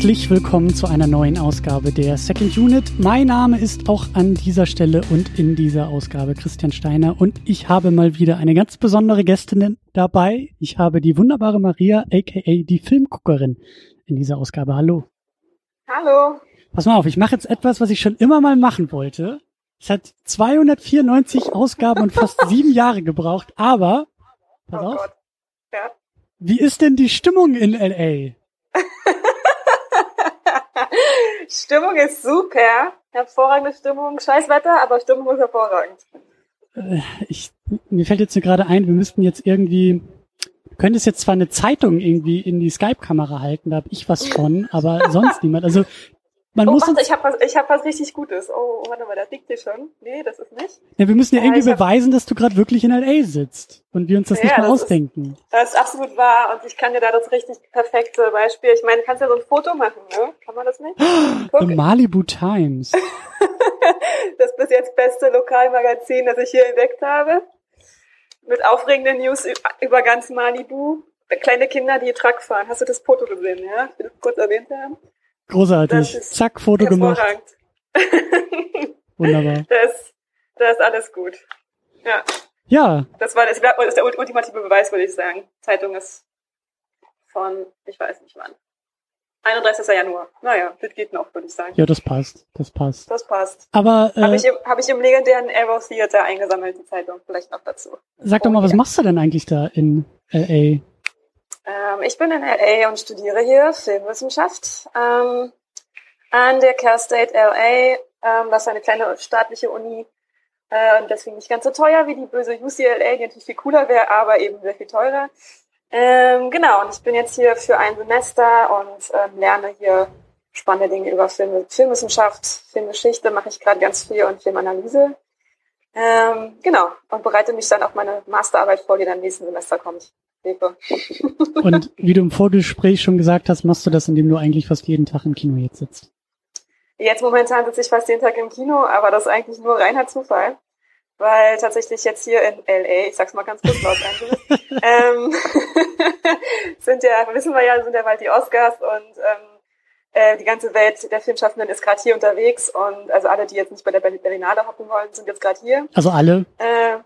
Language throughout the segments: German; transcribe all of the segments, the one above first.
Herzlich willkommen zu einer neuen Ausgabe der Second Unit. Mein Name ist auch an dieser Stelle und in dieser Ausgabe Christian Steiner und ich habe mal wieder eine ganz besondere Gästin dabei. Ich habe die wunderbare Maria, aka die Filmguckerin, in dieser Ausgabe. Hallo. Hallo. Pass mal auf, ich mache jetzt etwas, was ich schon immer mal machen wollte. Es hat 294 Ausgaben und fast sieben Jahre gebraucht, aber pass oh auf. Ja. Wie ist denn die Stimmung in LA? Stimmung ist super. Hervorragende Stimmung. Scheiß Wetter, aber Stimmung ist hervorragend. Äh, ich, mir fällt jetzt gerade ein, wir müssten jetzt irgendwie, du könntest jetzt zwar eine Zeitung irgendwie in die Skype-Kamera halten, da habe ich was von, aber sonst niemand. Also man oh, muss warte, ich habe was, ich hab was richtig Gutes. Oh, warte mal, da liegt hier schon. Nee, das ist nicht. Ja, wir müssen ja, irgendwie beweisen, dass du gerade wirklich in L.A. sitzt und wir uns das ja, nicht mehr das ausdenken. Ist, das ist absolut wahr und ich kann dir da das richtig perfekte Beispiel. Ich meine, du kannst ja so ein Foto machen, ne? Kann man das nicht? Guck. The Malibu Times. das bis jetzt beste Lokalmagazin, das ich hier entdeckt habe. Mit aufregenden News über ganz Malibu. Kleine Kinder, die Truck fahren. Hast du das Foto gesehen, ja? Ich will das kurz erwähnt haben. Großartig. Zack, Foto gemacht. Wunderbar. Das, das ist alles gut. Ja. Ja. Das war das, das ist der ultimative Beweis, würde ich sagen. Zeitung ist von, ich weiß nicht wann. 31. Januar. Naja, das geht noch, würde ich sagen. Ja, das passt. Das passt. Das passt. Aber äh, habe ich, im, hab ich im legendären Arrow Theater eingesammelt, die Zeitung. Vielleicht noch dazu. Sag doch mal, was machst du denn eigentlich da in L.A.? Ähm, ich bin in LA und studiere hier Filmwissenschaft ähm, an der Cal State LA. Ähm, das ist eine kleine staatliche Uni äh, und deswegen nicht ganz so teuer wie die böse UCLA, die natürlich viel cooler wäre, aber eben sehr viel teurer. Ähm, genau, und ich bin jetzt hier für ein Semester und ähm, lerne hier spannende Dinge über Film, Filmwissenschaft, Filmgeschichte, mache ich gerade ganz viel und Filmanalyse. Ähm, genau, und bereite mich dann auf meine Masterarbeit vor, die dann nächsten Semester kommt. Super. Und wie du im Vorgespräch schon gesagt hast, machst du das, indem du eigentlich fast jeden Tag im Kino jetzt sitzt. Jetzt momentan sitze ich fast jeden Tag im Kino, aber das ist eigentlich nur reiner Zufall. Weil tatsächlich jetzt hier in LA, ich sag's mal ganz kurz Angeles, ähm, sind ja, wissen wir ja, sind ja bald die Oscars und ähm, äh, die ganze Welt der Filmschaffenden ist gerade hier unterwegs und also alle, die jetzt nicht bei der Berlinale hocken wollen, sind jetzt gerade hier. Also alle? Äh,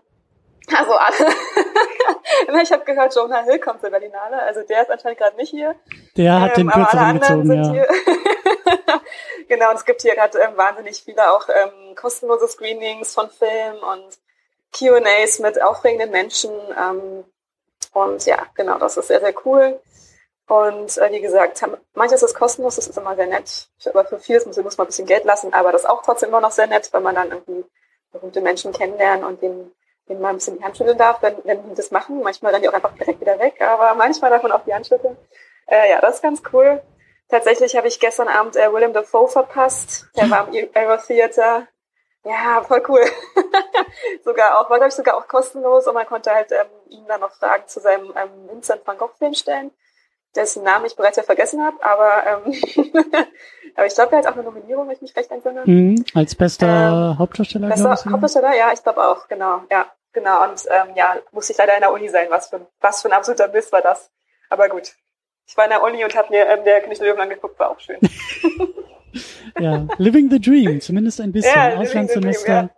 also alle. ich habe gehört, Jonah Hill kommt zur Berlinale. Also der ist anscheinend gerade nicht hier. Der hat ähm, den kürzeren gezogen, ja. Hier. genau, und es gibt hier gerade ähm, wahnsinnig viele auch ähm, kostenlose Screenings von Filmen und Q&As mit aufregenden Menschen. Ähm, und ja, genau, das ist sehr, sehr cool. Und äh, wie gesagt, manches ist kostenlos, das ist immer sehr nett. Aber für vieles muss, muss man ein bisschen Geld lassen, aber das ist auch trotzdem immer noch sehr nett, wenn man dann irgendwie berühmte Menschen kennenlernt und denen denen mal ein bisschen die Hand schütteln darf, wenn, wenn die das machen. Manchmal rennen die auch einfach direkt wieder weg, aber manchmal man auch die Hand schütteln. Äh, ja, das ist ganz cool. Tatsächlich habe ich gestern Abend äh, Willem Dafoe verpasst. Der war im Era Theater. Ja, voll cool. sogar auch, war glaube ich sogar auch kostenlos und man konnte halt ähm, ihm dann noch Fragen zu seinem ähm, Vincent van Gogh Film stellen, dessen Namen ich bereits ja vergessen habe, aber ähm, aber ich glaube, er hat auch eine Nominierung, wenn ich mich recht entsinne. Mhm, als bester ähm, Hauptdarsteller. Bester Hauptdarsteller, ja, ich glaube auch, genau, ja. Genau, und ähm, ja, musste ich leider in der Uni sein. Was für, was für ein absoluter Mist war das. Aber gut. Ich war in der Uni und habe mir ähm, der König Löwen angeguckt, war auch schön. ja, Living the Dream, zumindest ein bisschen. Ja, Auslandssemester ja.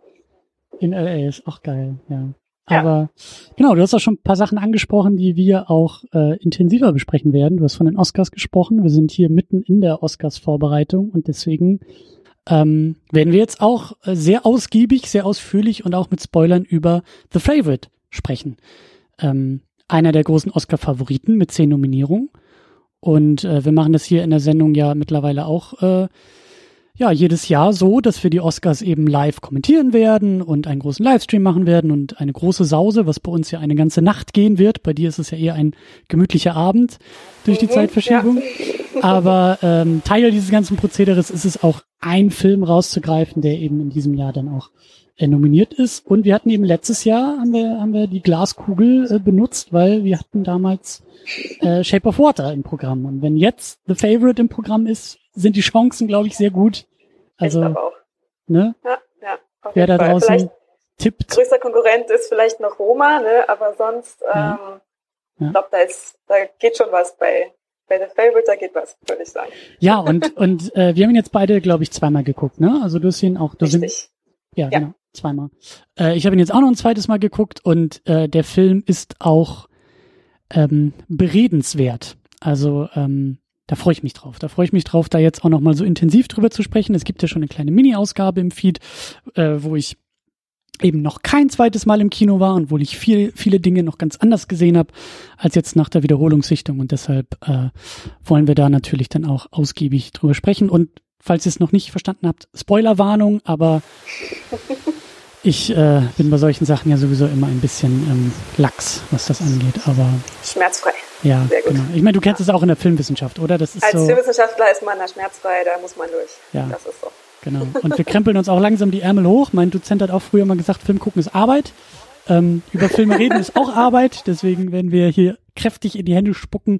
in LA ist auch geil, ja. Aber ja. genau, du hast auch schon ein paar Sachen angesprochen, die wir auch äh, intensiver besprechen werden. Du hast von den Oscars gesprochen. Wir sind hier mitten in der Oscars-Vorbereitung und deswegen ähm, werden wir jetzt auch äh, sehr ausgiebig, sehr ausführlich und auch mit Spoilern über The Favorite sprechen. Ähm, einer der großen Oscar-Favoriten mit zehn Nominierungen. Und äh, wir machen das hier in der Sendung ja mittlerweile auch äh, ja jedes Jahr so, dass wir die Oscars eben live kommentieren werden und einen großen Livestream machen werden und eine große Sause, was bei uns ja eine ganze Nacht gehen wird. Bei dir ist es ja eher ein gemütlicher Abend durch die mhm, Zeitverschiebung. Ja. Aber ähm, Teil dieses ganzen Prozederes ist es auch ein Film rauszugreifen, der eben in diesem Jahr dann auch äh, nominiert ist. Und wir hatten eben letztes Jahr haben wir, haben wir die Glaskugel äh, benutzt, weil wir hatten damals äh, Shape of Water im Programm. Und wenn jetzt The Favorite im Programm ist, sind die Chancen, glaube ich, sehr gut. Also, auch. ne? Ja, ja. Wer da draußen vielleicht tippt. Größter Konkurrent ist vielleicht noch Roma, ne? Aber sonst, ja. ähm, ich glaube, da ist, da geht schon was bei bei The Favorite, da geht was, würde ich sagen. Ja, und, und äh, wir haben ihn jetzt beide, glaube ich, zweimal geguckt, ne? Also du hast ihn auch. Du Richtig. Sind, ja, ja, genau, zweimal. Äh, ich habe ihn jetzt auch noch ein zweites Mal geguckt und äh, der Film ist auch ähm, beredenswert. Also ähm, da freue ich mich drauf. Da freue ich mich drauf, da jetzt auch noch mal so intensiv drüber zu sprechen. Es gibt ja schon eine kleine Mini-Ausgabe im Feed, äh, wo ich eben noch kein zweites Mal im Kino war und wo ich viel, viele Dinge noch ganz anders gesehen habe als jetzt nach der Wiederholungssichtung. Und deshalb äh, wollen wir da natürlich dann auch ausgiebig drüber sprechen. Und falls ihr es noch nicht verstanden habt, Spoilerwarnung, aber ich äh, bin bei solchen Sachen ja sowieso immer ein bisschen ähm, lax, was das angeht. Aber schmerzfrei. Ja, Sehr gut. genau. Ich meine, du kennst es auch in der Filmwissenschaft, oder? Das ist Als so, Filmwissenschaftler ist man da schmerzfrei, da muss man durch. Ja. Das ist so. Genau. Und wir krempeln uns auch langsam die Ärmel hoch. Mein Dozent hat auch früher mal gesagt, Film gucken ist Arbeit. Ähm, über Filme reden ist auch Arbeit. Deswegen werden wir hier kräftig in die Hände spucken.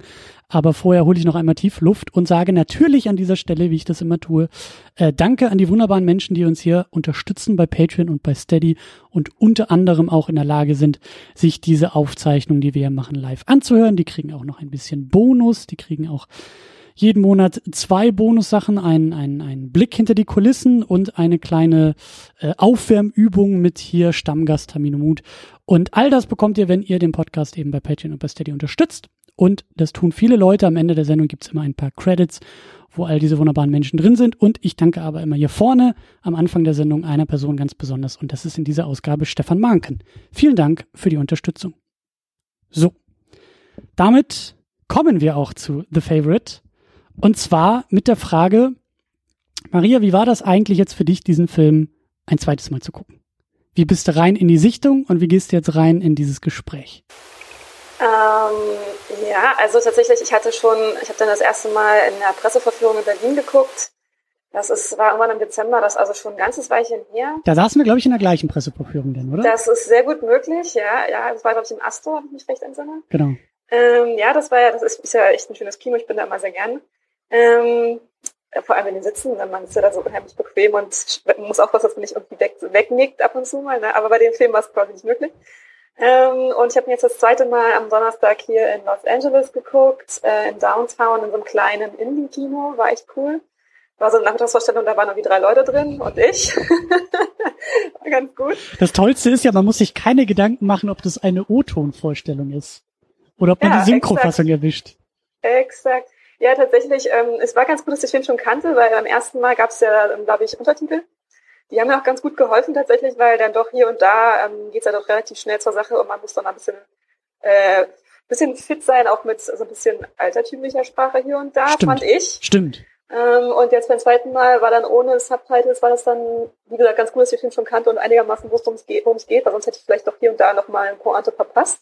Aber vorher hole ich noch einmal tief Luft und sage natürlich an dieser Stelle, wie ich das immer tue, äh, danke an die wunderbaren Menschen, die uns hier unterstützen bei Patreon und bei Steady und unter anderem auch in der Lage sind, sich diese Aufzeichnung, die wir hier machen, live anzuhören. Die kriegen auch noch ein bisschen Bonus. Die kriegen auch jeden Monat zwei Bonussachen, einen, einen, einen Blick hinter die Kulissen und eine kleine äh, Aufwärmübung mit hier Stammgast Tamino Mut. Und all das bekommt ihr, wenn ihr den Podcast eben bei Patreon und bei Steady unterstützt. Und das tun viele Leute. Am Ende der Sendung gibt's immer ein paar Credits, wo all diese wunderbaren Menschen drin sind. Und ich danke aber immer hier vorne am Anfang der Sendung einer Person ganz besonders. Und das ist in dieser Ausgabe Stefan Manken. Vielen Dank für die Unterstützung. So. Damit kommen wir auch zu The Favorite. Und zwar mit der Frage, Maria, wie war das eigentlich jetzt für dich, diesen Film ein zweites Mal zu gucken? Wie bist du rein in die Sichtung und wie gehst du jetzt rein in dieses Gespräch? Ähm, ja, also tatsächlich, ich hatte schon, ich habe dann das erste Mal in der Presseverführung in Berlin geguckt. Das ist, war irgendwann im Dezember, das ist also schon ein ganzes Weilchen her. Da saßen wir, glaube ich, in der gleichen Presseverführung denn, oder? Das ist sehr gut möglich, ja. Ja, das war, glaube ich, im Astor, wenn ich mich recht entsinne. Genau. Ähm, ja, das war ja, das ist, ist ja echt ein schönes Kino, ich bin da immer sehr gern. Ähm, vor allem in den Sitzen, man ist ja da so unheimlich bequem und muss aufpassen, dass man nicht irgendwie weg, wegnickt ab und zu mal, ne? aber bei dem Film war es quasi nicht möglich. Ähm, und ich habe mir jetzt das zweite Mal am Donnerstag hier in Los Angeles geguckt, äh, in Downtown, in so einem kleinen Indie-Kino, war echt cool. War so eine Nachmittagsvorstellung, da waren irgendwie drei Leute drin und ich. war ganz gut. Das Tollste ist ja, man muss sich keine Gedanken machen, ob das eine O-Ton-Vorstellung ist. Oder ob man ja, die Synchrofassung erwischt. Exakt. Ja, tatsächlich, ähm, es war ganz gut, dass ich den Film schon kannte, weil beim ersten Mal gab es ja, ähm, glaube ich, Untertitel. Die haben mir auch ganz gut geholfen tatsächlich, weil dann doch hier und da ähm, geht es ja doch relativ schnell zur Sache und man muss dann ein bisschen, äh, bisschen fit sein, auch mit so ein bisschen altertümlicher Sprache hier und da, Stimmt. fand ich. Stimmt. Ähm, und jetzt beim zweiten Mal war dann ohne Subtitles, war das dann, wie gesagt, ganz gut, dass ich den Film schon kannte und einigermaßen wusste, worum es geht, worum es geht, weil sonst hätte ich vielleicht doch hier und da nochmal ein Pointe verpasst.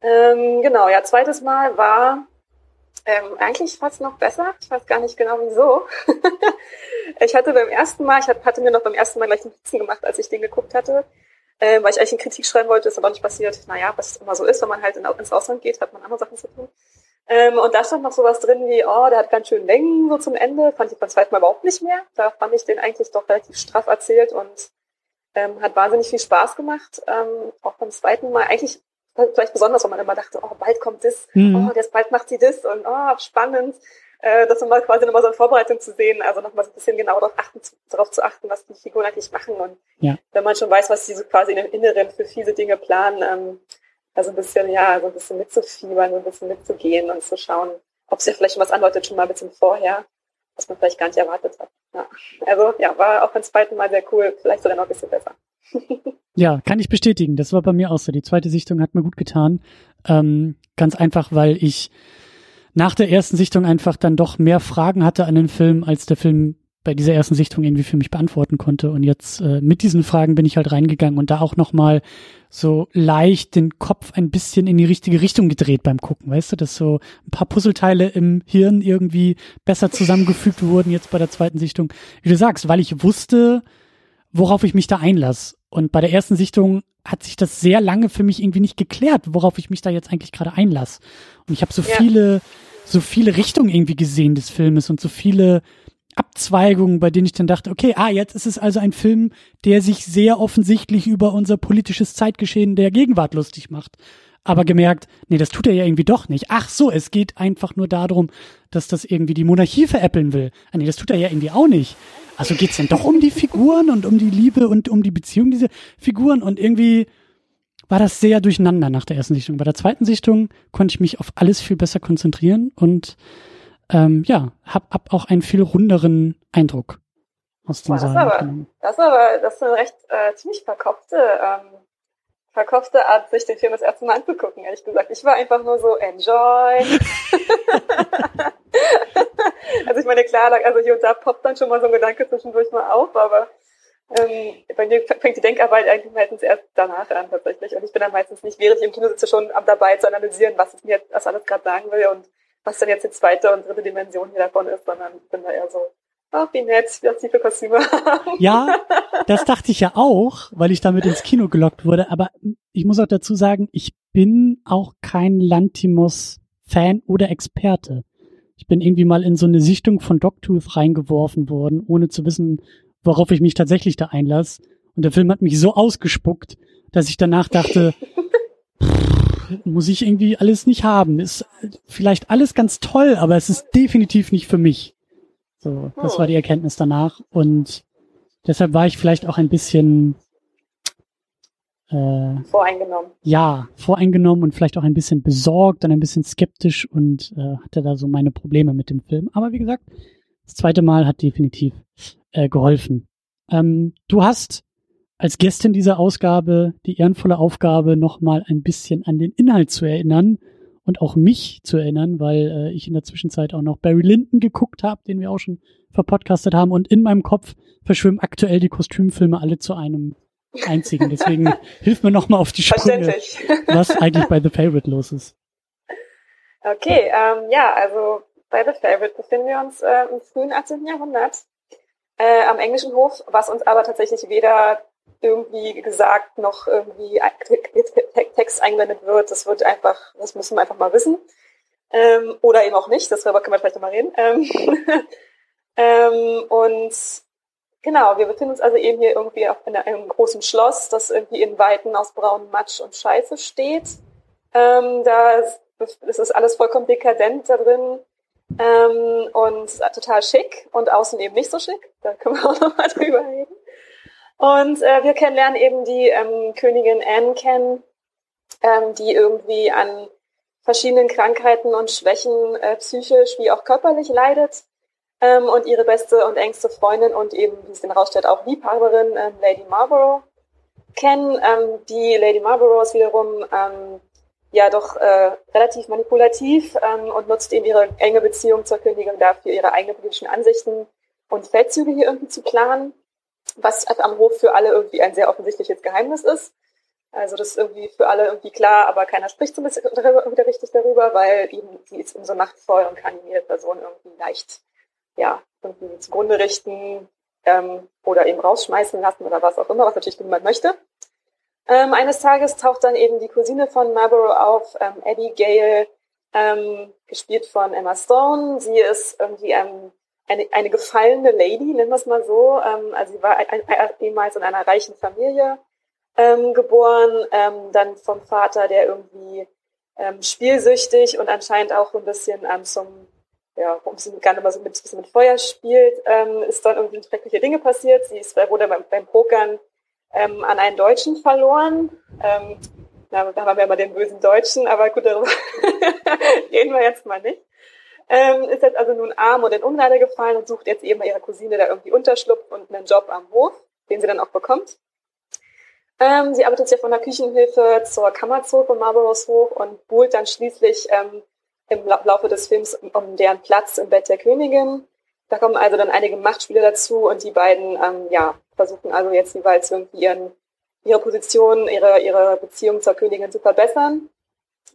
Ähm, genau, ja, zweites Mal war ähm, eigentlich fast noch besser. Ich weiß gar nicht genau wieso. ich hatte beim ersten Mal, ich hatte mir noch beim ersten Mal gleich Notizen gemacht, als ich den geguckt hatte, äh, weil ich eigentlich eine Kritik schreiben wollte, ist aber nicht passiert. Naja, was immer so ist, wenn man halt in, ins Ausland geht, hat man andere Sachen zu tun. Ähm, und da stand noch sowas drin wie, oh, der hat ganz schön Längen so zum Ende. Fand ich beim zweiten Mal überhaupt nicht mehr. Da fand ich den eigentlich doch relativ straff erzählt und ähm, hat wahnsinnig viel Spaß gemacht. Ähm, auch beim zweiten Mal eigentlich vielleicht besonders, weil man immer dachte, oh, bald kommt das, mhm. oh, jetzt bald macht sie das und oh, spannend. Äh, das nochmal quasi nochmal so eine Vorbereitung zu sehen, also nochmal so ein bisschen genau darauf, achten, darauf zu achten, was die Figuren eigentlich machen. Und ja. wenn man schon weiß, was sie so quasi in dem Inneren für viele Dinge planen, ähm, also ein bisschen, ja, so ein bisschen mitzufiebern, so ein bisschen mitzugehen und zu schauen, ob sie vielleicht schon was andeutet, schon mal ein bisschen vorher, was man vielleicht gar nicht erwartet hat. Ja. Also ja, war auch beim zweiten Mal sehr cool, vielleicht sogar noch ein bisschen besser. Ja, kann ich bestätigen. Das war bei mir auch so. Die zweite Sichtung hat mir gut getan. Ähm, ganz einfach, weil ich nach der ersten Sichtung einfach dann doch mehr Fragen hatte an den Film, als der Film bei dieser ersten Sichtung irgendwie für mich beantworten konnte. Und jetzt äh, mit diesen Fragen bin ich halt reingegangen und da auch nochmal so leicht den Kopf ein bisschen in die richtige Richtung gedreht beim Gucken. Weißt du, dass so ein paar Puzzleteile im Hirn irgendwie besser zusammengefügt wurden jetzt bei der zweiten Sichtung. Wie du sagst, weil ich wusste, worauf ich mich da einlasse. Und bei der ersten Sichtung hat sich das sehr lange für mich irgendwie nicht geklärt, worauf ich mich da jetzt eigentlich gerade einlasse. Und ich habe so ja. viele, so viele Richtungen irgendwie gesehen des Filmes und so viele Abzweigungen, bei denen ich dann dachte, okay, ah, jetzt ist es also ein Film, der sich sehr offensichtlich über unser politisches Zeitgeschehen der Gegenwart lustig macht. Aber gemerkt, nee, das tut er ja irgendwie doch nicht. Ach so, es geht einfach nur darum, dass das irgendwie die Monarchie veräppeln will. Ah, nee, das tut er ja irgendwie auch nicht. Also geht's denn doch um die Figuren und um die Liebe und um die Beziehung dieser Figuren und irgendwie war das sehr durcheinander nach der ersten Sichtung. Bei der zweiten Sichtung konnte ich mich auf alles viel besser konzentrieren und ähm, ja, hab, hab auch einen viel runderen Eindruck aus dem Boah, das, aber, das ist aber das ist eine recht äh, ziemlich verkopfte ähm, verkopfte Art, sich den Film das erste Mal anzugucken, ehrlich gesagt. Ich war einfach nur so, enjoy. also ich meine, klar, also hier und da poppt dann schon mal so ein Gedanke zwischendurch mal auf, aber ähm, bei mir fängt die Denkarbeit eigentlich meistens erst danach an tatsächlich. Und ich bin dann meistens nicht, während ich im Kino sitze, schon dabei zu analysieren, was es mir jetzt, alles gerade sagen will und was dann jetzt die zweite und dritte Dimension hier davon ist, sondern ich bin da eher so, ach, wie nett, die für Kostüme. Ja, das dachte ich ja auch, weil ich damit ins Kino gelockt wurde. Aber ich muss auch dazu sagen, ich bin auch kein Lantimos-Fan oder Experte. Ich bin irgendwie mal in so eine Sichtung von Dogtooth reingeworfen worden, ohne zu wissen, worauf ich mich tatsächlich da einlasse. Und der Film hat mich so ausgespuckt, dass ich danach dachte, muss ich irgendwie alles nicht haben. Ist vielleicht alles ganz toll, aber es ist definitiv nicht für mich. So, das war die Erkenntnis danach. Und deshalb war ich vielleicht auch ein bisschen äh, voreingenommen. Ja, voreingenommen und vielleicht auch ein bisschen besorgt und ein bisschen skeptisch und äh, hatte da so meine Probleme mit dem Film. Aber wie gesagt, das zweite Mal hat definitiv äh, geholfen. Ähm, du hast als Gästin dieser Ausgabe die ehrenvolle Aufgabe, nochmal ein bisschen an den Inhalt zu erinnern und auch mich zu erinnern, weil äh, ich in der Zwischenzeit auch noch Barry Lyndon geguckt habe, den wir auch schon verpodcastet haben. Und in meinem Kopf verschwimmen aktuell die Kostümfilme alle zu einem einzigen. Deswegen hilf mir nochmal auf die Sprünge, was eigentlich bei The Favorite los ist. Okay, ähm, ja, also bei The Favorite befinden wir uns äh, im frühen 18. Jahrhundert äh, am englischen Hof, was uns aber tatsächlich weder irgendwie gesagt noch irgendwie Text eingeblendet wird. Das wird einfach, das müssen wir einfach mal wissen. Ähm, oder eben auch nicht, darüber können wir vielleicht noch mal reden. Ähm, ähm, und genau, wir befinden uns also eben hier irgendwie auf in einem großen Schloss, das irgendwie in Weiten aus braunem Matsch und Scheiße steht. Ähm, da ist, ist alles vollkommen dekadent da drin. Ähm, und total schick und außen eben nicht so schick. Da können wir auch nochmal drüber reden. Und äh, wir kennenlernen eben die ähm, Königin Anne kennen, ähm, die irgendwie an verschiedenen Krankheiten und Schwächen äh, psychisch wie auch körperlich leidet. Ähm, und ihre beste und engste Freundin und eben, wie es den rausstellt, auch Liebhaberin, ähm, Lady Marlborough kennen. Ähm, die Lady Marlborough ist wiederum ähm, ja doch äh, relativ manipulativ ähm, und nutzt eben ihre enge Beziehung zur Königin dafür, ihre eigenen politischen Ansichten und Feldzüge hier irgendwie zu planen was am Hof für alle irgendwie ein sehr offensichtliches Geheimnis ist. Also das ist irgendwie für alle irgendwie klar, aber keiner spricht so wieder richtig darüber, weil eben sie ist umso machtvoll und kann jede Person irgendwie leicht ja, irgendwie zugrunde richten ähm, oder eben rausschmeißen lassen oder was auch immer, was natürlich niemand möchte. Ähm, eines Tages taucht dann eben die Cousine von Marlborough auf, ähm, Abigail, ähm, gespielt von Emma Stone. Sie ist irgendwie ähm, eine, eine gefallene Lady, nennen wir es mal so. Ähm, also sie war ehemals in einer reichen Familie ähm, geboren, ähm, dann vom Vater, der irgendwie ähm, spielsüchtig und anscheinend auch ein bisschen ähm, zum, ja, ein bisschen, gerne mal so mit, bisschen mit Feuer spielt, ähm, ist dann irgendwie schreckliche Dinge passiert. Sie ist, wurde beim, beim Pokern ähm, an einen Deutschen verloren. Ähm, na, da haben wir immer den bösen Deutschen, aber gut, darüber reden wir jetzt mal nicht ähm, ist jetzt also nun arm und in Ungnade gefallen und sucht jetzt eben bei ihrer Cousine da irgendwie Unterschlupf und einen Job am Hof, den sie dann auch bekommt. Ähm, sie arbeitet ja von der Küchenhilfe zur Kammerzofe von Marlboroughs Hof und buhlt dann schließlich ähm, im Laufe des Films um deren Platz im Bett der Königin. Da kommen also dann einige Machtspiele dazu und die beiden ähm, ja, versuchen also jetzt jeweils irgendwie ihren, ihre Position, ihre, ihre Beziehung zur Königin zu verbessern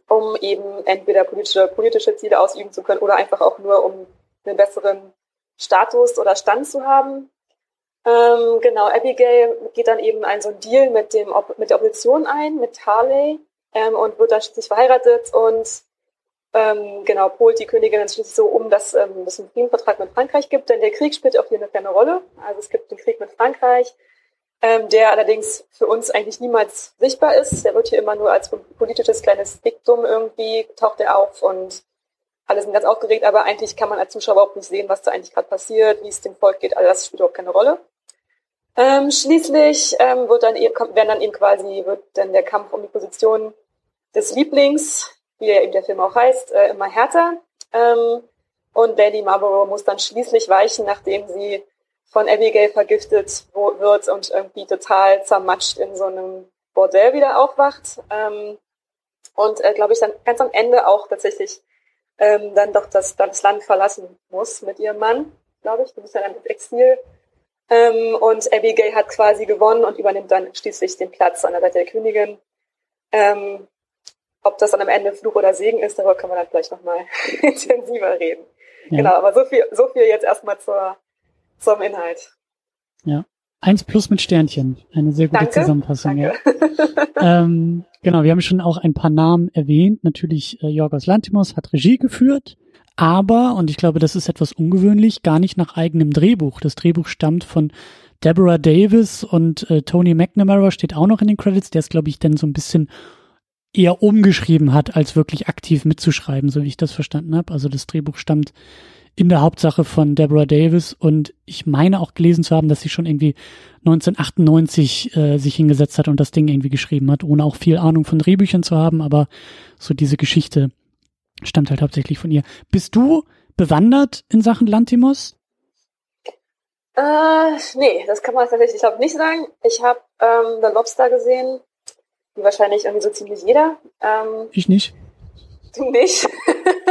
um eben entweder politische, politische Ziele ausüben zu können oder einfach auch nur, um einen besseren Status oder Stand zu haben. Ähm, genau, Abigail geht dann eben ein so ein Deal mit, dem, mit der Opposition ein, mit Harley, ähm, und wird dann schließlich verheiratet und ähm, genau, polt die Königin dann schließlich so um, dass ähm, es einen Friedensvertrag mit Frankreich gibt, denn der Krieg spielt auch hier eine kleine Rolle. Also es gibt den Krieg mit Frankreich, ähm, der allerdings für uns eigentlich niemals sichtbar ist. Der wird hier immer nur als politisches kleines Diktum irgendwie, taucht er auf und alle sind ganz aufgeregt, aber eigentlich kann man als Zuschauer überhaupt nicht sehen, was da eigentlich gerade passiert, wie es dem Volk geht, all das spielt überhaupt keine Rolle. Ähm, schließlich ähm, wird dann eben, werden dann eben quasi, wird dann der Kampf um die Position des Lieblings, wie ja eben der Film auch heißt, äh, immer härter. Ähm, und Lady Marlborough muss dann schließlich weichen, nachdem sie von Abigail vergiftet wird und irgendwie total zermatscht in so einem Bordell wieder aufwacht. Ähm, und äh, glaube ich dann ganz am Ende auch tatsächlich ähm, dann doch das, das Land verlassen muss mit ihrem Mann, glaube ich. Du bist ja dann ins Exil. Ähm, und Abigail hat quasi gewonnen und übernimmt dann schließlich den Platz an der Seite der Königin. Ähm, ob das dann am Ende Fluch oder Segen ist, darüber können wir dann vielleicht nochmal intensiver reden. Ja. Genau, aber so viel, so viel jetzt erstmal zur, zum Inhalt. Ja. Eins plus mit Sternchen. Eine sehr gute Danke. Zusammenfassung, Danke. ja. ähm, genau, wir haben schon auch ein paar Namen erwähnt. Natürlich, äh, Jorgos Lantimos hat Regie geführt, aber, und ich glaube, das ist etwas ungewöhnlich, gar nicht nach eigenem Drehbuch. Das Drehbuch stammt von Deborah Davis und äh, Tony McNamara steht auch noch in den Credits. Der ist, glaube ich, dann so ein bisschen eher umgeschrieben hat, als wirklich aktiv mitzuschreiben, so wie ich das verstanden habe. Also das Drehbuch stammt in der Hauptsache von Deborah Davis und ich meine auch gelesen zu haben, dass sie schon irgendwie 1998 äh, sich hingesetzt hat und das Ding irgendwie geschrieben hat, ohne auch viel Ahnung von Drehbüchern zu haben, aber so diese Geschichte stammt halt hauptsächlich von ihr. Bist du bewandert in Sachen Lantimos? Äh, nee, das kann man tatsächlich, ich glaube, nicht sagen. Ich habe ähm, The Lobster gesehen, wie wahrscheinlich irgendwie so ziemlich jeder. Ähm, ich nicht. Du nicht.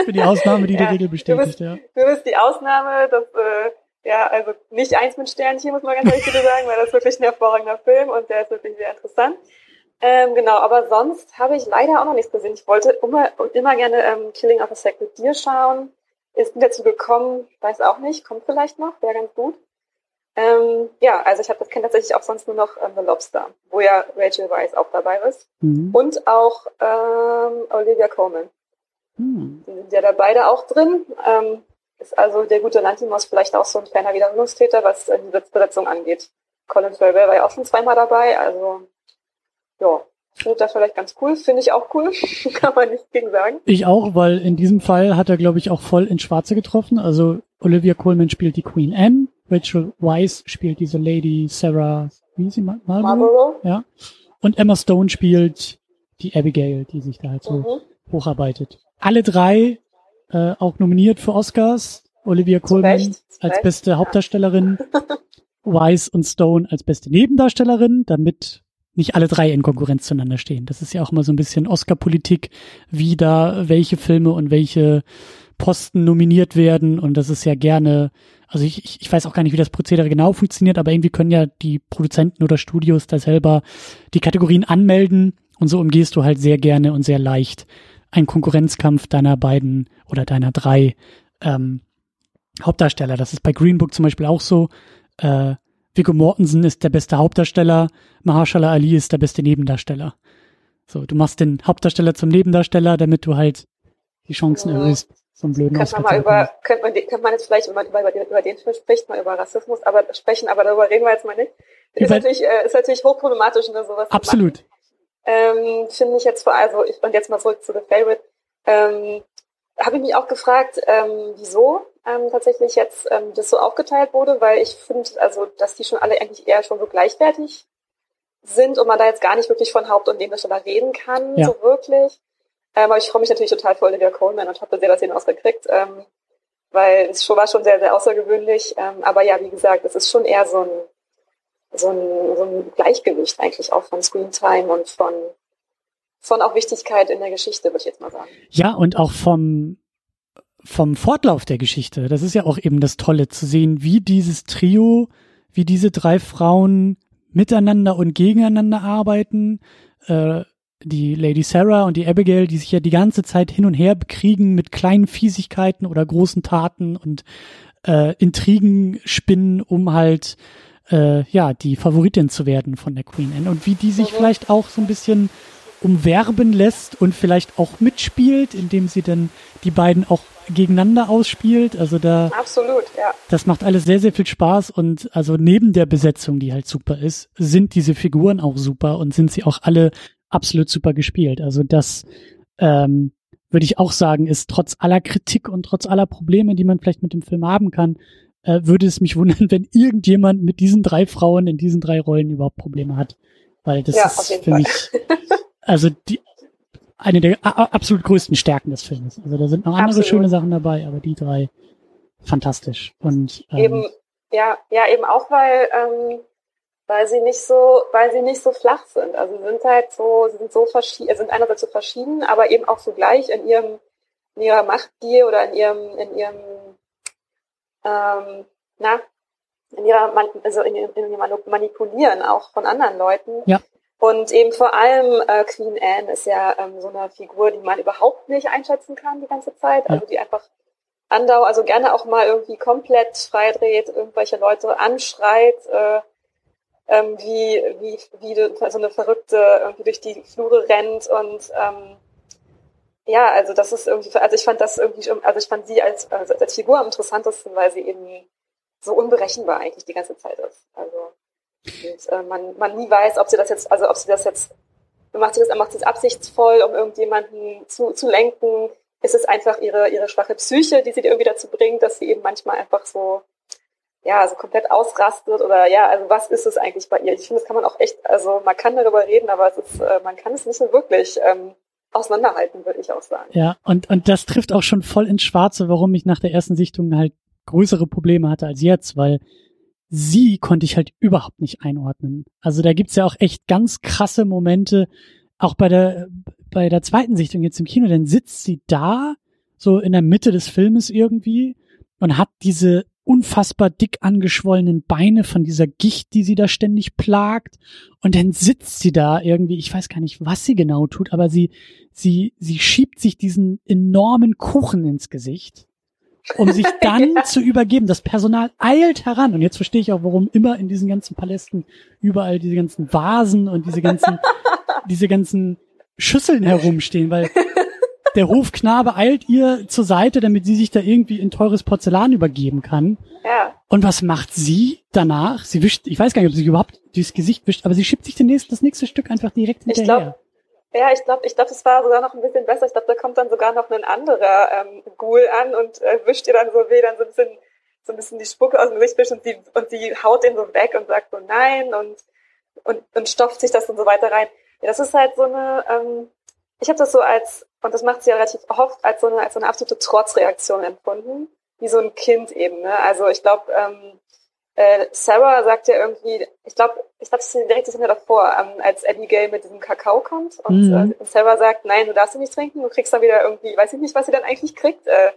Für die Ausnahme, die ja, die Regel bestätigt, du bist, ja. Du bist die Ausnahme, das, äh, ja, also nicht eins mit Sternchen, muss man ganz ehrlich sagen, weil das ist wirklich ein hervorragender Film und der ist wirklich sehr interessant. Ähm, genau, aber sonst habe ich leider auch noch nichts gesehen. Ich wollte immer, immer gerne ähm, Killing of a Sacred Deer schauen. Ist nie dazu gekommen, weiß auch nicht, kommt vielleicht noch, wäre ganz gut. Ähm, ja, also ich habe das kenne tatsächlich auch sonst nur noch ähm, The Lobster, wo ja Rachel Weisz auch dabei ist. Mhm. Und auch ähm, Olivia Coleman. Hm. Die sind ja da beide auch drin. Ähm, ist also der gute Lantimos vielleicht auch so ein kleiner Wiederholungstäter, was äh, die Besetzung angeht. Colin Farrell war ja auch schon zweimal dabei, also ja, finde das vielleicht ganz cool, finde ich auch cool, kann man nicht gegen sagen. Ich auch, weil in diesem Fall hat er, glaube ich, auch voll ins Schwarze getroffen. Also Olivia Coleman spielt die Queen Anne, Rachel Weisz spielt diese Lady Sarah, wie sie, Marlborough? Marlborough. Ja. Und Emma Stone spielt die Abigail, die sich da halt so mhm. hocharbeitet alle drei äh, auch nominiert für Oscars. Olivia Colman als beste Hauptdarstellerin, Wise und Stone als beste Nebendarstellerin, damit nicht alle drei in Konkurrenz zueinander stehen. Das ist ja auch immer so ein bisschen Oscar-Politik, wie da welche Filme und welche Posten nominiert werden. Und das ist ja gerne, also ich, ich weiß auch gar nicht, wie das Prozedere genau funktioniert, aber irgendwie können ja die Produzenten oder Studios da selber die Kategorien anmelden und so umgehst du halt sehr gerne und sehr leicht ein Konkurrenzkampf deiner beiden oder deiner drei ähm, Hauptdarsteller. Das ist bei Green Book zum Beispiel auch so. Äh, Viggo Mortensen ist der beste Hauptdarsteller, Mahershala Ali ist der beste Nebendarsteller. So, du machst den Hauptdarsteller zum Nebendarsteller, damit du halt die Chancen ja. erhöhst, so einen blöden Könnte man mal über, könnte man, könnte man jetzt vielleicht, wenn man über, über, den, über den Film spricht, mal über Rassismus aber sprechen, aber darüber reden wir jetzt mal nicht. Ist natürlich, äh, ist natürlich hochproblematisch, ne, sowas Absolut ähm, finde ich jetzt vor allem, also ich, und jetzt mal zurück zu The Favorite, ähm, habe ich mich auch gefragt, ähm, wieso ähm, tatsächlich jetzt ähm, das so aufgeteilt wurde, weil ich finde, also, dass die schon alle eigentlich eher schon so gleichwertig sind und man da jetzt gar nicht wirklich von Haupt- und Nebendarsteller reden kann, ja. so wirklich. Ähm, aber ich freue mich natürlich total für Olivia Coleman und hoffe sehr, dass sie ihn ausgekriegt, ähm, weil es schon, war schon sehr, sehr außergewöhnlich. Ähm, aber ja, wie gesagt, es ist schon eher so ein so ein, so ein Gleichgewicht eigentlich auch von Screentime und von, von auch Wichtigkeit in der Geschichte, würde ich jetzt mal sagen. Ja, und auch vom, vom Fortlauf der Geschichte. Das ist ja auch eben das Tolle zu sehen, wie dieses Trio, wie diese drei Frauen miteinander und gegeneinander arbeiten. Äh, die Lady Sarah und die Abigail, die sich ja die ganze Zeit hin und her bekriegen mit kleinen Fiesigkeiten oder großen Taten und äh, Intrigen spinnen, um halt äh, ja, die Favoritin zu werden von der Queen Anne und wie die sich vielleicht auch so ein bisschen umwerben lässt und vielleicht auch mitspielt, indem sie dann die beiden auch gegeneinander ausspielt. Also da. Absolut, ja. Das macht alles sehr, sehr viel Spaß und also neben der Besetzung, die halt super ist, sind diese Figuren auch super und sind sie auch alle absolut super gespielt. Also das, ähm, würde ich auch sagen, ist trotz aller Kritik und trotz aller Probleme, die man vielleicht mit dem Film haben kann, äh, würde es mich wundern, wenn irgendjemand mit diesen drei Frauen in diesen drei Rollen überhaupt Probleme hat. Weil das ja, ist für Fall. mich also die eine der absolut größten Stärken des Films. Also da sind noch andere absolut. schöne Sachen dabei, aber die drei fantastisch. Und ähm, eben, ja, ja, eben auch weil ähm, weil sie nicht so, weil sie nicht so flach sind. Also sie sind halt so, sie sind so verschieden, sind einerseits so verschieden, aber eben auch so gleich in ihrem, in ihrer Machtgier oder in ihrem, in ihrem, ähm, na, in ihrer, also in in ihrem Manipulieren auch von anderen Leuten. Ja. Und eben vor allem äh, Queen Anne ist ja ähm, so eine Figur, die man überhaupt nicht einschätzen kann die ganze Zeit. Also die einfach andau, also gerne auch mal irgendwie komplett freidreht, irgendwelche Leute anschreit, äh, ähm, wie, wie, wie so eine Verrückte irgendwie durch die Flure rennt und ähm, ja, also das ist irgendwie, also ich fand das irgendwie, also ich fand sie als, also als Figur am interessantesten, weil sie eben so unberechenbar eigentlich die ganze Zeit ist. Also und, äh, man, man nie weiß, ob sie das jetzt, also ob sie das jetzt, macht sie das, macht sie das absichtsvoll, um irgendjemanden zu, zu lenken, ist es einfach ihre, ihre schwache Psyche, die sie irgendwie dazu bringt, dass sie eben manchmal einfach so ja, also komplett ausrastet oder ja, also was ist es eigentlich bei ihr? Ich finde, das kann man auch echt, also man kann darüber reden, aber es ist, äh, man kann es nicht so wirklich ähm, auseinanderhalten, würde ich auch sagen. Ja, und, und das trifft auch schon voll ins Schwarze, warum ich nach der ersten Sichtung halt größere Probleme hatte als jetzt, weil sie konnte ich halt überhaupt nicht einordnen. Also da gibt's ja auch echt ganz krasse Momente, auch bei der, bei der zweiten Sichtung jetzt im Kino, dann sitzt sie da, so in der Mitte des Filmes irgendwie und hat diese unfassbar dick angeschwollenen Beine von dieser Gicht, die sie da ständig plagt. Und dann sitzt sie da irgendwie, ich weiß gar nicht, was sie genau tut, aber sie, sie, sie schiebt sich diesen enormen Kuchen ins Gesicht, um sich dann zu übergeben. Das Personal eilt heran. Und jetzt verstehe ich auch, warum immer in diesen ganzen Palästen überall diese ganzen Vasen und diese ganzen, diese ganzen Schüsseln herumstehen, weil der Hofknabe eilt ihr zur Seite, damit sie sich da irgendwie in teures Porzellan übergeben kann. Ja. Und was macht sie danach? Sie wischt, ich weiß gar nicht, ob sie überhaupt dieses Gesicht wischt, aber sie schiebt sich den nächsten, das nächste Stück einfach direkt hinterher. Ich glaub, ja, ich glaube, ich glaube, das war sogar noch ein bisschen besser. Ich glaube, da kommt dann sogar noch ein anderer ähm, Ghoul an und äh, wischt ihr dann so weh, dann so ein bisschen, so ein bisschen die Spucke aus dem Gesicht wischt und sie, und sie haut den so weg und sagt so nein und, und, und stopft sich das und so weiter rein. Ja, das ist halt so eine, ähm, ich habe das so als, und das macht sie ja relativ oft, als so eine, als so eine absolute Trotzreaktion empfunden, wie so ein Kind eben. Ne? Also ich glaube, ähm, äh, Sarah sagt ja irgendwie, ich glaube, ich glaube, das ist direkt das Jahr davor, ähm, als Abigail mit diesem Kakao kommt und, mhm. äh, Sarah sagt, nein, du darfst ihn nicht trinken, du kriegst dann wieder irgendwie, weiß ich nicht, was sie dann eigentlich kriegt, äh,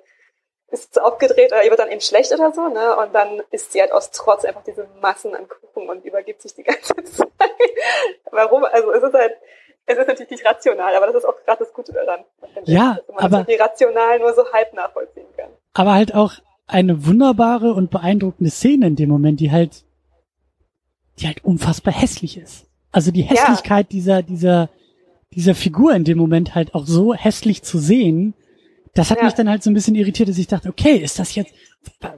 ist aufgedreht oder ihr wird dann eben schlecht oder so, ne? Und dann isst sie halt aus Trotz einfach diese Massen an Kuchen und übergibt sich die ganze Zeit. Warum? Also es ist halt, es ist natürlich nicht rational, aber das ist auch gerade das Gute daran. Ja, ich, dass man aber die rational nur so halb nachvollziehen kann. Aber halt auch eine wunderbare und beeindruckende Szene in dem Moment, die halt, die halt unfassbar hässlich ist. Also die Hässlichkeit ja. dieser, dieser, dieser Figur in dem Moment halt auch so hässlich zu sehen, das hat ja. mich dann halt so ein bisschen irritiert, dass ich dachte, okay, ist das jetzt,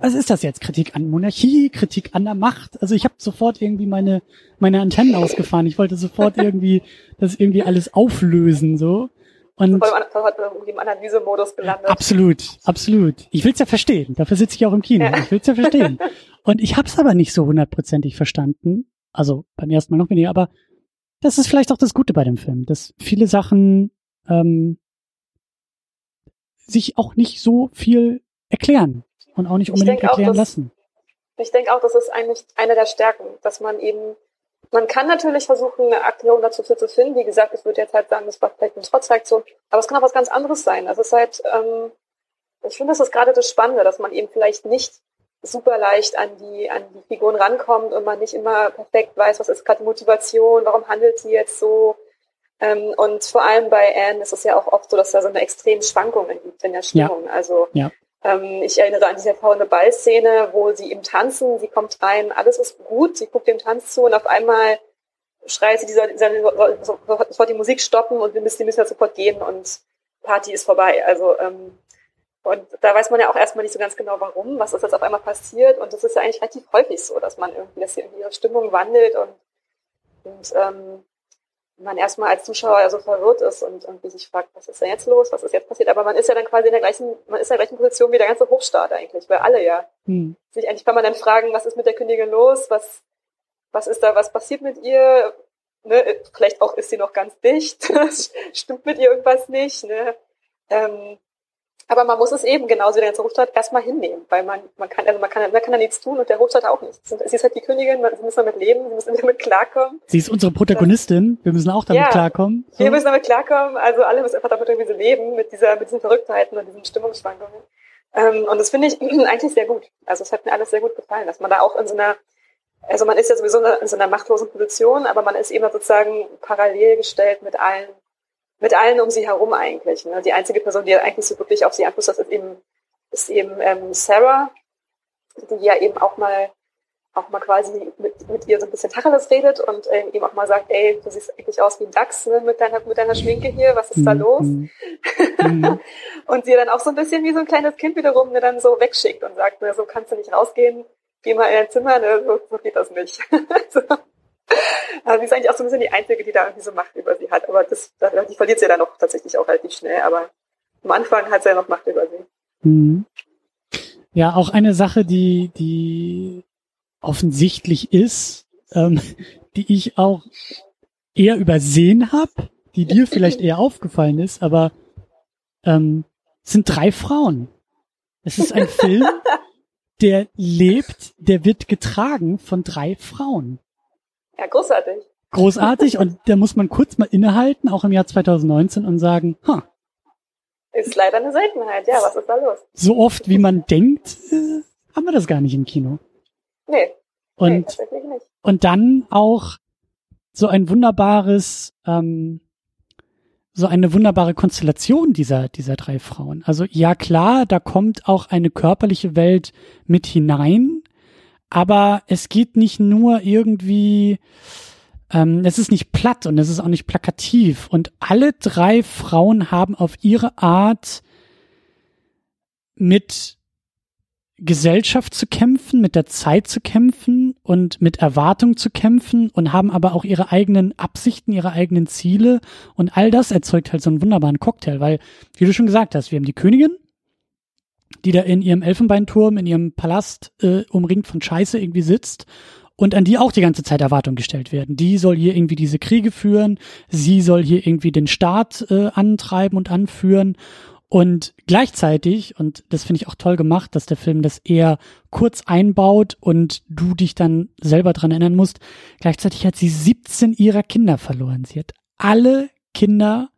was ist das jetzt? Kritik an Monarchie, Kritik an der Macht? Also ich habe sofort irgendwie meine meine Antennen ausgefahren. Ich wollte sofort irgendwie das irgendwie alles auflösen so. Und voll im Analysemodus gelandet. Absolut, absolut. Ich will's ja verstehen. Dafür sitze ich auch im Kino. Ja. Ich will's ja verstehen. Und ich habe es aber nicht so hundertprozentig verstanden. Also beim ersten Mal noch weniger. Aber das ist vielleicht auch das Gute bei dem Film, dass viele Sachen ähm, sich auch nicht so viel erklären und auch nicht unbedingt erklären auch, dass, lassen. Ich denke auch, das ist eigentlich eine der Stärken, dass man eben, man kann natürlich versuchen, eine Erklärung dazu zu finden. Wie gesagt, ich würde jetzt halt sagen, das war vielleicht eine Trotzreaktion, aber es kann auch was ganz anderes sein. Also es ist halt, ähm, ich finde, das ist gerade das Spannende, dass man eben vielleicht nicht super leicht an die, an die Figuren rankommt und man nicht immer perfekt weiß, was ist gerade die Motivation, warum handelt sie jetzt so. Ähm, und vor allem bei Anne ist es ja auch oft so, dass da so eine extreme Schwankungen gibt in der Stimmung. Ja. Also ja. Ähm, ich erinnere an diese faulende Ballszene, wo sie im Tanzen, sie kommt rein, alles ist gut, sie guckt dem Tanz zu und auf einmal schreit sie, die soll, soll, soll, soll die Musik stoppen und wir müssen, die müssen ja sofort gehen und Party ist vorbei. Also ähm, und da weiß man ja auch erstmal nicht so ganz genau, warum, was ist jetzt auf einmal passiert. Und das ist ja eigentlich relativ häufig so, dass man irgendwie, dass irgendwie ihre Stimmung wandelt und, und ähm, man erstmal als Zuschauer ja so verwirrt ist und irgendwie sich fragt, was ist denn jetzt los, was ist jetzt passiert. Aber man ist ja dann quasi in der gleichen, man ist in der gleichen Position wie der ganze Hochstaat eigentlich, weil alle ja hm. sich eigentlich kann man dann fragen, was ist mit der Königin los, was, was ist da, was passiert mit ihr, ne? vielleicht auch ist sie noch ganz dicht, stimmt mit ihr irgendwas nicht, ne? Ähm, aber man muss es eben, genauso wie der ganze Hochstaat, erstmal hinnehmen, weil man, man kann, also man kann, man kann da nichts tun und der Hochstaat auch nicht. Sie ist halt die Königin, sie müssen damit leben, sie müssen damit klarkommen. Sie ist unsere Protagonistin, wir müssen auch damit ja, klarkommen. So. Wir müssen damit klarkommen, also alle müssen einfach damit irgendwie so leben, mit dieser, mit diesen Verrücktheiten und diesen Stimmungsschwankungen. Ähm, und das finde ich eigentlich sehr gut. Also es hat mir alles sehr gut gefallen, dass man da auch in so einer, also man ist ja sowieso in so einer machtlosen Position, aber man ist eben sozusagen parallel gestellt mit allen mit allen um sie herum eigentlich. Ne? Die einzige Person, die eigentlich so wirklich auf sie Einfluss hat, ist eben, ist eben ähm, Sarah, die ja eben auch mal auch mal quasi mit, mit ihr so ein bisschen Tacheles redet und ähm, ihm auch mal sagt, ey, du siehst eigentlich aus wie ein Dachs ne, mit, deiner, mit deiner Schminke hier, was ist da mhm. los? Mhm. und sie dann auch so ein bisschen wie so ein kleines Kind wiederum ne, dann so wegschickt und sagt, ne, so kannst du nicht rausgehen, geh mal in dein Zimmer, ne, so, so geht das nicht. so. Also sie ist eigentlich auch so ein bisschen die Einzige, die da irgendwie so Macht über sie hat. Aber das, die verliert sie ja dann auch tatsächlich auch relativ schnell. Aber am Anfang hat sie ja noch Macht über sie. Mhm. Ja, auch eine Sache, die, die offensichtlich ist, ähm, die ich auch eher übersehen habe, die dir vielleicht eher aufgefallen ist, aber ähm, sind drei Frauen. Es ist ein Film, der lebt, der wird getragen von drei Frauen. Ja, großartig. Großartig und da muss man kurz mal innehalten, auch im Jahr 2019 und sagen, ha. Ist leider eine Seltenheit, ja, was ist da los? So oft wie man denkt, äh, haben wir das gar nicht im Kino. Nee. Und, nee, tatsächlich nicht. und dann auch so ein wunderbares, ähm, so eine wunderbare Konstellation dieser, dieser drei Frauen. Also ja klar, da kommt auch eine körperliche Welt mit hinein, aber es geht nicht nur irgendwie, ähm, es ist nicht platt und es ist auch nicht plakativ. Und alle drei Frauen haben auf ihre Art mit Gesellschaft zu kämpfen, mit der Zeit zu kämpfen und mit Erwartung zu kämpfen und haben aber auch ihre eigenen Absichten, ihre eigenen Ziele und all das erzeugt halt so einen wunderbaren Cocktail, weil, wie du schon gesagt hast, wir haben die Königin, die da in ihrem Elfenbeinturm, in ihrem Palast äh, umringt von Scheiße irgendwie sitzt und an die auch die ganze Zeit Erwartungen gestellt werden. Die soll hier irgendwie diese Kriege führen, sie soll hier irgendwie den Staat äh, antreiben und anführen und gleichzeitig, und das finde ich auch toll gemacht, dass der Film das eher kurz einbaut und du dich dann selber dran erinnern musst, gleichzeitig hat sie 17 ihrer Kinder verloren. Sie hat alle Kinder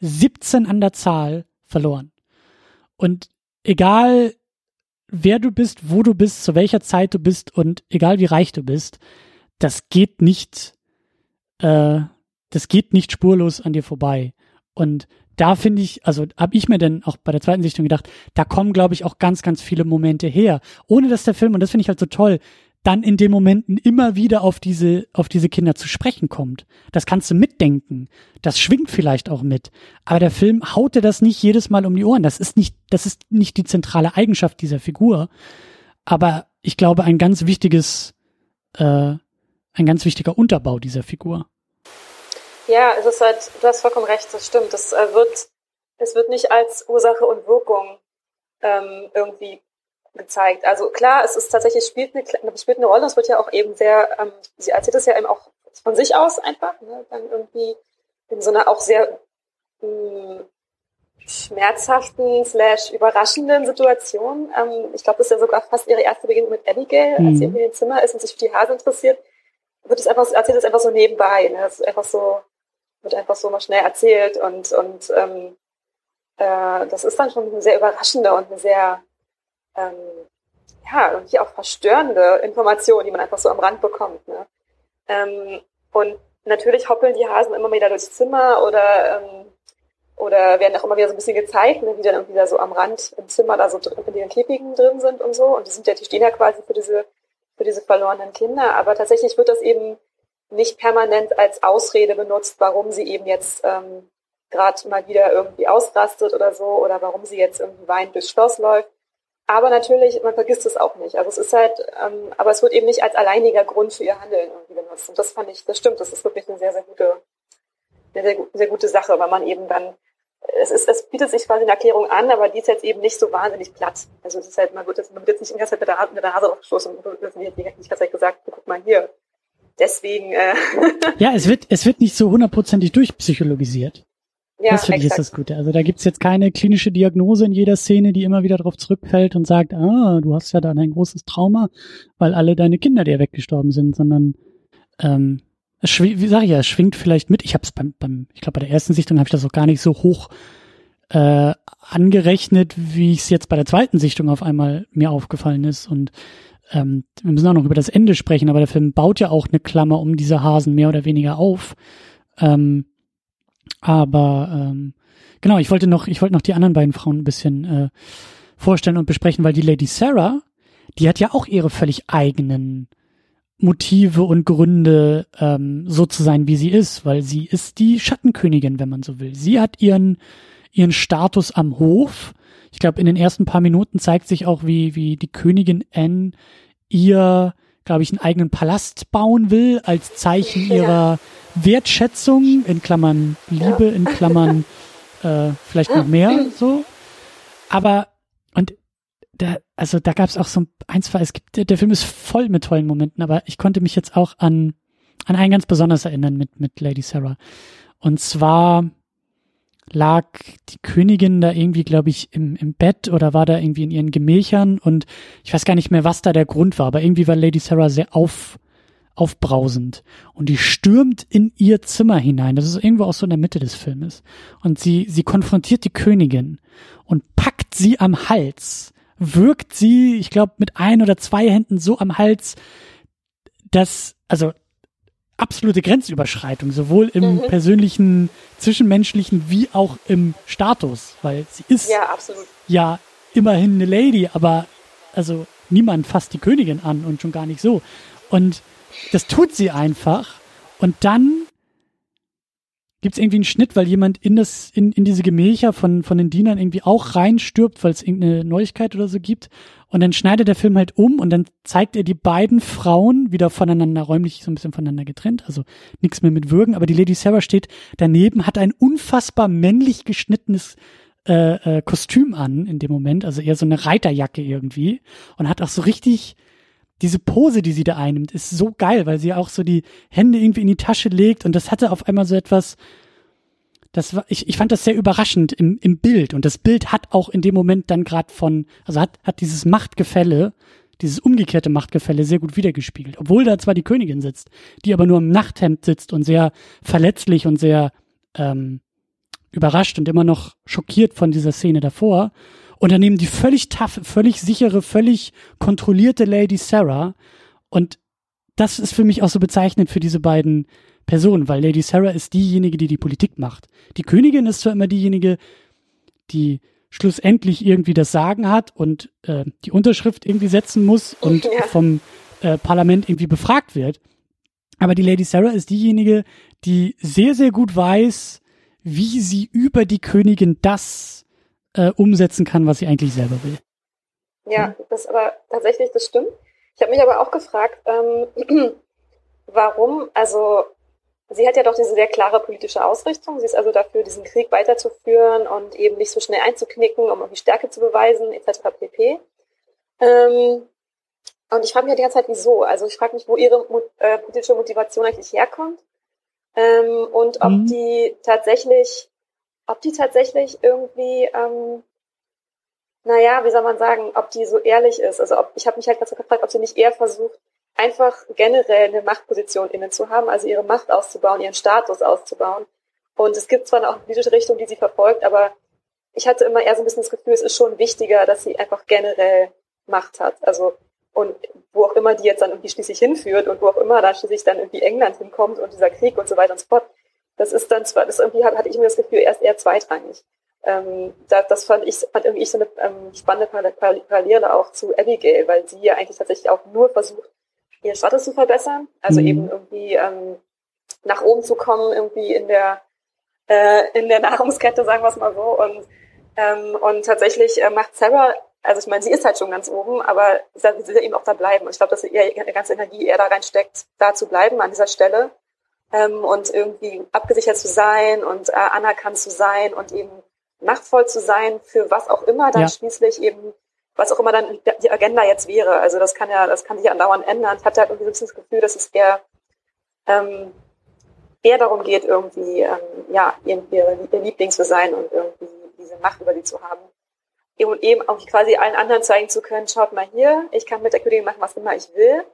17 an der Zahl verloren. Und egal wer du bist, wo du bist, zu welcher Zeit du bist und egal wie reich du bist, das geht nicht, äh, das geht nicht spurlos an dir vorbei. Und da finde ich, also habe ich mir dann auch bei der zweiten Sichtung gedacht, da kommen, glaube ich, auch ganz, ganz viele Momente her. Ohne dass der Film, und das finde ich halt so toll, dann in den Momenten immer wieder auf diese, auf diese Kinder zu sprechen kommt. Das kannst du mitdenken. Das schwingt vielleicht auch mit. Aber der Film haut dir das nicht jedes Mal um die Ohren. Das ist nicht, das ist nicht die zentrale Eigenschaft dieser Figur. Aber ich glaube, ein ganz wichtiges, äh, ein ganz wichtiger Unterbau dieser Figur. Ja, es ist halt, du hast vollkommen recht, das stimmt. Das äh, wird, es wird nicht als Ursache und Wirkung ähm, irgendwie gezeigt. Also klar, es ist tatsächlich spielt eine, spielt eine Rolle. Es wird ja auch eben sehr, ähm, sie erzählt es ja eben auch von sich aus einfach, ne? dann irgendwie in so einer auch sehr mh, hm, schmerzhaften slash überraschenden Situation. Ähm, ich glaube, das ist ja sogar fast ihre erste Begegnung mit Abigail, mhm. als sie irgendwie im Zimmer ist und sich für die Hase interessiert. Wird es einfach, erzählt es einfach so nebenbei. Ne? Das ist einfach so, wird einfach so mal schnell erzählt und und ähm, äh, das ist dann schon eine sehr überraschende und eine sehr ähm, ja, irgendwie auch verstörende Informationen, die man einfach so am Rand bekommt. Ne? Ähm, und natürlich hoppeln die Hasen immer wieder durchs Zimmer oder ähm, oder werden auch immer wieder so ein bisschen gezeigt, ne, wie dann irgendwie da so am Rand im Zimmer da so in den Käfigen drin sind und so. Und die sind ja, die stehen ja quasi für diese, für diese verlorenen Kinder. Aber tatsächlich wird das eben nicht permanent als Ausrede benutzt, warum sie eben jetzt ähm, gerade mal wieder irgendwie ausrastet oder so oder warum sie jetzt irgendwie weinend durchs Schloss läuft. Aber natürlich, man vergisst es auch nicht. Also es ist halt, ähm, aber es wird eben nicht als alleiniger Grund für ihr Handeln irgendwie benutzt. Und das fand ich, das stimmt, das ist wirklich eine sehr, sehr gute, eine sehr, sehr gute Sache, weil man eben dann, es ist, es bietet sich quasi eine Erklärung an, aber die ist jetzt eben nicht so wahnsinnig platt. Also es ist halt, man wird jetzt, man wird jetzt nicht die ganze Zeit mit der, mit der Nase aufgestoßen und wird nicht die ganze Zeit gesagt, guck mal hier. Deswegen, äh Ja, es wird, es wird nicht so hundertprozentig durchpsychologisiert. Ja, das finde ich ist das Gute. Also da gibt's jetzt keine klinische Diagnose in jeder Szene, die immer wieder darauf zurückfällt und sagt, ah, du hast ja dann ein großes Trauma, weil alle deine Kinder dir weggestorben sind, sondern ähm, es wie sage ich ja, es schwingt vielleicht mit. Ich habe es beim, beim, ich glaube bei der ersten Sichtung habe ich das auch gar nicht so hoch äh, angerechnet, wie es jetzt bei der zweiten Sichtung auf einmal mir aufgefallen ist. Und ähm, wir müssen auch noch über das Ende sprechen, aber der Film baut ja auch eine Klammer um diese Hasen mehr oder weniger auf. Ähm, aber ähm, genau, ich wollte noch, ich wollte noch die anderen beiden Frauen ein bisschen äh, vorstellen und besprechen, weil die Lady Sarah, die hat ja auch ihre völlig eigenen Motive und Gründe, ähm, so zu sein, wie sie ist, weil sie ist die Schattenkönigin, wenn man so will. Sie hat ihren ihren Status am Hof. Ich glaube, in den ersten paar Minuten zeigt sich auch, wie wie die Königin Anne ihr, glaube ich, einen eigenen Palast bauen will als Zeichen ihrer Wertschätzung, in Klammern Liebe, in Klammern äh, vielleicht noch mehr so. Aber und da, also da gab es auch so ein, zwei, es gibt, der Film ist voll mit tollen Momenten, aber ich konnte mich jetzt auch an, an einen ganz besonders erinnern mit, mit Lady Sarah. Und zwar lag die Königin da irgendwie, glaube ich, im, im Bett oder war da irgendwie in ihren Gemächern und ich weiß gar nicht mehr, was da der Grund war, aber irgendwie war Lady Sarah sehr auf, aufbrausend und die stürmt in ihr Zimmer hinein. Das ist irgendwo auch so in der Mitte des Filmes. Und sie, sie konfrontiert die Königin und packt sie am Hals, wirkt sie, ich glaube, mit ein oder zwei Händen so am Hals, dass, also absolute Grenzüberschreitung, sowohl im mhm. persönlichen, zwischenmenschlichen wie auch im Status, weil sie ist ja, ja immerhin eine Lady, aber also niemand fasst die Königin an und schon gar nicht so. Und das tut sie einfach. Und dann gibt es irgendwie einen Schnitt, weil jemand in das, in, in diese Gemächer von, von den Dienern irgendwie auch reinstirbt, weil es irgendeine Neuigkeit oder so gibt. Und dann schneidet der Film halt um und dann zeigt er die beiden Frauen wieder voneinander, räumlich so ein bisschen voneinander getrennt, also nichts mehr mit Würgen, aber die Lady Sarah steht daneben, hat ein unfassbar männlich geschnittenes äh, äh, Kostüm an in dem Moment, also eher so eine Reiterjacke irgendwie und hat auch so richtig diese Pose, die sie da einnimmt, ist so geil, weil sie auch so die Hände irgendwie in die Tasche legt und das hatte auf einmal so etwas, das war, ich, ich fand das sehr überraschend im, im Bild und das Bild hat auch in dem Moment dann gerade von, also hat, hat dieses Machtgefälle, dieses umgekehrte Machtgefälle sehr gut wiedergespiegelt. Obwohl da zwar die Königin sitzt, die aber nur im Nachthemd sitzt und sehr verletzlich und sehr ähm, überrascht und immer noch schockiert von dieser Szene davor und dann nehmen die völlig tough, völlig sichere, völlig kontrollierte Lady Sarah. Und das ist für mich auch so bezeichnend für diese beiden Personen, weil Lady Sarah ist diejenige, die die Politik macht. Die Königin ist zwar immer diejenige, die schlussendlich irgendwie das Sagen hat und äh, die Unterschrift irgendwie setzen muss und ja. vom äh, Parlament irgendwie befragt wird. Aber die Lady Sarah ist diejenige, die sehr, sehr gut weiß, wie sie über die Königin das äh, umsetzen kann, was sie eigentlich selber will. Ja, das aber tatsächlich, das stimmt. Ich habe mich aber auch gefragt, ähm, warum, also sie hat ja doch diese sehr klare politische Ausrichtung. Sie ist also dafür, diesen Krieg weiterzuführen und eben nicht so schnell einzuknicken, um irgendwie Stärke zu beweisen, etc. pp. Ähm, und ich frage mich ja die ganze Zeit, wieso. Also ich frage mich, wo ihre äh, politische Motivation eigentlich herkommt ähm, und ob mhm. die tatsächlich ob die tatsächlich irgendwie, ähm, naja, wie soll man sagen, ob die so ehrlich ist. Also ob, ich habe mich halt ganz gefragt, ob sie nicht eher versucht, einfach generell eine Machtposition innen zu haben, also ihre Macht auszubauen, ihren Status auszubauen. Und es gibt zwar auch eine politische Richtung, die sie verfolgt, aber ich hatte immer eher so ein bisschen das Gefühl, es ist schon wichtiger, dass sie einfach generell Macht hat. Also und wo auch immer die jetzt dann irgendwie schließlich hinführt und wo auch immer dann schließlich dann irgendwie England hinkommt und dieser Krieg und so weiter und so fort, das ist dann zwar, das irgendwie hatte ich mir das Gefühl, erst eher zweitrangig. Ähm, da, das fand ich, fand irgendwie so eine ähm, spannende Parallele auch zu Abigail, weil sie ja eigentlich tatsächlich auch nur versucht, ihren Status zu verbessern. Also mhm. eben irgendwie ähm, nach oben zu kommen, irgendwie in der äh, in der Nahrungskette, sagen wir es mal so. Und, ähm, und tatsächlich äh, macht Sarah, also ich meine, sie ist halt schon ganz oben, aber sie will eben auch da bleiben. Und ich glaube, dass sie ihre ganze Energie eher da reinsteckt, da zu bleiben an dieser Stelle ähm, und irgendwie abgesichert zu sein und äh, anerkannt zu sein und eben machtvoll zu sein für was auch immer dann ja. schließlich eben was auch immer dann die Agenda jetzt wäre. Also das kann ja, das kann sich ja andauernd ändern. Ich hatte halt irgendwie so ein bisschen das Gefühl, dass es eher ähm, eher darum geht, irgendwie ähm, ja, ihr, Liebling zu sein und irgendwie diese Macht über sie zu haben. Und eben auch quasi allen anderen zeigen zu können, schaut mal hier, ich kann mit der Königin machen, was immer ich will.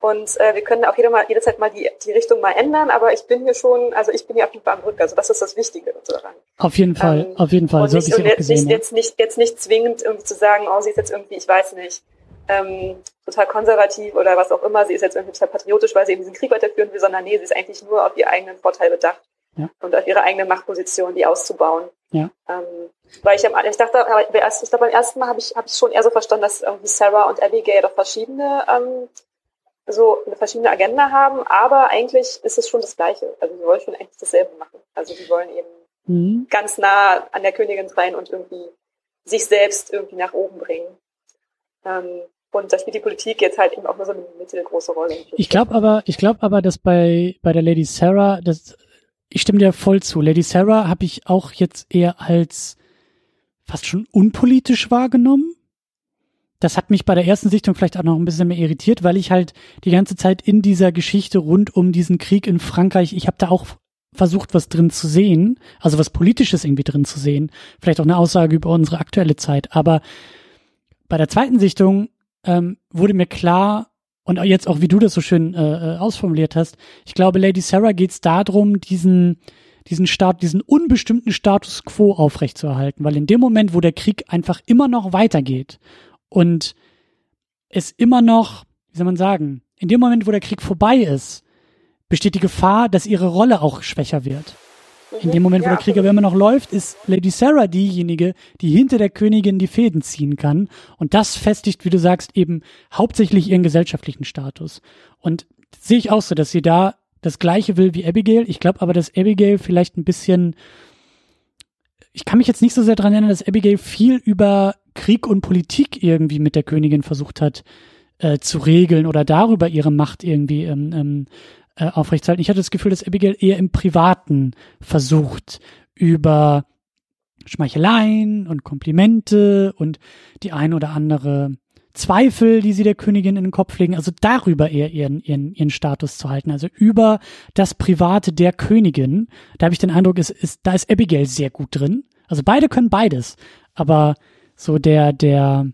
Und äh, wir können auch jede mal, jederzeit mal die, die Richtung mal ändern, aber ich bin hier schon, also ich bin hier auf jeden Fall am Rücken. Also das ist das Wichtige daran. Auf jeden Fall, ähm, auf jeden Fall. Und, so nicht, und jetzt, gesehen, nicht, ja. jetzt, nicht, jetzt nicht zwingend irgendwie zu sagen, oh, sie ist jetzt irgendwie, ich weiß nicht, ähm, total konservativ oder was auch immer, sie ist jetzt irgendwie total patriotisch, weil sie eben diesen Krieg weiterführen will, sondern nee, sie ist eigentlich nur auf ihren eigenen Vorteil bedacht ja. und auf ihre eigene Machtposition, die auszubauen. Ja. Ähm, weil ich, ich dachte, ich glaube, beim ersten Mal habe ich, hab ich schon eher so verstanden, dass irgendwie Sarah und Abigail doch verschiedene ähm, so eine verschiedene Agenda haben, aber eigentlich ist es schon das Gleiche. Also sie wollen schon eigentlich dasselbe machen. Also sie wollen eben mhm. ganz nah an der Königin sein und irgendwie sich selbst irgendwie nach oben bringen. Ähm, und da spielt die Politik jetzt halt eben auch nur so eine mittelgroße Rolle. Ich glaube aber, ich glaube aber, dass bei, bei der Lady Sarah, das, ich stimme dir voll zu. Lady Sarah habe ich auch jetzt eher als fast schon unpolitisch wahrgenommen das hat mich bei der ersten Sichtung vielleicht auch noch ein bisschen mehr irritiert, weil ich halt die ganze Zeit in dieser Geschichte rund um diesen Krieg in Frankreich, ich habe da auch versucht, was drin zu sehen, also was Politisches irgendwie drin zu sehen, vielleicht auch eine Aussage über unsere aktuelle Zeit. Aber bei der zweiten Sichtung ähm, wurde mir klar, und jetzt auch wie du das so schön äh, äh ausformuliert hast, ich glaube, Lady Sarah geht es darum, diesen diesen Staat, diesen unbestimmten Status quo aufrechtzuerhalten, weil in dem Moment, wo der Krieg einfach immer noch weitergeht und es immer noch, wie soll man sagen, in dem Moment, wo der Krieg vorbei ist, besteht die Gefahr, dass ihre Rolle auch schwächer wird. In dem Moment, wo der Krieg aber immer noch läuft, ist Lady Sarah diejenige, die hinter der Königin die Fäden ziehen kann. Und das festigt, wie du sagst, eben hauptsächlich ihren gesellschaftlichen Status. Und sehe ich auch so, dass sie da das Gleiche will wie Abigail. Ich glaube aber, dass Abigail vielleicht ein bisschen, ich kann mich jetzt nicht so sehr daran erinnern, dass Abigail viel über Krieg und Politik irgendwie mit der Königin versucht hat äh, zu regeln oder darüber ihre Macht irgendwie ähm, ähm, äh, aufrechtzuerhalten. Ich hatte das Gefühl, dass Abigail eher im Privaten versucht, über Schmeicheleien und Komplimente und die ein oder andere Zweifel, die sie der Königin in den Kopf legen, also darüber eher ihren, ihren, ihren Status zu halten, also über das Private der Königin. Da habe ich den Eindruck, ist, ist, da ist Abigail sehr gut drin. Also beide können beides, aber so der, der,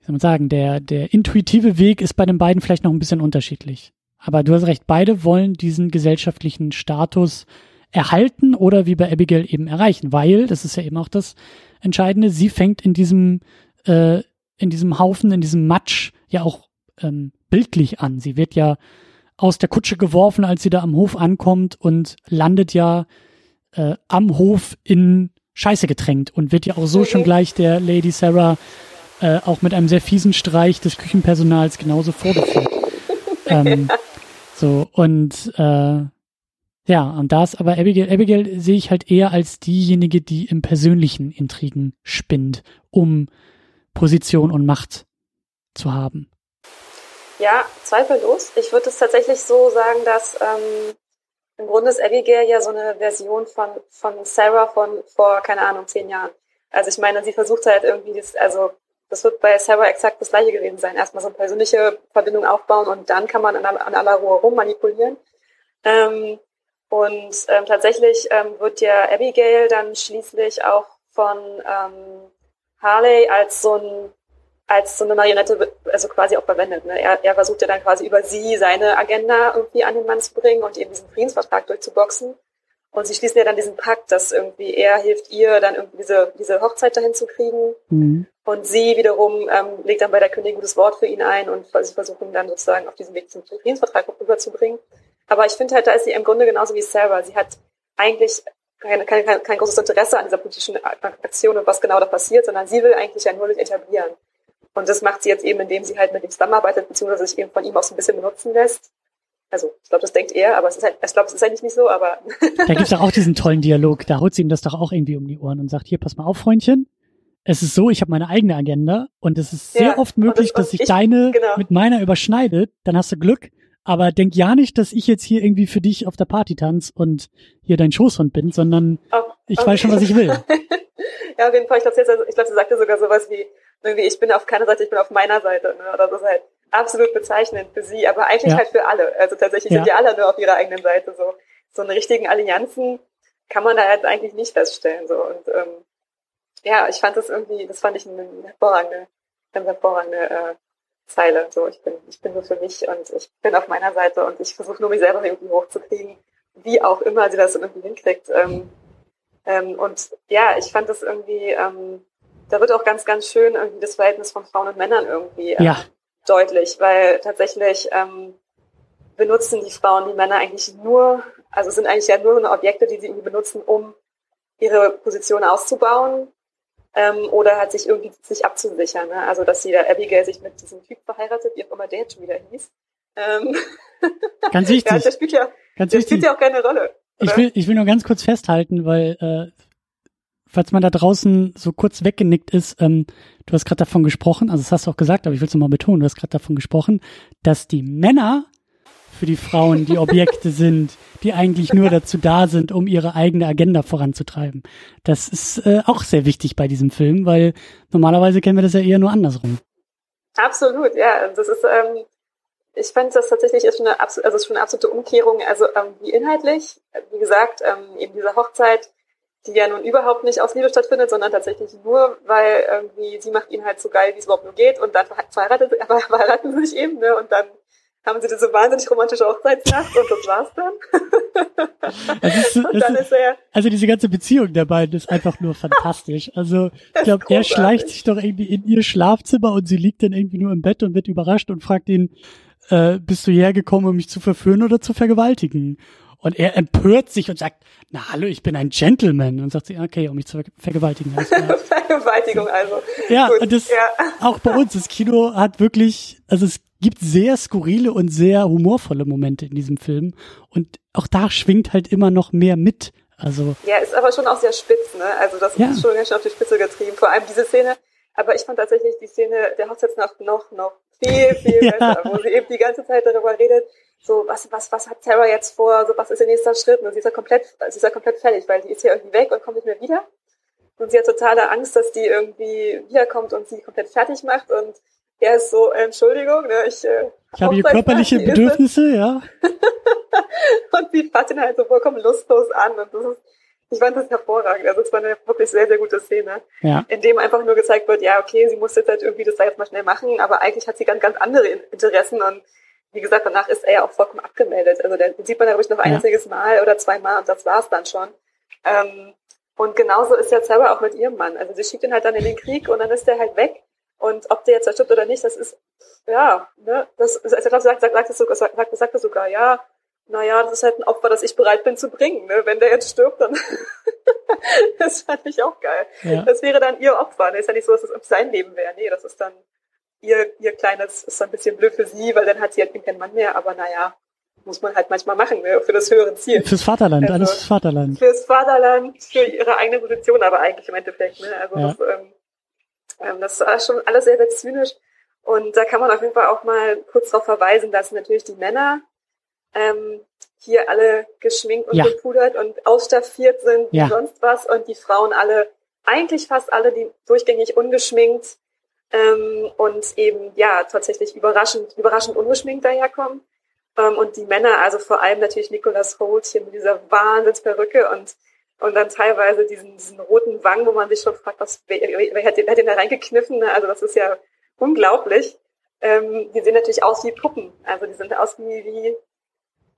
wie soll man sagen, der, der intuitive Weg ist bei den beiden vielleicht noch ein bisschen unterschiedlich. Aber du hast recht, beide wollen diesen gesellschaftlichen Status erhalten oder wie bei Abigail eben erreichen, weil, das ist ja eben auch das Entscheidende, sie fängt in diesem, äh, in diesem Haufen, in diesem Matsch ja auch ähm, bildlich an. Sie wird ja aus der Kutsche geworfen, als sie da am Hof ankommt und landet ja äh, am Hof in Scheiße getränkt und wird ja auch so schon gleich der Lady Sarah äh, auch mit einem sehr fiesen Streich des Küchenpersonals genauso vorgeführt. ähm, so, und äh, ja, und das aber Abigail, Abigail sehe ich halt eher als diejenige, die im persönlichen Intrigen spinnt, um Position und Macht zu haben. Ja, zweifellos. Ich würde es tatsächlich so sagen, dass ähm, im Grunde ist Abigail ja so eine Version von, von Sarah von vor, keine Ahnung, zehn Jahren. Also ich meine, sie versucht halt irgendwie, das, also das wird bei Sarah exakt das gleiche gewesen sein. Erstmal so eine persönliche Verbindung aufbauen und dann kann man an, an aller Ruhe rum manipulieren. Ähm, und ähm, tatsächlich ähm, wird ja Abigail dann schließlich auch von ähm, Harley als so ein als so eine Marionette also quasi auch verwendet. Ne? Er, er versucht ja dann quasi über sie seine Agenda irgendwie an den Mann zu bringen und eben diesen Friedensvertrag durchzuboxen. Und sie schließen ja dann diesen Pakt, dass irgendwie er hilft ihr, dann irgendwie diese, diese Hochzeit dahin zu kriegen. Mhm. Und sie wiederum ähm, legt dann bei der Königin gutes Wort für ihn ein und sie versuchen dann sozusagen auf diesem Weg zum Friedensvertrag rüberzubringen. Aber ich finde halt, da ist sie im Grunde genauso wie Sarah. Sie hat eigentlich kein, kein, kein, großes Interesse an dieser politischen Aktion und was genau da passiert, sondern sie will eigentlich ja nur etablieren. Und das macht sie jetzt eben, indem sie halt mit ihm zusammenarbeitet, beziehungsweise sich eben von ihm auch so ein bisschen benutzen lässt. Also, ich glaube, das denkt er, aber es ist halt, ich glaube, es ist eigentlich nicht so, aber. da gibt's doch auch diesen tollen Dialog. Da haut sie ihm das doch auch irgendwie um die Ohren und sagt, hier, pass mal auf, Freundchen. Es ist so, ich habe meine eigene Agenda und es ist sehr ja, oft möglich, das, dass sich ich, deine genau. mit meiner überschneidet. Dann hast du Glück. Aber denk ja nicht, dass ich jetzt hier irgendwie für dich auf der Party tanz und hier dein Schoßhund bin, sondern oh, ich okay. weiß schon, was ich will. ja, auf jeden Fall. Ich glaube, ich glaub, sie sagte sogar sowas wie, irgendwie, ich bin auf keiner Seite, ich bin auf meiner Seite. Ne? Oder das ist halt absolut bezeichnend für sie, aber eigentlich ja. halt für alle. Also tatsächlich ja. sind die alle nur auf ihrer eigenen Seite. So, so eine richtigen Allianzen kann man da halt eigentlich nicht feststellen. So. Und ähm, ja, ich fand das irgendwie, das fand ich eine hervorragende, eine hervorragende äh, Zeile. So, ich bin, ich bin nur für mich und ich bin auf meiner Seite und ich versuche nur mich selber irgendwie hochzukriegen, wie auch immer sie das irgendwie hinkriegt. Ähm, ähm, und ja, ich fand das irgendwie, ähm, da wird auch ganz, ganz schön irgendwie das Verhältnis von Frauen und Männern irgendwie äh, ja. deutlich, weil tatsächlich ähm, benutzen die Frauen die Männer eigentlich nur, also sind eigentlich ja nur Objekte, die sie irgendwie benutzen, um ihre Position auszubauen ähm, oder hat sich irgendwie sich abzusichern. Ne? Also dass sie da Abigail sich mit diesem Typ verheiratet, wie auch immer der jetzt schon wieder hieß. Ähm, ganz wichtig. ja, der spielt ja, ganz der wichtig. spielt ja auch keine Rolle. Ich will, ich will nur ganz kurz festhalten, weil äh, falls man da draußen so kurz weggenickt ist, ähm, du hast gerade davon gesprochen, also das hast du auch gesagt, aber ich will es nochmal betonen, du hast gerade davon gesprochen, dass die Männer für die Frauen die Objekte sind, die eigentlich nur dazu da sind, um ihre eigene Agenda voranzutreiben. Das ist äh, auch sehr wichtig bei diesem Film, weil normalerweise kennen wir das ja eher nur andersrum. Absolut, ja. Das ist, ähm, ich fand das tatsächlich ist schon eine, also ist schon eine absolute Umkehrung. Also ähm, wie inhaltlich, wie gesagt, ähm, eben diese Hochzeit die ja nun überhaupt nicht aus Liebe stattfindet, sondern tatsächlich nur, weil irgendwie sie macht ihn halt so geil, wie es überhaupt nur geht und dann verheiratet, aber verheiraten sie sich eben, ne? Und dann haben sie diese wahnsinnig romantische Hochzeitsnacht und das war's dann. Ist, und dann ist, ist er, also diese ganze Beziehung der beiden ist einfach nur fantastisch. Also ich glaube, er schleicht sich doch irgendwie in ihr Schlafzimmer und sie liegt dann irgendwie nur im Bett und wird überrascht und fragt ihn, äh, bist du hierher gekommen, um mich zu verführen oder zu vergewaltigen? Und er empört sich und sagt, na hallo, ich bin ein Gentleman. Und sagt sie, okay, um mich zu vergewaltigen. Vergewaltigung also. Ja, Gut, und das, ja. auch bei uns, das Kino hat wirklich, also es gibt sehr skurrile und sehr humorvolle Momente in diesem Film. Und auch da schwingt halt immer noch mehr mit. Also. Ja, ist aber schon auch sehr spitz, ne? Also das ja. ist schon ganz schön auf die Spitze getrieben. Vor allem diese Szene. Aber ich fand tatsächlich die Szene der Hochzeitsnacht noch, noch viel, viel ja. besser, wo sie eben die ganze Zeit darüber redet, so, was, was, was hat Sarah jetzt vor, so, was ist der nächste Schritt? Und sie ist ja komplett, sie ist ja komplett fertig, weil die ist ja irgendwie weg und kommt nicht mehr wieder. Und sie hat totale Angst, dass die irgendwie wiederkommt und sie komplett fertig macht und er ist so, äh, Entschuldigung, ne, ich, äh, ich habe hier körperliche Bedürfnisse, ja. und sie fasst ihn halt so vollkommen lustlos an und das ist, ich fand das hervorragend. Also es war eine wirklich sehr, sehr gute Szene, ja. in dem einfach nur gezeigt wird, ja, okay, sie muss jetzt halt irgendwie das da jetzt mal schnell machen, aber eigentlich hat sie ganz, ganz andere Interessen und wie gesagt, danach ist er ja auch vollkommen abgemeldet. Also den sieht man, glaube ich, noch ein ja. einziges Mal oder zweimal und das war's dann schon. Ähm, und genauso ist ja selber auch mit ihrem Mann. Also sie schickt ihn halt dann in den Krieg und dann ist der halt weg. Und ob der jetzt erstirbt oder nicht, das ist, ja, ne, das, also ich glaube, sagt, sagt, sagt, es sogar, sagt, sagt es sogar, ja, naja, das ist halt ein Opfer, das ich bereit bin zu bringen. Ne? Wenn der jetzt stirbt, dann das fand ich auch geil. Ja. Das wäre dann ihr Opfer. Ne? Ist ja nicht so, dass es sein Leben wäre. Nee, das ist dann ihr, ihr Kleines ist ein bisschen blöd für sie, weil dann hat sie halt keinen Mann mehr, aber naja, muss man halt manchmal machen, ne, für das höhere Ziel. Fürs Vaterland, also, alles fürs Vaterland. Fürs Vaterland, für ihre eigene Position, aber eigentlich im Endeffekt, ne, also ja. das, ähm, ähm, das war schon alles sehr, sehr zynisch. Und da kann man auf jeden Fall auch mal kurz darauf verweisen, dass natürlich die Männer ähm, hier alle geschminkt und ja. gepudert und ausstaffiert sind, wie ja. sonst was, und die Frauen alle, eigentlich fast alle, die durchgängig ungeschminkt ähm, und eben ja tatsächlich überraschend, überraschend ungeschminkt daherkommen. Ähm, und die Männer, also vor allem natürlich Nicolas Holt hier mit dieser Wahnsinnsperücke und und dann teilweise diesen, diesen roten Wangen, wo man sich schon fragt, was, wer, wer, hat, den, wer hat den da reingekniffen? Ne? Also das ist ja unglaublich. Ähm, die sehen natürlich aus wie Puppen. Also die sind aus wie, wie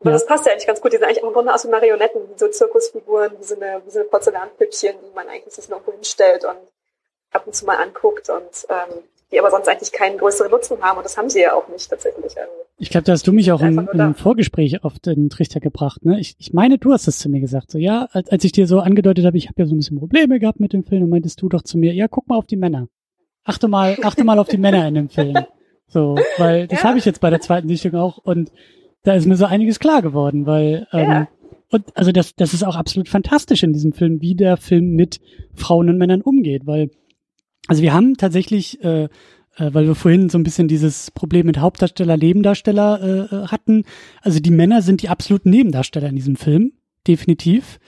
aber ja. das passt ja eigentlich ganz gut. Die sind eigentlich im Grunde aus wie Marionetten, wie so Zirkusfiguren, wie so eine, wie so eine Porzellanpüppchen, die man eigentlich sich noch hinstellt und ab und zu mal anguckt und ähm, die aber sonst eigentlich keinen größeren Nutzen haben und das haben sie ja auch nicht tatsächlich. Also, ich glaube, da hast du mich auch im, im Vorgespräch auf den Trichter gebracht. Ne? Ich, ich meine, du hast das zu mir gesagt. So, ja, als, als ich dir so angedeutet habe, ich habe ja so ein bisschen Probleme gehabt mit dem Film, dann meintest du doch zu mir, ja, guck mal auf die Männer. achte mal, achte mal auf die Männer in dem Film. So, weil das ja. habe ich jetzt bei der zweiten Sichtung auch und da ist mir so einiges klar geworden, weil ähm, ja. und also das, das ist auch absolut fantastisch in diesem Film, wie der Film mit Frauen und Männern umgeht, weil also wir haben tatsächlich äh, äh, weil wir vorhin so ein bisschen dieses Problem mit Hauptdarsteller, Nebendarsteller äh, äh, hatten. Also die Männer sind die absoluten Nebendarsteller in diesem Film, definitiv.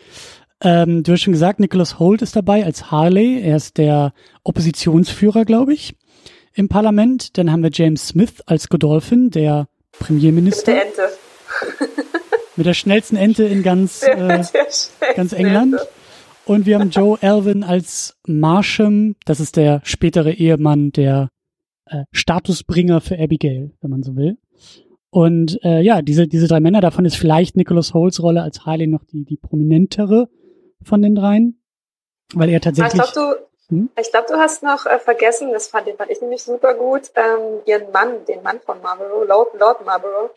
Ähm, du hast schon gesagt, Nicholas Holt ist dabei als Harley. Er ist der Oppositionsführer, glaube ich, im Parlament. Dann haben wir James Smith als Godolphin, der Premierminister. Mit der Ente. Mit der schnellsten Ente in ganz, äh, ganz England. Ente. Und wir haben Joe Alvin als Marsham. Das ist der spätere Ehemann der äh, Statusbringer für Abigail, wenn man so will. Und äh, ja, diese, diese drei Männer, davon ist vielleicht Nicholas Holts Rolle als Harley noch die, die prominentere von den dreien. Weil er tatsächlich. Ich glaube, du, hm? Ich glaub, du hast noch äh, vergessen, das fand, den fand ich nämlich super gut, ähm, ihren Mann, den Mann von Marlborough, Lord, Lord Marlborough,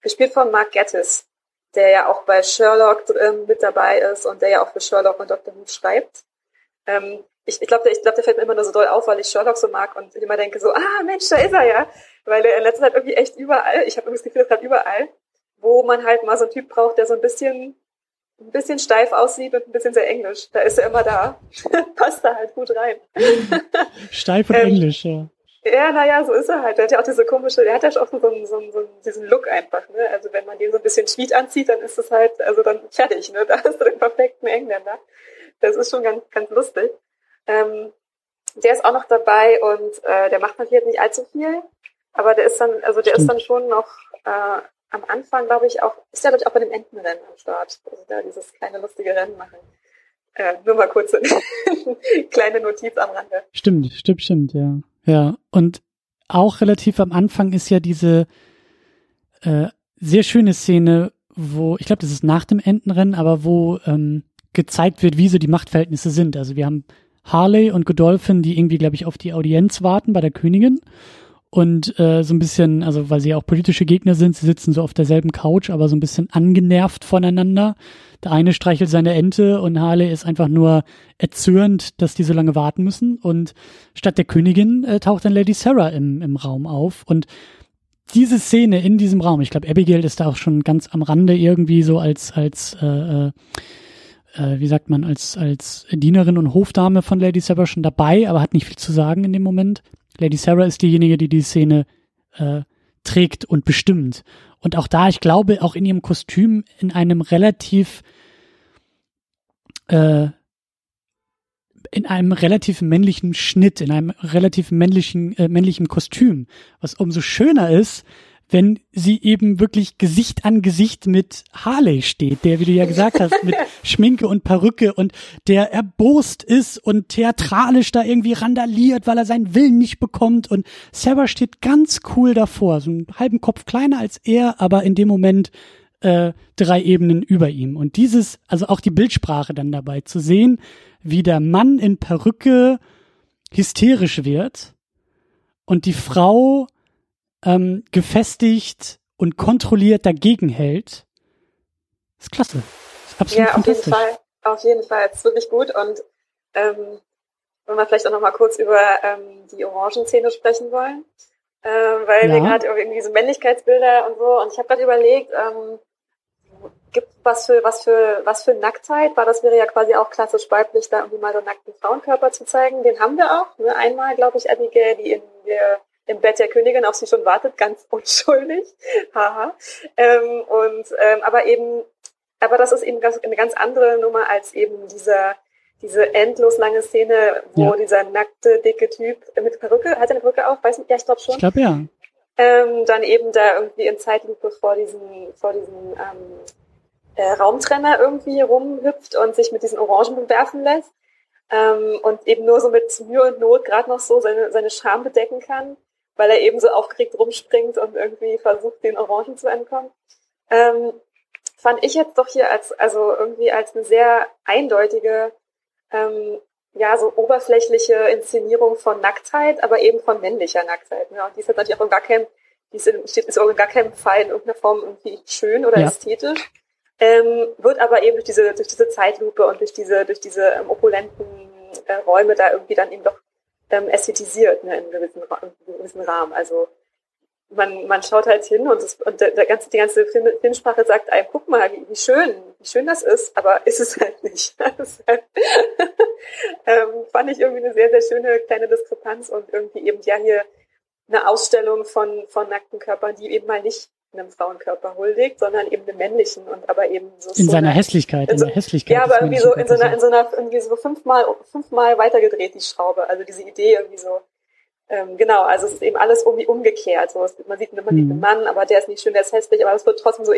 gespielt von Mark Gettis, der ja auch bei Sherlock ähm, mit dabei ist und der ja auch für Sherlock und Dr. Who schreibt. Ähm, ich, ich glaube, der, ich glaub, der fällt mir immer nur so doll auf, weil ich Sherlock so mag und ich immer denke so, ah Mensch, da ist er ja. Weil er in letzter Zeit irgendwie echt überall, ich habe irgendwie das Gefühl, gerade überall, wo man halt mal so einen Typ braucht, der so ein bisschen ein bisschen steif aussieht und ein bisschen sehr englisch. Da ist er immer da. Passt da halt gut rein. steif und ähm, englisch, ja. Ja, naja, so ist er halt. Der hat ja auch diese komische, der hat ja auch so, so, so, diesen Look einfach, ne? Also wenn man den so ein bisschen Tweet anzieht, dann ist es halt, also dann fertig, ne? Da hast du den perfekten Engländer. Das ist schon ganz, ganz lustig. Ähm, der ist auch noch dabei und äh, der macht natürlich nicht allzu viel, aber der ist dann, also der Stimmt. ist dann schon noch äh, am Anfang, glaube ich, auch, ist ja, glaube ich, auch bei dem Entenrennen am Start, also da dieses kleine lustige Rennen machen. Äh, nur mal kurz eine kleine Notiz am Rande. Stimmt, stimmt, stimmt, ja. Ja, und auch relativ am Anfang ist ja diese äh, sehr schöne Szene, wo, ich glaube, das ist nach dem Entenrennen, aber wo ähm, gezeigt wird, wie so die Machtverhältnisse sind. Also wir haben Harley und Godolphin, die irgendwie, glaube ich, auf die Audienz warten bei der Königin. Und äh, so ein bisschen, also weil sie ja auch politische Gegner sind, sie sitzen so auf derselben Couch, aber so ein bisschen angenervt voneinander. Der eine streichelt seine Ente und Harley ist einfach nur erzürnt, dass die so lange warten müssen. Und statt der Königin äh, taucht dann Lady Sarah im, im Raum auf. Und diese Szene in diesem Raum, ich glaube, Abigail ist da auch schon ganz am Rande irgendwie so als, als äh, äh, wie sagt man, als, als Dienerin und Hofdame von Lady Sarah schon dabei, aber hat nicht viel zu sagen in dem Moment. Lady Sarah ist diejenige, die die Szene äh, trägt und bestimmt. Und auch da, ich glaube, auch in ihrem Kostüm in einem relativ äh, in einem relativ männlichen Schnitt, in einem relativ männlichen, äh, männlichen Kostüm, was umso schöner ist, wenn sie eben wirklich Gesicht an Gesicht mit Harley steht, der, wie du ja gesagt hast, mit Schminke und Perücke und der erbost ist und theatralisch da irgendwie randaliert, weil er seinen Willen nicht bekommt und Sarah steht ganz cool davor, so einen halben Kopf kleiner als er, aber in dem Moment äh, drei Ebenen über ihm. Und dieses, also auch die Bildsprache dann dabei zu sehen, wie der Mann in Perücke hysterisch wird und die Frau ähm, gefestigt und kontrolliert dagegen hält, ist klasse. Ist absolut ja, auf jeden Fall. Auf jeden Fall. Es ist wirklich gut. Und ähm, wenn wir vielleicht auch noch mal kurz über ähm, die Orangenszene sprechen wollen, ähm, weil ja. wir gerade irgendwie diese Männlichkeitsbilder und so. Und ich habe gerade überlegt, ähm, gibt was für was für was für Nacktheit, weil das wäre ja quasi auch klassisch weiblich, da irgendwie mal so nackten Frauenkörper zu zeigen. Den haben wir auch. Ne? Einmal, glaube ich, Abigail, die in der im Bett der Königin auf sie schon wartet, ganz unschuldig. Haha. ähm, und ähm, aber eben, aber das ist eben ganz, eine ganz andere Nummer als eben dieser diese endlos lange Szene, wo ja. dieser nackte, dicke Typ mit Perücke, hat er eine Perücke auf? Weiß nicht, ja, ich glaube schon. Ich glaube ja. Ähm, dann eben da irgendwie in Zeitlupe vor diesem, vor diesem ähm, äh, Raumtrenner irgendwie rumhüpft und sich mit diesen Orangen bewerfen lässt. Ähm, und eben nur so mit Mühe und Not gerade noch so seine, seine Scham bedecken kann weil er eben so aufgeregt rumspringt und irgendwie versucht, den Orangen zu entkommen. Ähm, fand ich jetzt doch hier als, also irgendwie als eine sehr eindeutige, ähm, ja, so oberflächliche Inszenierung von Nacktheit, aber eben von männlicher Nacktheit. Ne? Und die ist natürlich auch in gar keinem, die ist in, steht ist auch in gar keinem Fall in irgendeiner Form irgendwie schön oder ja. ästhetisch. Ähm, wird aber eben durch diese, durch diese Zeitlupe und durch diese, durch diese ähm, opulenten äh, Räume da irgendwie dann eben doch ähm, ästhetisiert ne, in einem gewissen, in gewissen Rahmen. Also man, man schaut halt hin und, das, und der, der ganze, die ganze Film, Filmsprache sagt einem, guck mal, wie, wie schön, wie schön das ist, aber ist es halt nicht. Halt, ähm, fand ich irgendwie eine sehr, sehr schöne kleine Diskrepanz und irgendwie eben ja hier eine Ausstellung von, von nackten Körpern, die eben mal nicht einem Frauenkörper huldigt, sondern eben einem männlichen und aber eben so. In so seiner eine, Hässlichkeit, in, so, der Hässlichkeit. Ja, aber irgendwie so in so einer, in so einer, irgendwie so fünfmal, fünfmal weitergedreht, die Schraube. Also diese Idee irgendwie so, ähm, genau, also es ist eben alles irgendwie umgekehrt. So, es, man sieht, man sieht einen mhm. Mann, aber der ist nicht schön, der ist hässlich, aber es wird trotzdem so,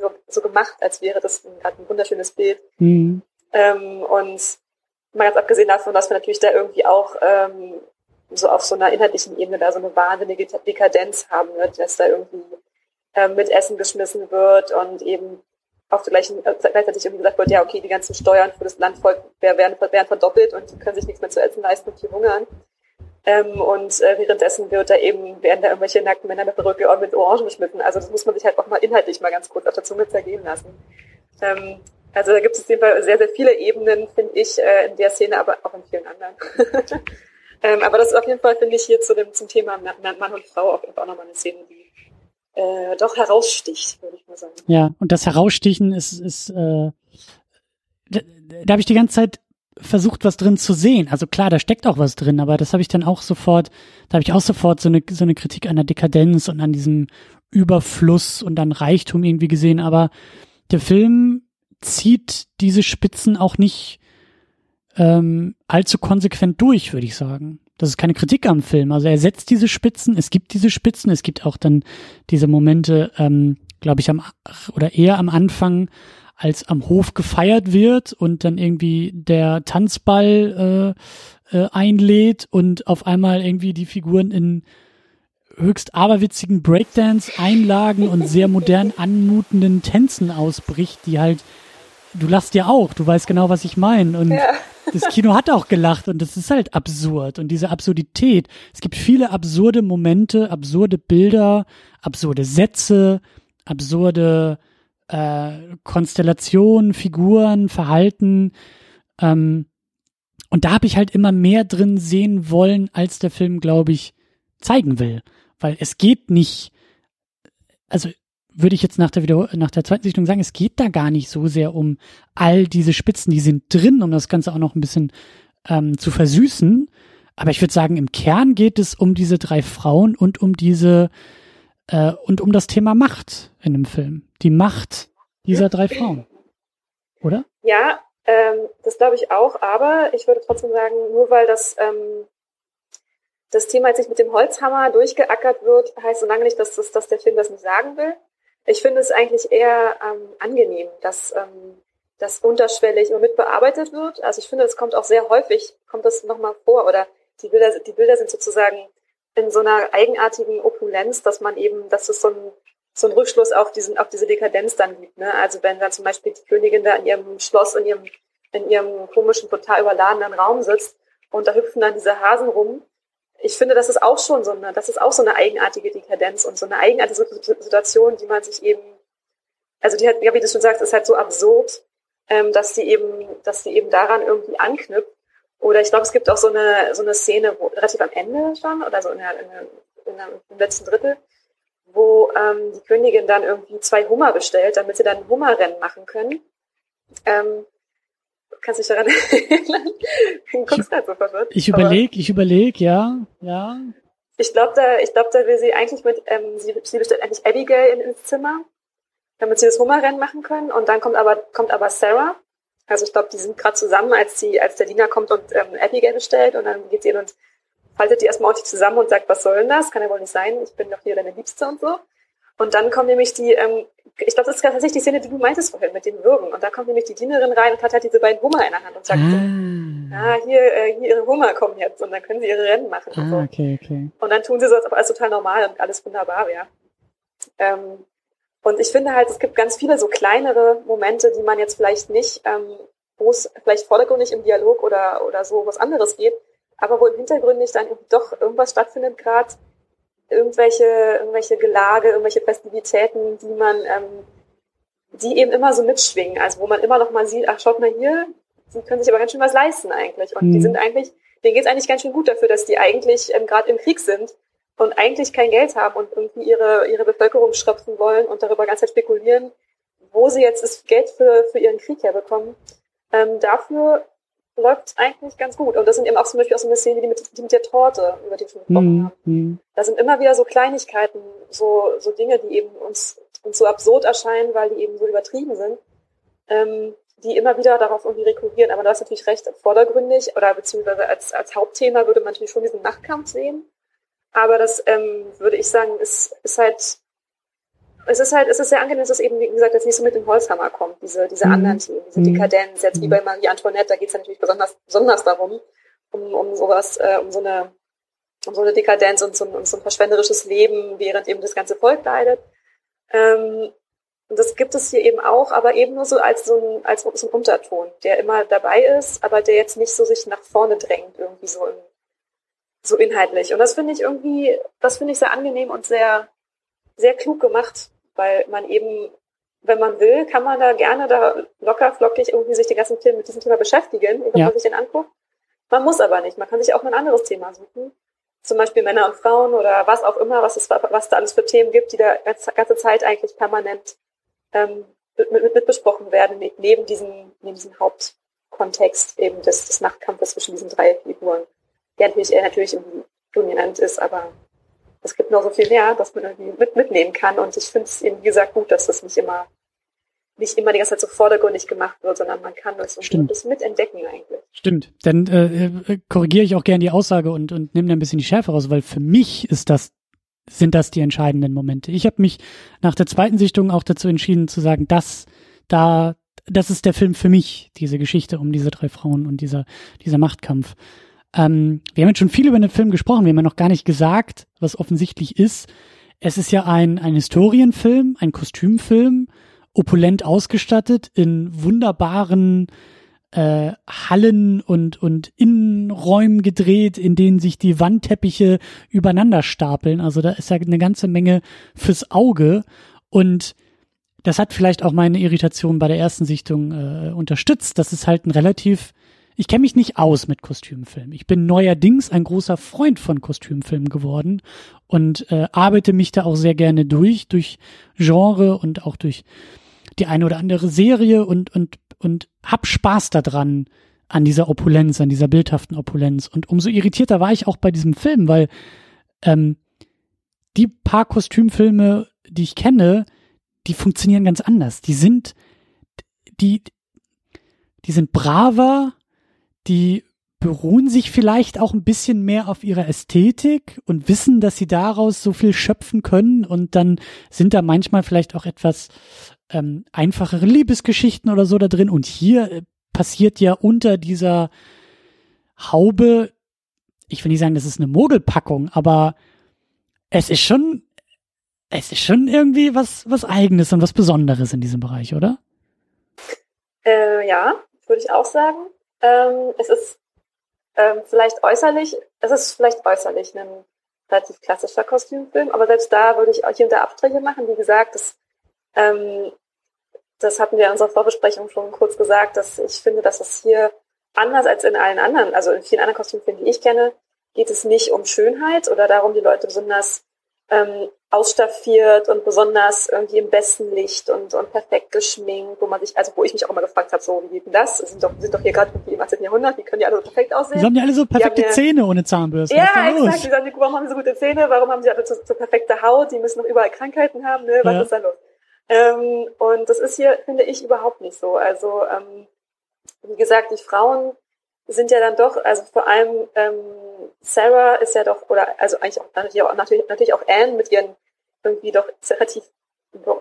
so, so gemacht, als wäre das gerade ein wunderschönes Bild. Mhm. Ähm, und mal ganz abgesehen davon, dass wir natürlich da irgendwie auch ähm, so auf so einer inhaltlichen Ebene da so eine wahnsinnige Dekadenz haben wird, dass da irgendwie ähm, mit Essen geschmissen wird und eben auf der gleichen, äh, gleichzeitig irgendwie gesagt wird, ja, okay, die ganzen Steuern für das Landvolk werden, werden verdoppelt und die können sich nichts mehr zu essen leisten und die hungern. Ähm, und äh, währenddessen wird da eben, werden da irgendwelche nackten Männer mit Perücke und mit Orangen geschmitten. Also das muss man sich halt auch mal inhaltlich mal ganz kurz auf der Zunge zergehen lassen. Ähm, also da gibt es auf jeden Fall sehr, sehr viele Ebenen, finde ich, äh, in der Szene, aber auch in vielen anderen. ähm, aber das ist auf jeden Fall, finde ich, hier zu dem, zum Thema Mann und Frau Fall auch nochmal eine Szene, die äh, doch heraussticht, würde ich mal sagen. Ja, und das Herausstichen ist, ist äh, da, da habe ich die ganze Zeit versucht, was drin zu sehen. Also klar, da steckt auch was drin, aber das habe ich dann auch sofort, da habe ich auch sofort so eine, so eine Kritik an der Dekadenz und an diesem Überfluss und an Reichtum irgendwie gesehen. Aber der Film zieht diese Spitzen auch nicht ähm, allzu konsequent durch, würde ich sagen. Das ist keine Kritik am Film. Also er setzt diese Spitzen, es gibt diese Spitzen, es gibt auch dann diese Momente, ähm, glaube ich, am oder eher am Anfang, als am Hof gefeiert wird und dann irgendwie der Tanzball äh, äh, einlädt und auf einmal irgendwie die Figuren in höchst aberwitzigen Breakdance-Einlagen und sehr modern anmutenden Tänzen ausbricht, die halt, du lachst ja auch, du weißt genau, was ich meine. Und ja. das Kino hat auch gelacht und das ist halt absurd. Und diese Absurdität, es gibt viele absurde Momente, absurde Bilder, absurde Sätze, absurde äh, Konstellationen, Figuren, Verhalten. Ähm, und da habe ich halt immer mehr drin sehen wollen, als der Film, glaube ich, zeigen will. Weil es geht nicht, also würde ich jetzt nach der, Wieder nach der zweiten Sichtung sagen, es geht da gar nicht so sehr um all diese Spitzen, die sind drin, um das Ganze auch noch ein bisschen ähm, zu versüßen. Aber ich würde sagen, im Kern geht es um diese drei Frauen und um diese äh, und um das Thema Macht in dem Film. Die Macht dieser drei Frauen. Oder? Ja, ähm, das glaube ich auch, aber ich würde trotzdem sagen, nur weil das, ähm, das Thema jetzt nicht mit dem Holzhammer durchgeackert wird, heißt so lange nicht, dass, das, dass der Film das nicht sagen will. Ich finde es eigentlich eher ähm, angenehm, dass ähm, das unterschwellig und mitbearbeitet wird. Also ich finde, es kommt auch sehr häufig, kommt das nochmal vor oder die Bilder, die Bilder sind sozusagen in so einer eigenartigen Opulenz, dass man eben, dass es so ein, so ein Rückschluss auf diesen, auf diese Dekadenz dann gibt. Ne? Also wenn dann zum Beispiel die Königin da in ihrem Schloss, in ihrem, in ihrem komischen, total überladenen Raum sitzt und da hüpfen dann diese Hasen rum. Ich finde, das ist auch schon so eine, das ist auch so eine eigenartige Dekadenz und so eine eigenartige Situation, die man sich eben, also die hat, wie du schon sagst, ist halt so absurd, ähm, dass sie eben, dass sie eben daran irgendwie anknüpft oder ich glaube, es gibt auch so eine, so eine Szene, wo relativ am Ende schon, oder so in der, in der, in der im letzten Drittel, wo ähm, die Königin dann irgendwie zwei Hummer bestellt, damit sie dann Hummerrennen machen können. Ähm, kannst du dich daran erinnern? Guckst halt so verwirrt. Ich überlege, ich überlege, ja, ja. Ich glaube, da, ich glaube, da will sie eigentlich mit, ähm, sie, sie bestellt eigentlich Abigail in, ins Zimmer, damit sie das Hummerrennen machen können. Und dann kommt aber, kommt aber Sarah also ich glaube, die sind gerade zusammen, als die, als der Diener kommt und ähm, Abigail bestellt und dann geht sie hin und faltet die erstmal ordentlich zusammen und sagt, was soll denn das? Kann ja wohl nicht sein, ich bin doch hier deine Liebste und so. Und dann kommt nämlich die, ähm, ich glaube, das ist tatsächlich die Szene, die du meintest vorhin mit den Würgen. Und da kommt nämlich die Dienerin rein und hat halt diese beiden Hummer in der Hand und sagt, ah, ah hier, äh, hier ihre Hummer kommen jetzt und dann können sie ihre Rennen machen. Ah, und, so. okay, okay. und dann tun sie so, als ob alles total normal und alles wunderbar wäre. Ähm, und ich finde halt, es gibt ganz viele so kleinere Momente, die man jetzt vielleicht nicht, ähm, wo es vielleicht vordergründig im Dialog oder, oder so was anderes geht, aber wo im Hintergrund nicht dann doch irgendwas stattfindet gerade, irgendwelche, irgendwelche Gelage, irgendwelche Festivitäten, die man, ähm, die eben immer so mitschwingen, also wo man immer noch mal sieht, ach schaut mal hier, die können sich aber ganz schön was leisten eigentlich und mhm. die sind eigentlich, denen geht es eigentlich ganz schön gut dafür, dass die eigentlich ähm, gerade im Krieg sind und eigentlich kein Geld haben und irgendwie ihre, ihre Bevölkerung schröpfen wollen und darüber ganz spekulieren, wo sie jetzt das Geld für, für ihren Krieg herbekommen. Ähm, dafür läuft eigentlich ganz gut. Und das sind eben auch zum Beispiel auch so eine Szene, die mit, die mit der Torte, über die wir schon gesprochen mm, haben. Da sind immer wieder so Kleinigkeiten, so, so Dinge, die eben uns, uns so absurd erscheinen, weil die eben so übertrieben sind, ähm, die immer wieder darauf irgendwie rekurrieren. Aber du hast natürlich recht, vordergründig oder beziehungsweise als, als Hauptthema würde man natürlich schon diesen Nachtkampf sehen. Aber das ähm, würde ich sagen, ist, ist halt es ist halt, es ist sehr angenehm, dass es eben, wie gesagt, jetzt nicht so mit dem Holzhammer kommt, diese, diese mhm. anderen Themen, diese mhm. Dekadenz, jetzt wie bei Marie Antoinette, da geht es ja natürlich besonders, besonders darum, um, um sowas, äh, um so eine, um so eine Dekadenz und so, um so ein verschwenderisches Leben, während eben das ganze Volk leidet. Ähm, und das gibt es hier eben auch, aber eben nur so als so ein, als so ein Unterton, der immer dabei ist, aber der jetzt nicht so sich nach vorne drängt, irgendwie so, in, so inhaltlich. Und das finde ich irgendwie, das finde ich sehr angenehm und sehr, sehr klug gemacht weil man eben, wenn man will, kann man da gerne da locker flockig irgendwie sich den ganzen Film mit diesem Thema beschäftigen, wenn ja. man sich den anguckt. Man muss aber nicht. Man kann sich auch ein anderes Thema suchen. Zum Beispiel Männer und Frauen oder was auch immer, was es, was da alles für Themen gibt, die da ganze Zeit eigentlich permanent ähm, mit, mit, mit besprochen werden, neben diesem, neben diesem Hauptkontext eben des, des Nachtkampfes zwischen diesen drei Figuren, der natürlich, er natürlich dominant ist, aber es gibt noch so viel mehr, das man irgendwie mit, mitnehmen kann. Und ich finde es eben, wie gesagt, gut, dass das nicht immer nicht immer die ganze Zeit so vordergründig gemacht wird, sondern man kann das ein bisschen mitentdecken eigentlich. Stimmt. Dann äh, äh, korrigiere ich auch gerne die Aussage und, und nehme da ein bisschen die Schärfe raus, weil für mich ist das, sind das die entscheidenden Momente. Ich habe mich nach der zweiten Sichtung auch dazu entschieden zu sagen, dass da, das ist der Film für mich, diese Geschichte um diese drei Frauen und dieser, dieser Machtkampf. Ähm, wir haben jetzt schon viel über den Film gesprochen, wir haben ja noch gar nicht gesagt, was offensichtlich ist. Es ist ja ein, ein Historienfilm, ein Kostümfilm, opulent ausgestattet in wunderbaren äh, Hallen und, und Innenräumen gedreht, in denen sich die Wandteppiche übereinander stapeln. Also da ist ja eine ganze Menge fürs Auge. Und das hat vielleicht auch meine Irritation bei der ersten Sichtung äh, unterstützt. Das ist halt ein relativ ich kenne mich nicht aus mit Kostümfilmen. Ich bin neuerdings ein großer Freund von Kostümfilmen geworden und äh, arbeite mich da auch sehr gerne durch, durch Genre und auch durch die eine oder andere Serie und, und, und hab Spaß daran, an dieser Opulenz, an dieser bildhaften Opulenz. Und umso irritierter war ich auch bei diesem Film, weil ähm, die paar Kostümfilme, die ich kenne, die funktionieren ganz anders. Die sind, die, die sind braver, die beruhen sich vielleicht auch ein bisschen mehr auf ihrer Ästhetik und wissen, dass sie daraus so viel schöpfen können und dann sind da manchmal vielleicht auch etwas ähm, einfachere Liebesgeschichten oder so da drin und hier äh, passiert ja unter dieser Haube, ich will nicht sagen, das ist eine Mogelpackung, aber es ist schon, es ist schon irgendwie was, was Eigenes und was Besonderes in diesem Bereich, oder? Äh, ja, würde ich auch sagen. Ähm, es ist ähm, vielleicht äußerlich, es ist vielleicht äußerlich ein relativ klassischer Kostümfilm, aber selbst da würde ich auch hier und da Abstriche machen. Wie gesagt, das, ähm, das hatten wir in unserer Vorbesprechung schon kurz gesagt, dass ich finde, dass es hier anders als in allen anderen, also in vielen anderen Kostümfilmen, die ich kenne, geht es nicht um Schönheit oder darum, die Leute besonders ähm, ausstaffiert und besonders irgendwie im besten Licht und, und perfekt geschminkt, wo man sich, also wo ich mich auch immer gefragt habe, so, wie geht denn das? Sind doch, sind doch hier gerade im 18. Jahrhundert, wie können die alle so perfekt aussehen? Die haben ja alle so perfekte ja, Zähne ohne Zahnbürste. Ja, exakt. Die sagen, warum haben sie so gute Zähne? Warum haben sie alle so, so perfekte Haut? Die müssen noch überall Krankheiten haben, ne? Was ja. ist da los? Ähm, und das ist hier, finde ich, überhaupt nicht so. Also, ähm, wie gesagt, die Frauen sind ja dann doch, also vor allem ähm, Sarah ist ja doch, oder also eigentlich auch natürlich auch, natürlich, natürlich auch Anne mit ihren irgendwie doch relativ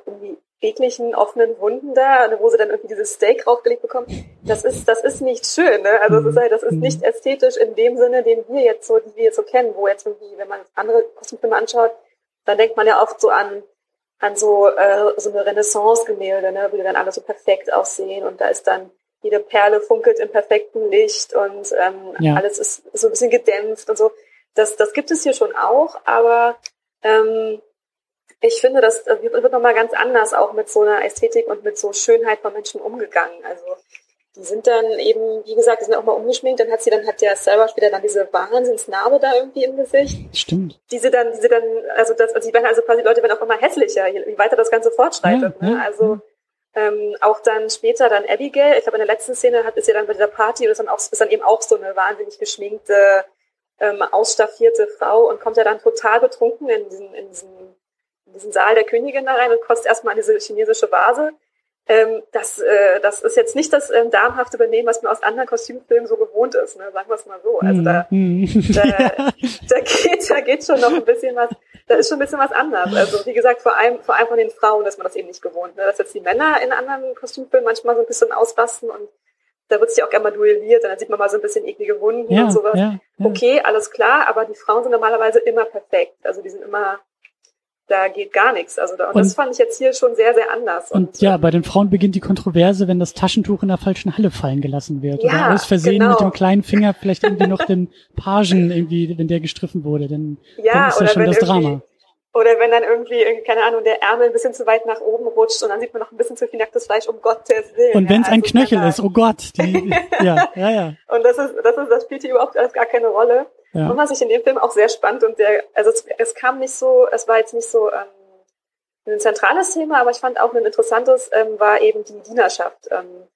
irgendwie ekligen offenen Wunden da, wo sie dann irgendwie dieses Steak draufgelegt bekommen. Das ist, das ist nicht schön, ne? Also das ist halt, das ist nicht mhm. ästhetisch in dem Sinne, den wir jetzt so, die wir jetzt so kennen, wo jetzt irgendwie, wenn man andere Kostümfilme anschaut, dann denkt man ja oft so an, an so, äh, so eine Renaissance-Gemälde, ne, wo die dann alle so perfekt aussehen und da ist dann jede Perle funkelt im perfekten Licht und ähm, ja. alles ist so ein bisschen gedämpft und so. Das, das gibt es hier schon auch, aber ähm, ich finde, das wird nochmal ganz anders auch mit so einer Ästhetik und mit so Schönheit von Menschen umgegangen. Also die sind dann eben, wie gesagt, die sind auch mal umgeschminkt, dann hat sie dann, hat der selber später dann diese Wahnsinnsnarbe da irgendwie im Gesicht. Stimmt. Diese dann, diese dann, also das, also die werden also quasi, Leute werden auch immer hässlicher, je weiter das Ganze fortschreitet, ja, ne? Ja, also, ähm, auch dann später dann Abigail, ich glaube in der letzten Szene hat, ist ja dann bei dieser Party, ist dann auch, ist dann eben auch so eine wahnsinnig geschminkte, ähm, ausstaffierte Frau und kommt ja dann total betrunken in diesen, in diesen, diesen Saal der Königin da rein und kostet erstmal diese chinesische Vase ähm, das, äh, das ist jetzt nicht das ähm, darmhafte Benehmen, was man aus anderen Kostümfilmen so gewohnt ist, ne? sagen wir es mal so. Also da, mhm. da, da, geht, da geht schon noch ein bisschen was, da ist schon ein bisschen was anders. Also wie gesagt, vor allem, vor allem von den Frauen ist man das eben nicht gewohnt. Ne? Dass jetzt die Männer in anderen Kostümfilmen manchmal so ein bisschen ausrasten und da wird sich auch gerne mal duelliert und dann sieht man mal so ein bisschen eklige Wunden ja, und sowas. Ja, ja. Okay, alles klar, aber die Frauen sind normalerweise immer perfekt. Also die sind immer da geht gar nichts. Also da, und, und, das fand ich jetzt hier schon sehr, sehr anders. Und, und ja, bei den Frauen beginnt die Kontroverse, wenn das Taschentuch in der falschen Halle fallen gelassen wird. Ja, oder aus Versehen genau. mit dem kleinen Finger vielleicht irgendwie noch den Pagen irgendwie, wenn der gestriffen wurde, dann, ja, dann ist das schon das Drama. Oder wenn dann irgendwie, keine Ahnung, der Ärmel ein bisschen zu weit nach oben rutscht und dann sieht man noch ein bisschen zu viel nacktes Fleisch, um Gottes Willen. Und wenn es ja, ein also Knöchel ist, oh Gott. Die, ja, ja, ja. Und das ist, das ist, das spielt hier überhaupt alles gar keine Rolle. Ja. Und was ich in dem Film auch sehr spannend und der, also es, es kam nicht so, es war jetzt nicht so ähm, ein zentrales Thema, aber ich fand auch ein interessantes, ähm, war eben die Dienerschaft ähm,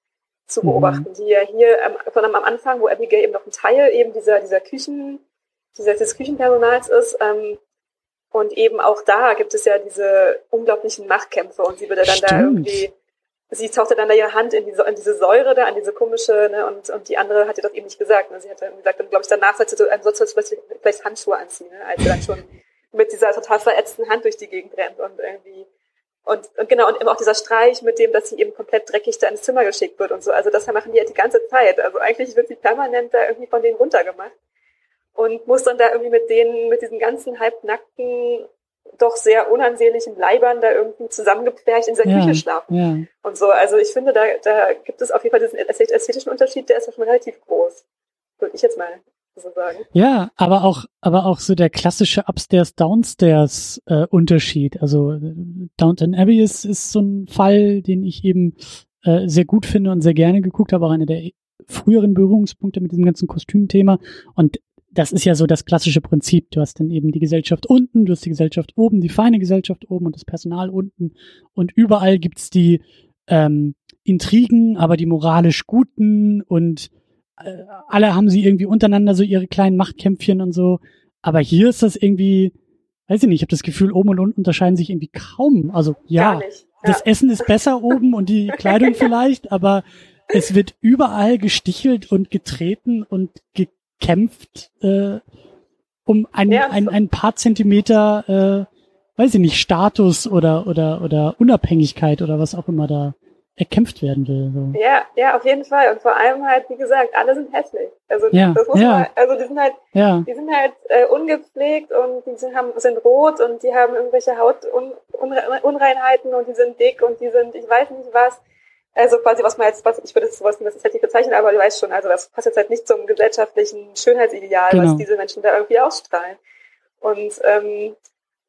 zu mhm. beobachten, mhm. die ja hier ähm, von am Anfang, wo Abigail eben noch ein Teil eben dieser, dieser Küchen, dieser, des Küchenpersonals ist, ähm, und eben auch da gibt es ja diese unglaublichen Machtkämpfe und sie wird ja dann Stimmt. da irgendwie sie tauchte dann da ihre Hand in diese, in diese Säure da, an diese komische, ne, und, und die andere hat ihr doch eben nicht gesagt. Ne? Sie hat dann gesagt, dann glaube ich, danach sollte sie, dann sollst du vielleicht, vielleicht Handschuhe anziehen, ne? als sie dann schon mit dieser total verätzten Hand durch die Gegend rennt und irgendwie und, und genau, und eben auch dieser Streich mit dem, dass sie eben komplett dreckig da ins Zimmer geschickt wird und so. Also das machen die halt die ganze Zeit. Also eigentlich wird sie permanent da irgendwie von denen runtergemacht. Und muss dann da irgendwie mit denen, mit diesen ganzen halbnackten doch sehr unansehnlichen Leibern da irgendwie zusammengepfercht in dieser ja, Küche schlafen. Ja. Und so, also ich finde, da, da gibt es auf jeden Fall diesen ästhetischen Unterschied, der ist ja schon relativ groß. Würde ich jetzt mal so sagen. Ja, aber auch, aber auch so der klassische Upstairs-Downstairs äh, Unterschied. Also Downton Abbey ist, ist so ein Fall, den ich eben äh, sehr gut finde und sehr gerne geguckt habe, auch einer der früheren Berührungspunkte mit diesem ganzen Kostümthema. Und das ist ja so das klassische Prinzip. Du hast dann eben die Gesellschaft unten, du hast die Gesellschaft oben, die feine Gesellschaft oben und das Personal unten. Und überall gibt's die ähm, Intrigen, aber die moralisch Guten und äh, alle haben sie irgendwie untereinander so ihre kleinen Machtkämpfchen und so. Aber hier ist das irgendwie, weiß ich nicht, ich habe das Gefühl, oben und unten unterscheiden sich irgendwie kaum. Also ja, ja. das Essen ist besser oben und die Kleidung vielleicht, aber es wird überall gestichelt und getreten und ge kämpft äh, um ein, ja, ein, ein paar Zentimeter, äh, weiß ich nicht, Status oder, oder, oder Unabhängigkeit oder was auch immer da erkämpft werden will. So. Ja, ja, auf jeden Fall. Und vor allem halt, wie gesagt, alle sind hässlich. Also ja, das muss ja. man, also die sind halt, ja. die sind halt äh, ungepflegt und die sind, haben, sind rot und die haben irgendwelche Hautunreinheiten und die sind dick und die sind, ich weiß nicht was. Also quasi, was man jetzt, was, ich würde es sowas nicht ästhetisch bezeichnen, aber du weißt schon, also das passt jetzt halt nicht zum gesellschaftlichen Schönheitsideal, genau. was diese Menschen da irgendwie ausstrahlen. Und, ähm,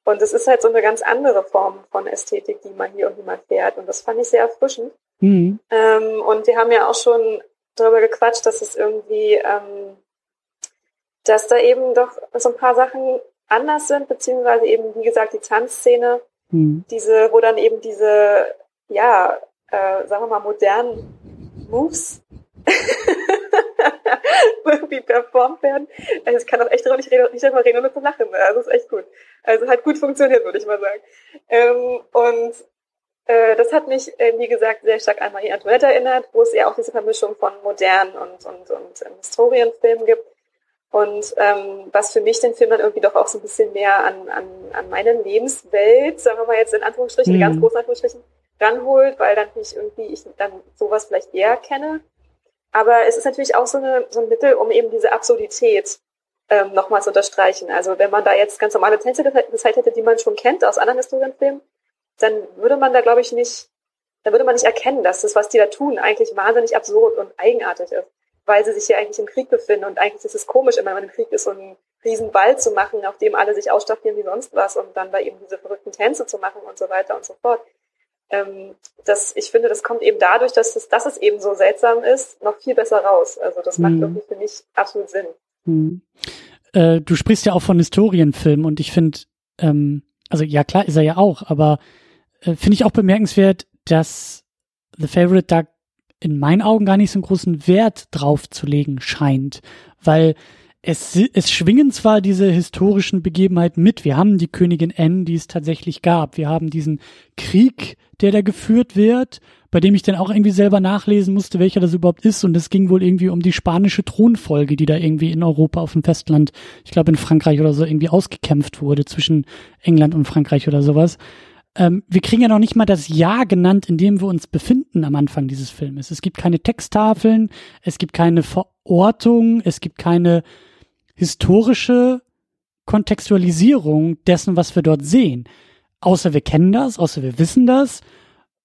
und es ist halt so eine ganz andere Form von Ästhetik, die man hier irgendwie mal fährt. Und das fand ich sehr erfrischend. Mhm. Ähm, und wir haben ja auch schon darüber gequatscht, dass es irgendwie, ähm, dass da eben doch so ein paar Sachen anders sind, beziehungsweise eben, wie gesagt, die Tanzszene, mhm. diese, wo dann eben diese, ja, äh, sagen wir mal, modernen Moves irgendwie performt werden. Also ich kann auch echt nicht, nicht einmal reden, ohne zu lachen. Also ist echt gut. Also hat gut funktioniert, würde ich mal sagen. Ähm, und äh, das hat mich, äh, wie gesagt, sehr stark an Marie Antoinette erinnert, wo es ja auch diese Vermischung von modernen und, und, und ähm, Historienfilmen gibt. Und ähm, was für mich den Film dann irgendwie doch auch so ein bisschen mehr an, an, an meine Lebenswelt, sagen wir mal jetzt in Anführungsstrichen, mhm. in ganz großen Anführungsstrichen, ranholt, weil dann nicht irgendwie ich dann sowas vielleicht eher kenne. Aber es ist natürlich auch so, eine, so ein Mittel, um eben diese Absurdität ähm, nochmal zu unterstreichen. Also wenn man da jetzt ganz normale Tänze gezeigt hätte, die man schon kennt aus anderen Historienfilmen, dann würde man da, glaube ich, nicht, dann würde man nicht erkennen, dass das, was die da tun, eigentlich wahnsinnig absurd und eigenartig ist. Weil sie sich hier eigentlich im Krieg befinden und eigentlich ist es komisch, immer wenn man im Krieg ist, so einen riesen Ball zu machen, auf dem alle sich ausstaffieren wie sonst was und dann da eben diese verrückten Tänze zu machen und so weiter und so fort. Ähm, das, ich finde, das kommt eben dadurch, dass es, dass es eben so seltsam ist, noch viel besser raus. Also das macht mhm. irgendwie für mich absolut Sinn. Mhm. Äh, du sprichst ja auch von Historienfilmen und ich finde, ähm, also ja klar ist er ja auch, aber äh, finde ich auch bemerkenswert, dass The Favorite da in meinen Augen gar nicht so einen großen Wert drauf zu legen scheint, weil es, es schwingen zwar diese historischen Begebenheiten mit. Wir haben die Königin Anne, die es tatsächlich gab. Wir haben diesen Krieg, der da geführt wird, bei dem ich dann auch irgendwie selber nachlesen musste, welcher das überhaupt ist. Und es ging wohl irgendwie um die spanische Thronfolge, die da irgendwie in Europa auf dem Festland, ich glaube in Frankreich oder so, irgendwie ausgekämpft wurde zwischen England und Frankreich oder sowas. Ähm, wir kriegen ja noch nicht mal das Jahr genannt, in dem wir uns befinden am Anfang dieses Filmes. Es gibt keine Texttafeln, es gibt keine Verortung, es gibt keine historische Kontextualisierung dessen, was wir dort sehen. Außer wir kennen das, außer wir wissen das.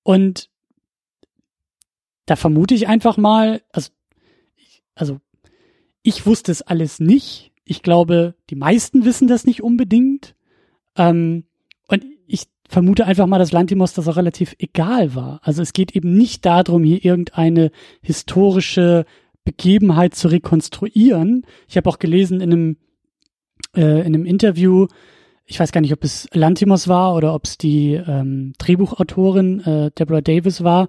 Und da vermute ich einfach mal, also, also ich wusste es alles nicht. Ich glaube, die meisten wissen das nicht unbedingt. Ähm, und ich vermute einfach mal, dass Lantimos das auch relativ egal war. Also es geht eben nicht darum, hier irgendeine historische Begebenheit zu rekonstruieren. Ich habe auch gelesen in einem, äh, in einem Interview, ich weiß gar nicht, ob es Lantimos war oder ob es die ähm, Drehbuchautorin äh, Deborah Davis war,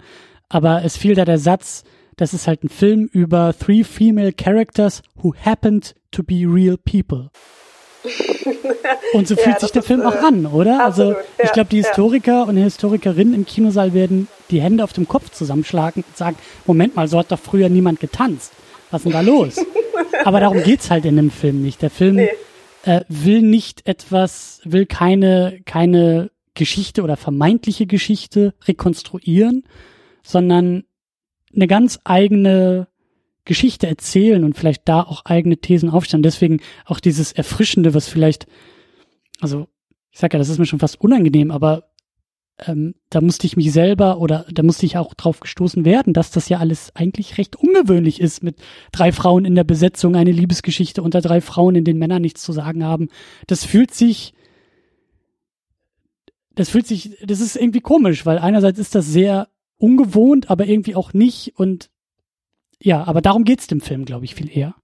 aber es fiel da der Satz, das ist halt ein Film über three female characters who happened to be real people. Und so fühlt ja, sich der Film ist, auch an, oder? Also, absolut, also ich glaube, die Historiker und Historikerinnen im Kinosaal werden die Hände auf dem Kopf zusammenschlagen und sagen, Moment mal, so hat doch früher niemand getanzt. Was ist denn da los? Aber darum geht's halt in dem Film nicht. Der Film nee. äh, will nicht etwas, will keine, keine Geschichte oder vermeintliche Geschichte rekonstruieren, sondern eine ganz eigene Geschichte erzählen und vielleicht da auch eigene Thesen aufstellen. Deswegen auch dieses Erfrischende, was vielleicht, also ich sag ja, das ist mir schon fast unangenehm, aber ähm, da musste ich mich selber oder da musste ich auch drauf gestoßen werden, dass das ja alles eigentlich recht ungewöhnlich ist mit drei Frauen in der Besetzung, eine Liebesgeschichte unter drei Frauen, in denen Männer nichts zu sagen haben. Das fühlt sich, das fühlt sich, das ist irgendwie komisch, weil einerseits ist das sehr ungewohnt, aber irgendwie auch nicht und ja, aber darum geht's dem Film, glaube ich, viel eher.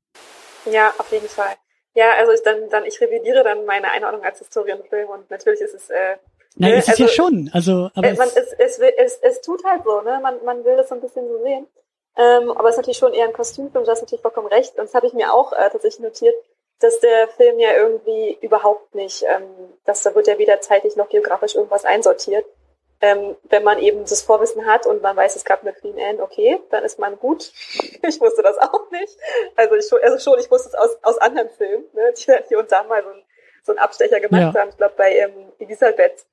Ja, auf jeden Fall. Ja, also ich dann, dann ich revidiere dann meine Einordnung als Historienfilm und natürlich ist es äh, Nein, ne, ist es also, ja schon. Also, aber äh, man, es, es, es, es, tut halt so, ne? Man, man will das so ein bisschen so sehen. Ähm, aber es ist natürlich schon eher ein Kostümfilm, du hast natürlich vollkommen recht. Und das habe ich mir auch äh, tatsächlich notiert, dass der Film ja irgendwie überhaupt nicht, ähm, dass da wird ja weder zeitlich noch geografisch irgendwas einsortiert. Ähm, wenn man eben das Vorwissen hat und man weiß, es gab eine Queen Anne, okay, dann ist man gut. ich wusste das auch nicht. Also ich schon, also schon ich wusste es aus, aus anderen Filmen, ne, die hier und da mal so, ein, so einen Abstecher gemacht ja. haben. Ich glaube, bei ähm, Elisabeth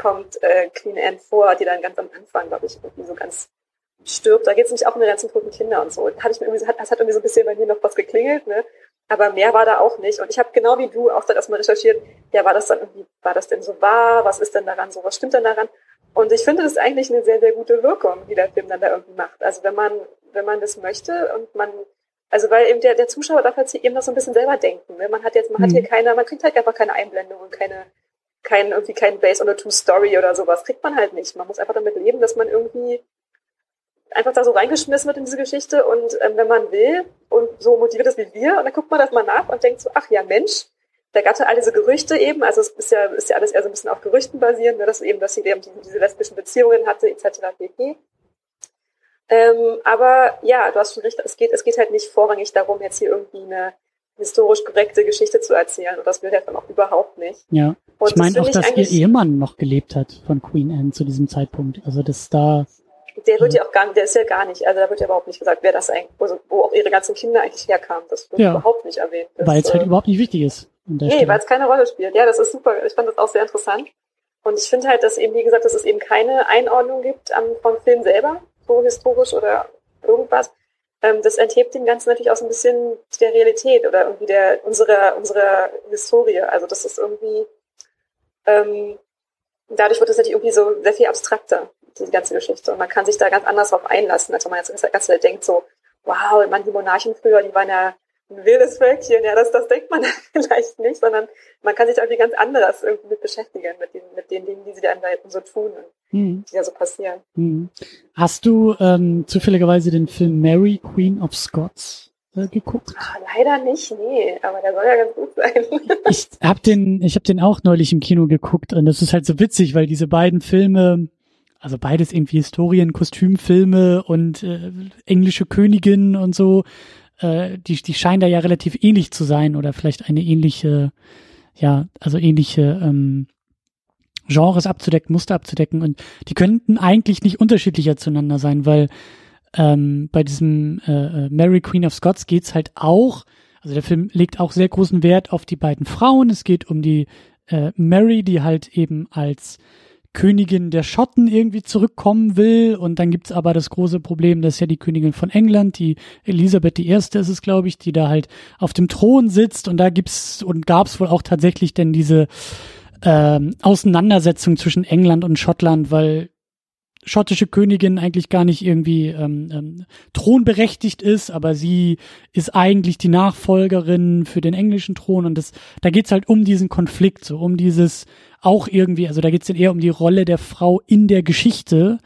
kommt äh, Queen Anne vor, die dann ganz am Anfang, glaube ich, irgendwie so ganz stirbt. Da geht es nämlich auch um die ganzen toten Kinder und so. Da ich mir irgendwie, hat, das hat irgendwie so ein bisschen bei mir noch was geklingelt, ne? Aber mehr war da auch nicht. Und ich habe genau wie du auch dann erstmal recherchiert, ja, war das dann irgendwie, war das denn so wahr? Was ist denn daran so? Was stimmt denn daran? Und ich finde das ist eigentlich eine sehr, sehr gute Wirkung, die der Film dann da irgendwie macht. Also wenn man, wenn man das möchte und man, also weil eben der, der Zuschauer darf halt eben noch so ein bisschen selber denken. Ne? Man hat jetzt, man mhm. hat hier keine, man kriegt halt einfach keine Einblendung und keine, kein, irgendwie kein Base on a True Story oder sowas. Kriegt man halt nicht. Man muss einfach damit leben, dass man irgendwie einfach da so reingeschmissen wird in diese Geschichte und ähm, wenn man will und so motiviert ist wie wir, und dann guckt man das mal nach und denkt so, ach ja, Mensch, da gab es ja all diese Gerüchte eben, also es ist ja, ist ja alles eher so ein bisschen auf Gerüchten basierend, ne, dass eben, dass sie eben diese lesbischen Beziehungen hatte, etc. pp. Ähm, aber ja, du hast schon recht, es geht, es geht halt nicht vorrangig darum, jetzt hier irgendwie eine historisch korrekte Geschichte zu erzählen und das will der dann auch überhaupt nicht. Ja. Und ich meine auch, dass ihr Ehemann noch gelebt hat von Queen Anne zu diesem Zeitpunkt. Also das da. Der wird ja auch gar nicht, der ist ja gar nicht, also da wird ja überhaupt nicht gesagt, wer das eigentlich, wo, wo auch ihre ganzen Kinder eigentlich herkamen. Das wird ja. überhaupt nicht erwähnt. Weil es halt äh, überhaupt nicht wichtig ist. Nee, weil es keine Rolle spielt. Ja, das ist super. Ich fand das auch sehr interessant. Und ich finde halt, dass eben, wie gesagt, dass es eben keine Einordnung gibt am, vom Film selber, so historisch oder irgendwas. Ähm, das enthebt dem Ganzen natürlich auch so ein bisschen der Realität oder irgendwie der, unserer, unserer Historie. Also das ist irgendwie, ähm, dadurch wird es natürlich irgendwie so sehr viel abstrakter, die ganze Geschichte. Und man kann sich da ganz anders drauf einlassen, als wenn man jetzt ganz denkt so, wow, man, die Monarchen früher, die waren ja ein wildes Völkchen, ja, das, das denkt man vielleicht nicht, sondern man kann sich irgendwie ganz anders irgendwie mit beschäftigen, mit den, mit den Dingen, die sie dann da so tun und mhm. die da so passieren. Mhm. Hast du ähm, zufälligerweise den Film Mary, Queen of Scots äh, geguckt? Ach, leider nicht, nee, aber der soll ja ganz gut sein. ich habe den, ich habe den auch neulich im Kino geguckt und das ist halt so witzig, weil diese beiden Filme also beides irgendwie Historien, Kostümfilme und äh, englische Königin und so, äh, die, die scheinen da ja relativ ähnlich zu sein oder vielleicht eine ähnliche, ja, also ähnliche ähm, Genres abzudecken, Muster abzudecken und die könnten eigentlich nicht unterschiedlicher zueinander sein, weil ähm, bei diesem äh, äh Mary Queen of Scots geht's halt auch, also der Film legt auch sehr großen Wert auf die beiden Frauen. Es geht um die äh, Mary, die halt eben als Königin der Schotten irgendwie zurückkommen will. Und dann gibt's aber das große Problem, dass ja die Königin von England, die Elisabeth I. ist es, glaube ich, die da halt auf dem Thron sitzt. Und da gibt's und gab's wohl auch tatsächlich denn diese ähm, Auseinandersetzung zwischen England und Schottland, weil schottische Königin eigentlich gar nicht irgendwie ähm, ähm, thronberechtigt ist, aber sie ist eigentlich die Nachfolgerin für den englischen Thron und das, da geht's halt um diesen Konflikt, so um dieses auch irgendwie, also da geht's dann eher um die Rolle der Frau in der Geschichte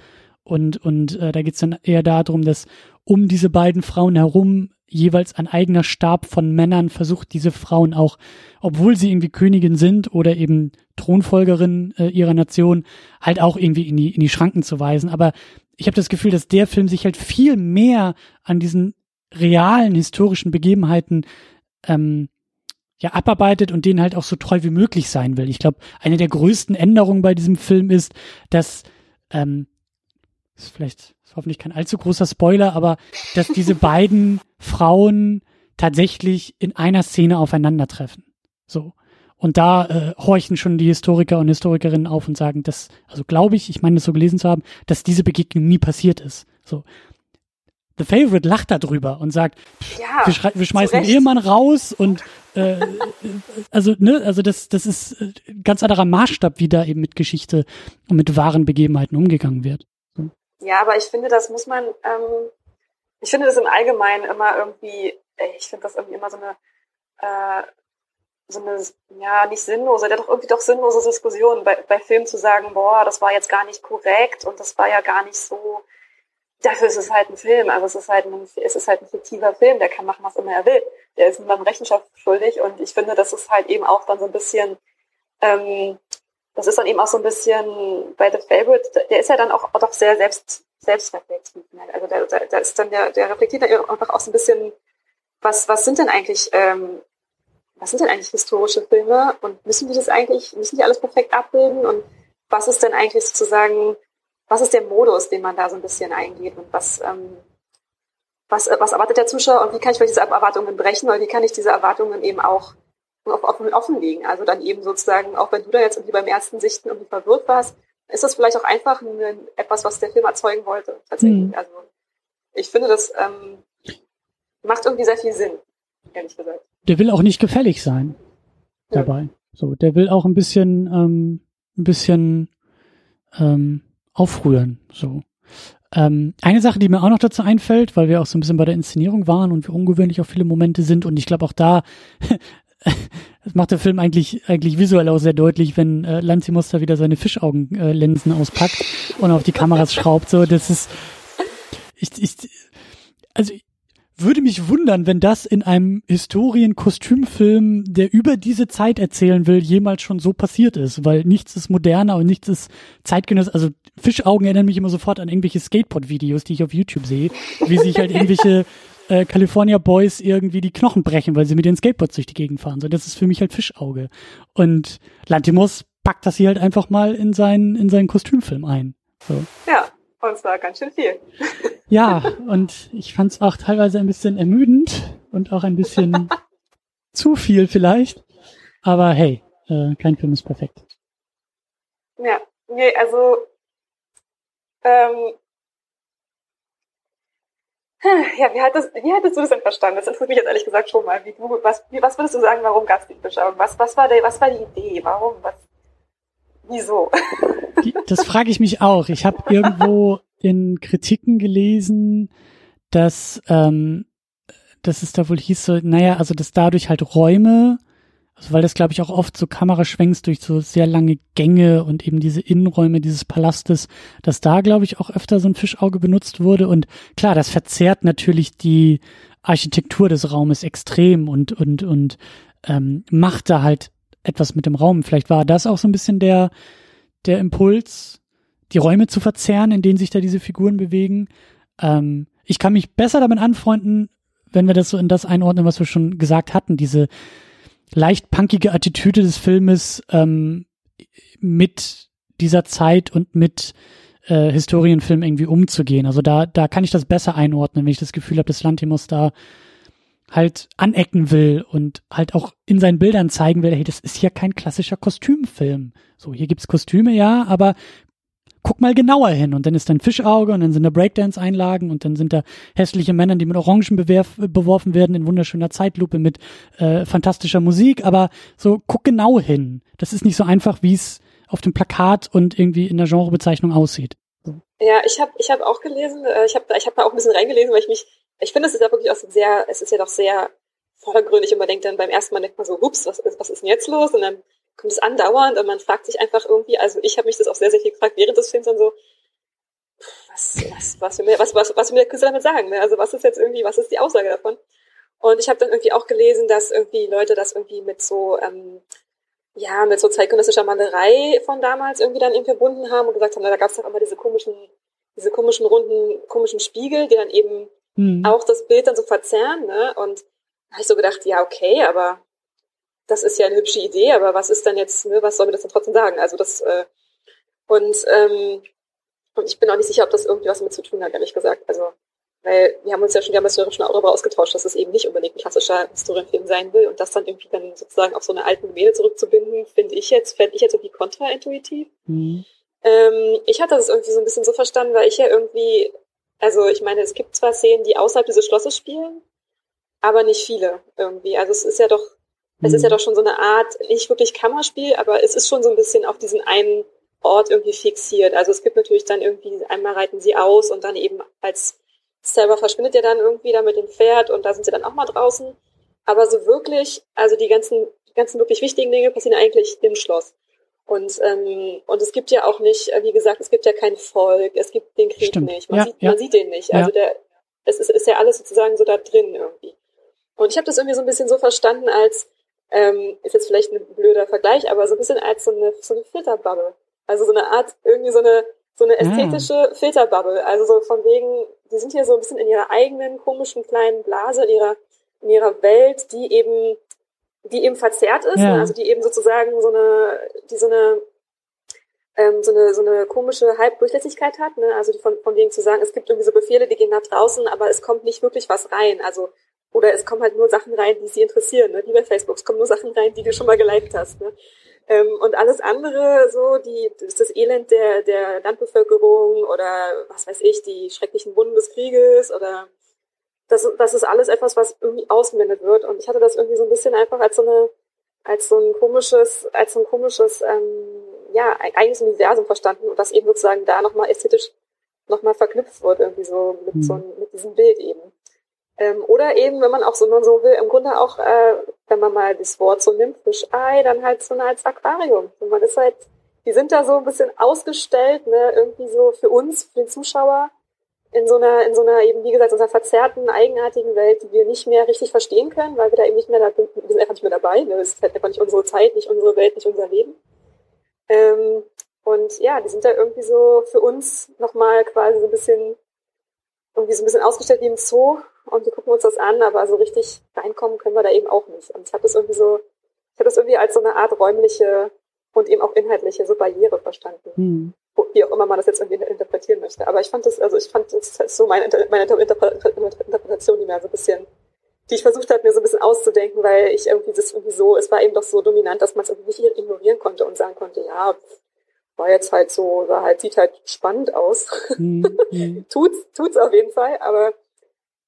und und äh, da geht's dann eher darum, dass um diese beiden Frauen herum jeweils ein eigener Stab von Männern versucht, diese Frauen auch, obwohl sie irgendwie Königin sind oder eben Thronfolgerin äh, ihrer Nation, halt auch irgendwie in die, in die Schranken zu weisen. Aber ich habe das Gefühl, dass der Film sich halt viel mehr an diesen realen historischen Begebenheiten ähm, ja abarbeitet und denen halt auch so treu wie möglich sein will. Ich glaube, eine der größten Änderungen bei diesem Film ist, dass ähm, ist vielleicht ist hoffentlich kein allzu großer Spoiler, aber dass diese beiden Frauen tatsächlich in einer Szene aufeinandertreffen. So. Und da äh, horchen schon die Historiker und Historikerinnen auf und sagen, dass, also glaube ich, ich meine das so gelesen zu haben, dass diese Begegnung nie passiert ist. So. The Favorite lacht darüber und sagt, ja, wir, wir, schmeißen den Ehemann raus und äh, also ne, also das das ist ein äh, ganz anderer Maßstab, wie da eben mit Geschichte und mit wahren Begebenheiten umgegangen wird. Ja, aber ich finde, das muss man, ähm, ich finde das im Allgemeinen immer irgendwie, ich finde das irgendwie immer so eine, äh, so eine, ja, nicht sinnlose, der doch irgendwie doch sinnlose Diskussion bei, bei Filmen zu sagen, boah, das war jetzt gar nicht korrekt und das war ja gar nicht so, dafür ist es halt ein Film, also es ist halt ein, es ist halt ein fiktiver Film, der kann machen, was immer er will. Der ist niemandem Rechenschaft schuldig und ich finde, das ist halt eben auch dann so ein bisschen, ähm, das ist dann eben auch so ein bisschen bei The Favorite, der ist ja dann auch, doch sehr selbst, selbstreflektiv. Also da, da, da ist dann der, der reflektiert dann einfach auch so ein bisschen, was, was sind denn eigentlich, ähm, was sind denn eigentlich historische Filme und müssen die das eigentlich, müssen die alles perfekt abbilden und was ist denn eigentlich sozusagen, was ist der Modus, den man da so ein bisschen eingeht und was, ähm, was, was erwartet der Zuschauer und wie kann ich vielleicht diese Erwartungen brechen oder wie kann ich diese Erwartungen eben auch offen, offenlegen. Also dann eben sozusagen, auch wenn du da jetzt irgendwie beim ersten Sichten irgendwie verwirrt warst, ist das vielleicht auch einfach ein, etwas, was der Film erzeugen wollte, tatsächlich. Mhm. Also ich finde, das ähm, macht irgendwie sehr viel Sinn, ehrlich gesagt. Der will auch nicht gefällig sein dabei. Ja. So, der will auch ein bisschen, ähm, ein bisschen ähm, aufrühren. So. Ähm, eine Sache, die mir auch noch dazu einfällt, weil wir auch so ein bisschen bei der Inszenierung waren und wir ungewöhnlich auch viele Momente sind und ich glaube auch da das macht der Film eigentlich, eigentlich visuell auch sehr deutlich, wenn äh, Lanzimos da wieder seine Fischaugenlinsen äh, auspackt und auf die Kameras schraubt. So, das ist, ich, ich, also würde mich wundern, wenn das in einem Historien-Kostümfilm, der über diese Zeit erzählen will, jemals schon so passiert ist, weil nichts ist moderner und nichts ist zeitgenössisch. Also Fischaugen erinnern mich immer sofort an irgendwelche Skateboard-Videos, die ich auf YouTube sehe, wie sich halt irgendwelche äh, California Boys irgendwie die Knochen brechen, weil sie mit den Skateboards durch die Gegend fahren. So, das ist für mich halt Fischauge. Und Lantimos packt das hier halt einfach mal in seinen, in seinen Kostümfilm ein. So. Ja, und zwar ganz schön viel. Ja, und ich fand es auch teilweise ein bisschen ermüdend und auch ein bisschen zu viel vielleicht. Aber hey, äh, kein Film ist perfekt. Ja, nee, also ähm, ja, wie, hat das, wie hattest du das denn verstanden? Das interessiert mich jetzt ehrlich gesagt schon mal. Wie du, was, wie, was würdest du sagen, warum gab es die Beschauung? Was, was, war der, was war die Idee? Warum? Was, wieso? Die, das frage ich mich auch. Ich habe irgendwo in Kritiken gelesen, dass, ähm, dass es da wohl hieß so, naja, also dass dadurch halt Räume, also weil das glaube ich auch oft so Kameraschwenks durch so sehr lange Gänge und eben diese Innenräume dieses Palastes, dass da glaube ich auch öfter so ein Fischauge benutzt wurde und klar, das verzerrt natürlich die Architektur des Raumes extrem und und und ähm, macht da halt etwas mit dem Raum. Vielleicht war das auch so ein bisschen der der Impuls, die Räume zu verzerren, in denen sich da diese Figuren bewegen. Ähm, ich kann mich besser damit anfreunden, wenn wir das so in das einordnen, was wir schon gesagt hatten, diese leicht punkige Attitüde des Filmes ähm, mit dieser Zeit und mit äh, Historienfilm irgendwie umzugehen. Also da, da kann ich das besser einordnen, wenn ich das Gefühl habe, dass Lantimos da halt anecken will und halt auch in seinen Bildern zeigen will, hey, das ist hier kein klassischer Kostümfilm. So, hier gibt's Kostüme, ja, aber guck mal genauer hin. Und dann ist da ein Fischauge und dann sind da Breakdance-Einlagen und dann sind da hässliche Männer, die mit Orangen beworfen werden in wunderschöner Zeitlupe mit äh, fantastischer Musik. Aber so, guck genau hin. Das ist nicht so einfach, wie es auf dem Plakat und irgendwie in der Genrebezeichnung aussieht. Ja, ich habe ich hab auch gelesen, äh, ich habe ich hab da auch ein bisschen reingelesen, weil ich mich, ich finde, es ist ja wirklich auch sehr, es ist ja doch sehr vordergründig und man denkt dann beim ersten Mal denkt man so, ups, was was ist denn jetzt los? Und dann kommt es andauernd und man fragt sich einfach irgendwie, also ich habe mich das auch sehr, sehr viel gefragt während des Films dann so, was, was, was, will mir, was, was, was will der Künstler damit sagen? Ne? Also was ist jetzt irgendwie, was ist die Aussage davon? Und ich habe dann irgendwie auch gelesen, dass irgendwie Leute das irgendwie mit so, ähm, ja, mit so zeitgenössischer Malerei von damals irgendwie dann irgendwie verbunden haben und gesagt haben, na, da gab es doch immer diese komischen, diese komischen runden, komischen Spiegel, die dann eben mhm. auch das Bild dann so verzerren, ne? Und da habe ich so gedacht, ja, okay, aber das ist ja eine hübsche Idee, aber was ist dann jetzt, ne, was soll mir das denn trotzdem sagen? Also das, äh, und, ähm, und ich bin auch nicht sicher, ob das irgendwie was damit zu tun hat, ehrlich gesagt. Also, weil wir haben uns ja schon, wir haben uns ja schon auch darüber ausgetauscht, dass es eben nicht unbedingt ein klassischer Historienfilm sein will und das dann irgendwie dann sozusagen auf so eine alten Gemälde zurückzubinden, finde ich jetzt, fände ich jetzt irgendwie kontraintuitiv. Mhm. Ähm, ich hatte das irgendwie so ein bisschen so verstanden, weil ich ja irgendwie, also ich meine, es gibt zwar Szenen, die außerhalb dieses Schlosses spielen, aber nicht viele irgendwie. Also es ist ja doch es ist ja mhm. doch schon so eine Art, nicht wirklich Kammerspiel, aber es ist schon so ein bisschen auf diesen einen Ort irgendwie fixiert. Also es gibt natürlich dann irgendwie, einmal reiten sie aus und dann eben als Sarah verschwindet ja dann irgendwie da mit dem Pferd und da sind sie dann auch mal draußen. Aber so wirklich, also die ganzen, die ganzen wirklich wichtigen Dinge passieren eigentlich im Schloss. Und, ähm, und es gibt ja auch nicht, wie gesagt, es gibt ja kein Volk, es gibt den Krieg Stimmt. nicht, man, ja, sieht, ja. man sieht den nicht. Also der, es ist, ist ja alles sozusagen so da drin irgendwie. Und ich habe das irgendwie so ein bisschen so verstanden, als ähm, ist jetzt vielleicht ein blöder Vergleich, aber so ein bisschen als so eine, so eine Filterbubble. Also so eine Art, irgendwie so eine, so eine ästhetische ja. Filterbubble. Also so von wegen, die sind hier so ein bisschen in ihrer eigenen komischen kleinen Blase, in ihrer, in ihrer Welt, die eben, die eben verzerrt ist, ja. also die eben sozusagen so eine, die so eine, ähm, so eine, so eine komische Halbdurchlässigkeit hat, ne? also die von, von wegen zu sagen, es gibt irgendwie so Befehle, die gehen nach draußen, aber es kommt nicht wirklich was rein. Also oder es kommen halt nur Sachen rein, die sie interessieren, ne? wie bei Facebook. Es kommen nur Sachen rein, die du schon mal geliked hast. Ne? Ähm, und alles andere, so, die, das, das Elend der, der Landbevölkerung oder was weiß ich, die schrecklichen Wunden des Krieges oder das, das ist alles etwas, was irgendwie ausblendet wird. Und ich hatte das irgendwie so ein bisschen einfach als so eine, als so ein komisches, als so ein komisches, ähm, ja, eigenes Universum verstanden und das eben sozusagen da nochmal ästhetisch nochmal verknüpft wird, irgendwie so mit so mit diesem Bild eben. Ähm, oder eben, wenn man auch so, man so will, im Grunde auch, äh, wenn man mal das Wort so nimmt, Fischei, dann halt so als Aquarium. Und man ist halt, die sind da so ein bisschen ausgestellt, ne, irgendwie so für uns, für den Zuschauer, in so einer, in so einer eben, wie gesagt, so einer verzerrten, eigenartigen Welt, die wir nicht mehr richtig verstehen können, weil wir da eben nicht mehr da, wir sind einfach nicht mehr dabei, ne, das ist halt einfach nicht unsere Zeit, nicht unsere Welt, nicht unser Leben. Ähm, und ja, die sind da irgendwie so für uns nochmal quasi so ein bisschen, irgendwie so ein bisschen ausgestellt wie im Zoo und wir gucken uns das an, aber so richtig reinkommen können wir da eben auch nicht. Und ich habe das irgendwie so, ich habe das irgendwie als so eine Art räumliche und eben auch inhaltliche so Barriere verstanden. Hm. Wie auch immer man das jetzt irgendwie interpretieren möchte. Aber ich fand das, also ich fand das ist so meine, meine Interpretation, die mir so ein bisschen, die ich versucht habe, mir so ein bisschen auszudenken, weil ich irgendwie das irgendwie so, es war eben doch so dominant, dass man es irgendwie nicht ignorieren konnte und sagen konnte, ja, war jetzt halt so, war halt, sieht halt spannend aus. Mhm. tut's, tut's auf jeden Fall, aber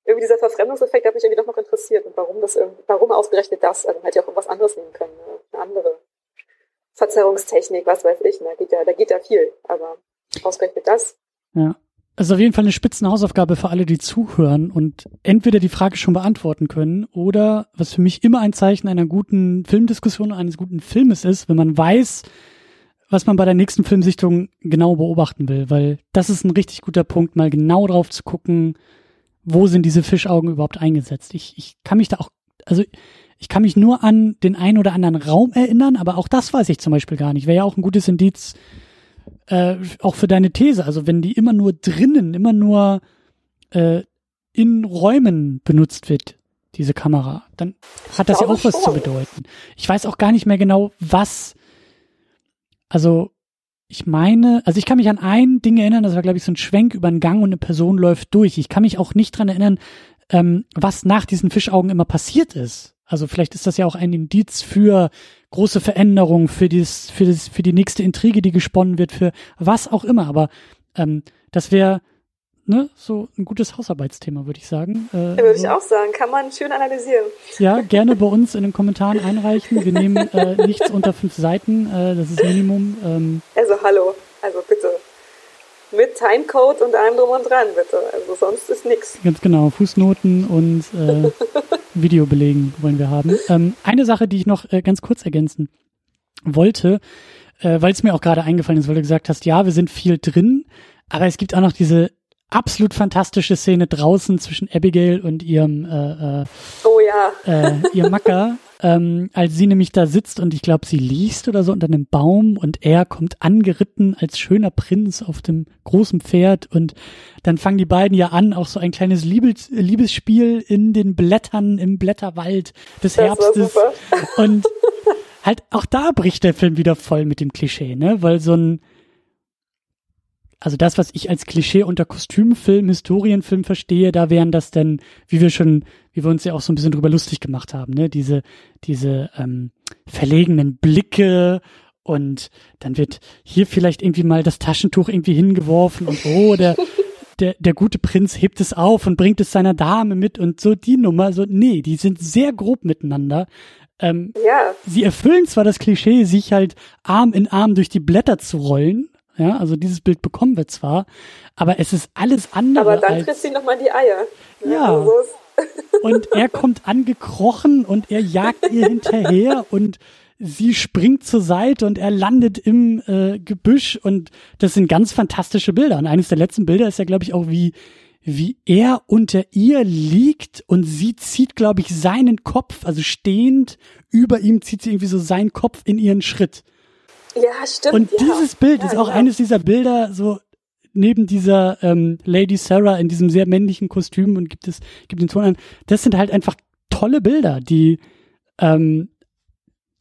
irgendwie dieser Verfremdungseffekt hat mich irgendwie doch noch interessiert und warum das warum ausgerechnet das? Also man hätte ja auch was anderes nehmen können, ne? eine andere Verzerrungstechnik, was weiß ich, ne? geht ja, da geht ja viel, aber ausgerechnet das. Ja. Also auf jeden Fall eine Spitzenhausaufgabe für alle, die zuhören und entweder die Frage schon beantworten können oder was für mich immer ein Zeichen einer guten Filmdiskussion, eines guten Filmes ist, wenn man weiß, was man bei der nächsten Filmsichtung genau beobachten will, weil das ist ein richtig guter Punkt, mal genau drauf zu gucken, wo sind diese Fischaugen überhaupt eingesetzt. Ich, ich kann mich da auch, also ich kann mich nur an den einen oder anderen Raum erinnern, aber auch das weiß ich zum Beispiel gar nicht. Wäre ja auch ein gutes Indiz, äh, auch für deine These, also wenn die immer nur drinnen, immer nur äh, in Räumen benutzt wird, diese Kamera, dann hat das ja auch was zu bedeuten. Ich weiß auch gar nicht mehr genau, was, also ich meine, also ich kann mich an ein Ding erinnern, das war glaube ich so ein Schwenk über einen Gang und eine Person läuft durch. Ich kann mich auch nicht dran erinnern, ähm, was nach diesen Fischaugen immer passiert ist. Also vielleicht ist das ja auch ein Indiz für große Veränderungen, für, dieses, für, das, für die nächste Intrige, die gesponnen wird, für was auch immer. Aber ähm, das wäre ne, so ein gutes Hausarbeitsthema, würde ich sagen. Äh, ja, würde ich auch sagen. Kann man schön analysieren. Ja, gerne bei uns in den Kommentaren einreichen. Wir nehmen äh, nichts unter fünf Seiten. Äh, das ist Minimum. Ähm. Also hallo. Also bitte. Mit Timecode und allem drum und dran, bitte. Also sonst ist nichts. Ganz genau. Fußnoten und äh, Videobelegen wollen wir haben. Ähm, eine Sache, die ich noch äh, ganz kurz ergänzen wollte, äh, weil es mir auch gerade eingefallen ist, weil du gesagt hast, ja, wir sind viel drin, aber es gibt auch noch diese absolut fantastische Szene draußen zwischen Abigail und ihrem äh, äh, oh ja. äh, ihr Macker, ähm, als sie nämlich da sitzt und ich glaube, sie liest oder so unter einem Baum und er kommt angeritten als schöner Prinz auf dem großen Pferd und dann fangen die beiden ja an, auch so ein kleines Liebes Liebesspiel in den Blättern im Blätterwald des das Herbstes. und halt auch da bricht der Film wieder voll mit dem Klischee, ne, weil so ein also das, was ich als Klischee unter Kostümfilm, Historienfilm verstehe, da wären das denn, wie wir schon, wie wir uns ja auch so ein bisschen drüber lustig gemacht haben, ne, diese, diese ähm, verlegenen Blicke und dann wird hier vielleicht irgendwie mal das Taschentuch irgendwie hingeworfen und oh, der, der, der gute Prinz hebt es auf und bringt es seiner Dame mit und so die Nummer, so, nee, die sind sehr grob miteinander. Ähm, ja. Sie erfüllen zwar das Klischee, sich halt Arm in Arm durch die Blätter zu rollen, ja, also dieses Bild bekommen wir zwar, aber es ist alles andere. Aber dann kriegt sie nochmal die Eier. Ja. Also und er kommt angekrochen und er jagt ihr hinterher und sie springt zur Seite und er landet im äh, Gebüsch und das sind ganz fantastische Bilder. Und eines der letzten Bilder ist ja, glaube ich, auch wie wie er unter ihr liegt und sie zieht, glaube ich, seinen Kopf, also stehend über ihm zieht sie irgendwie so seinen Kopf in ihren Schritt. Ja, stimmt. Und ja. dieses Bild ja, ist auch ja. eines dieser Bilder, so neben dieser ähm, Lady Sarah in diesem sehr männlichen Kostüm und gibt es, gibt den Ton an. Das sind halt einfach tolle Bilder, die, ähm,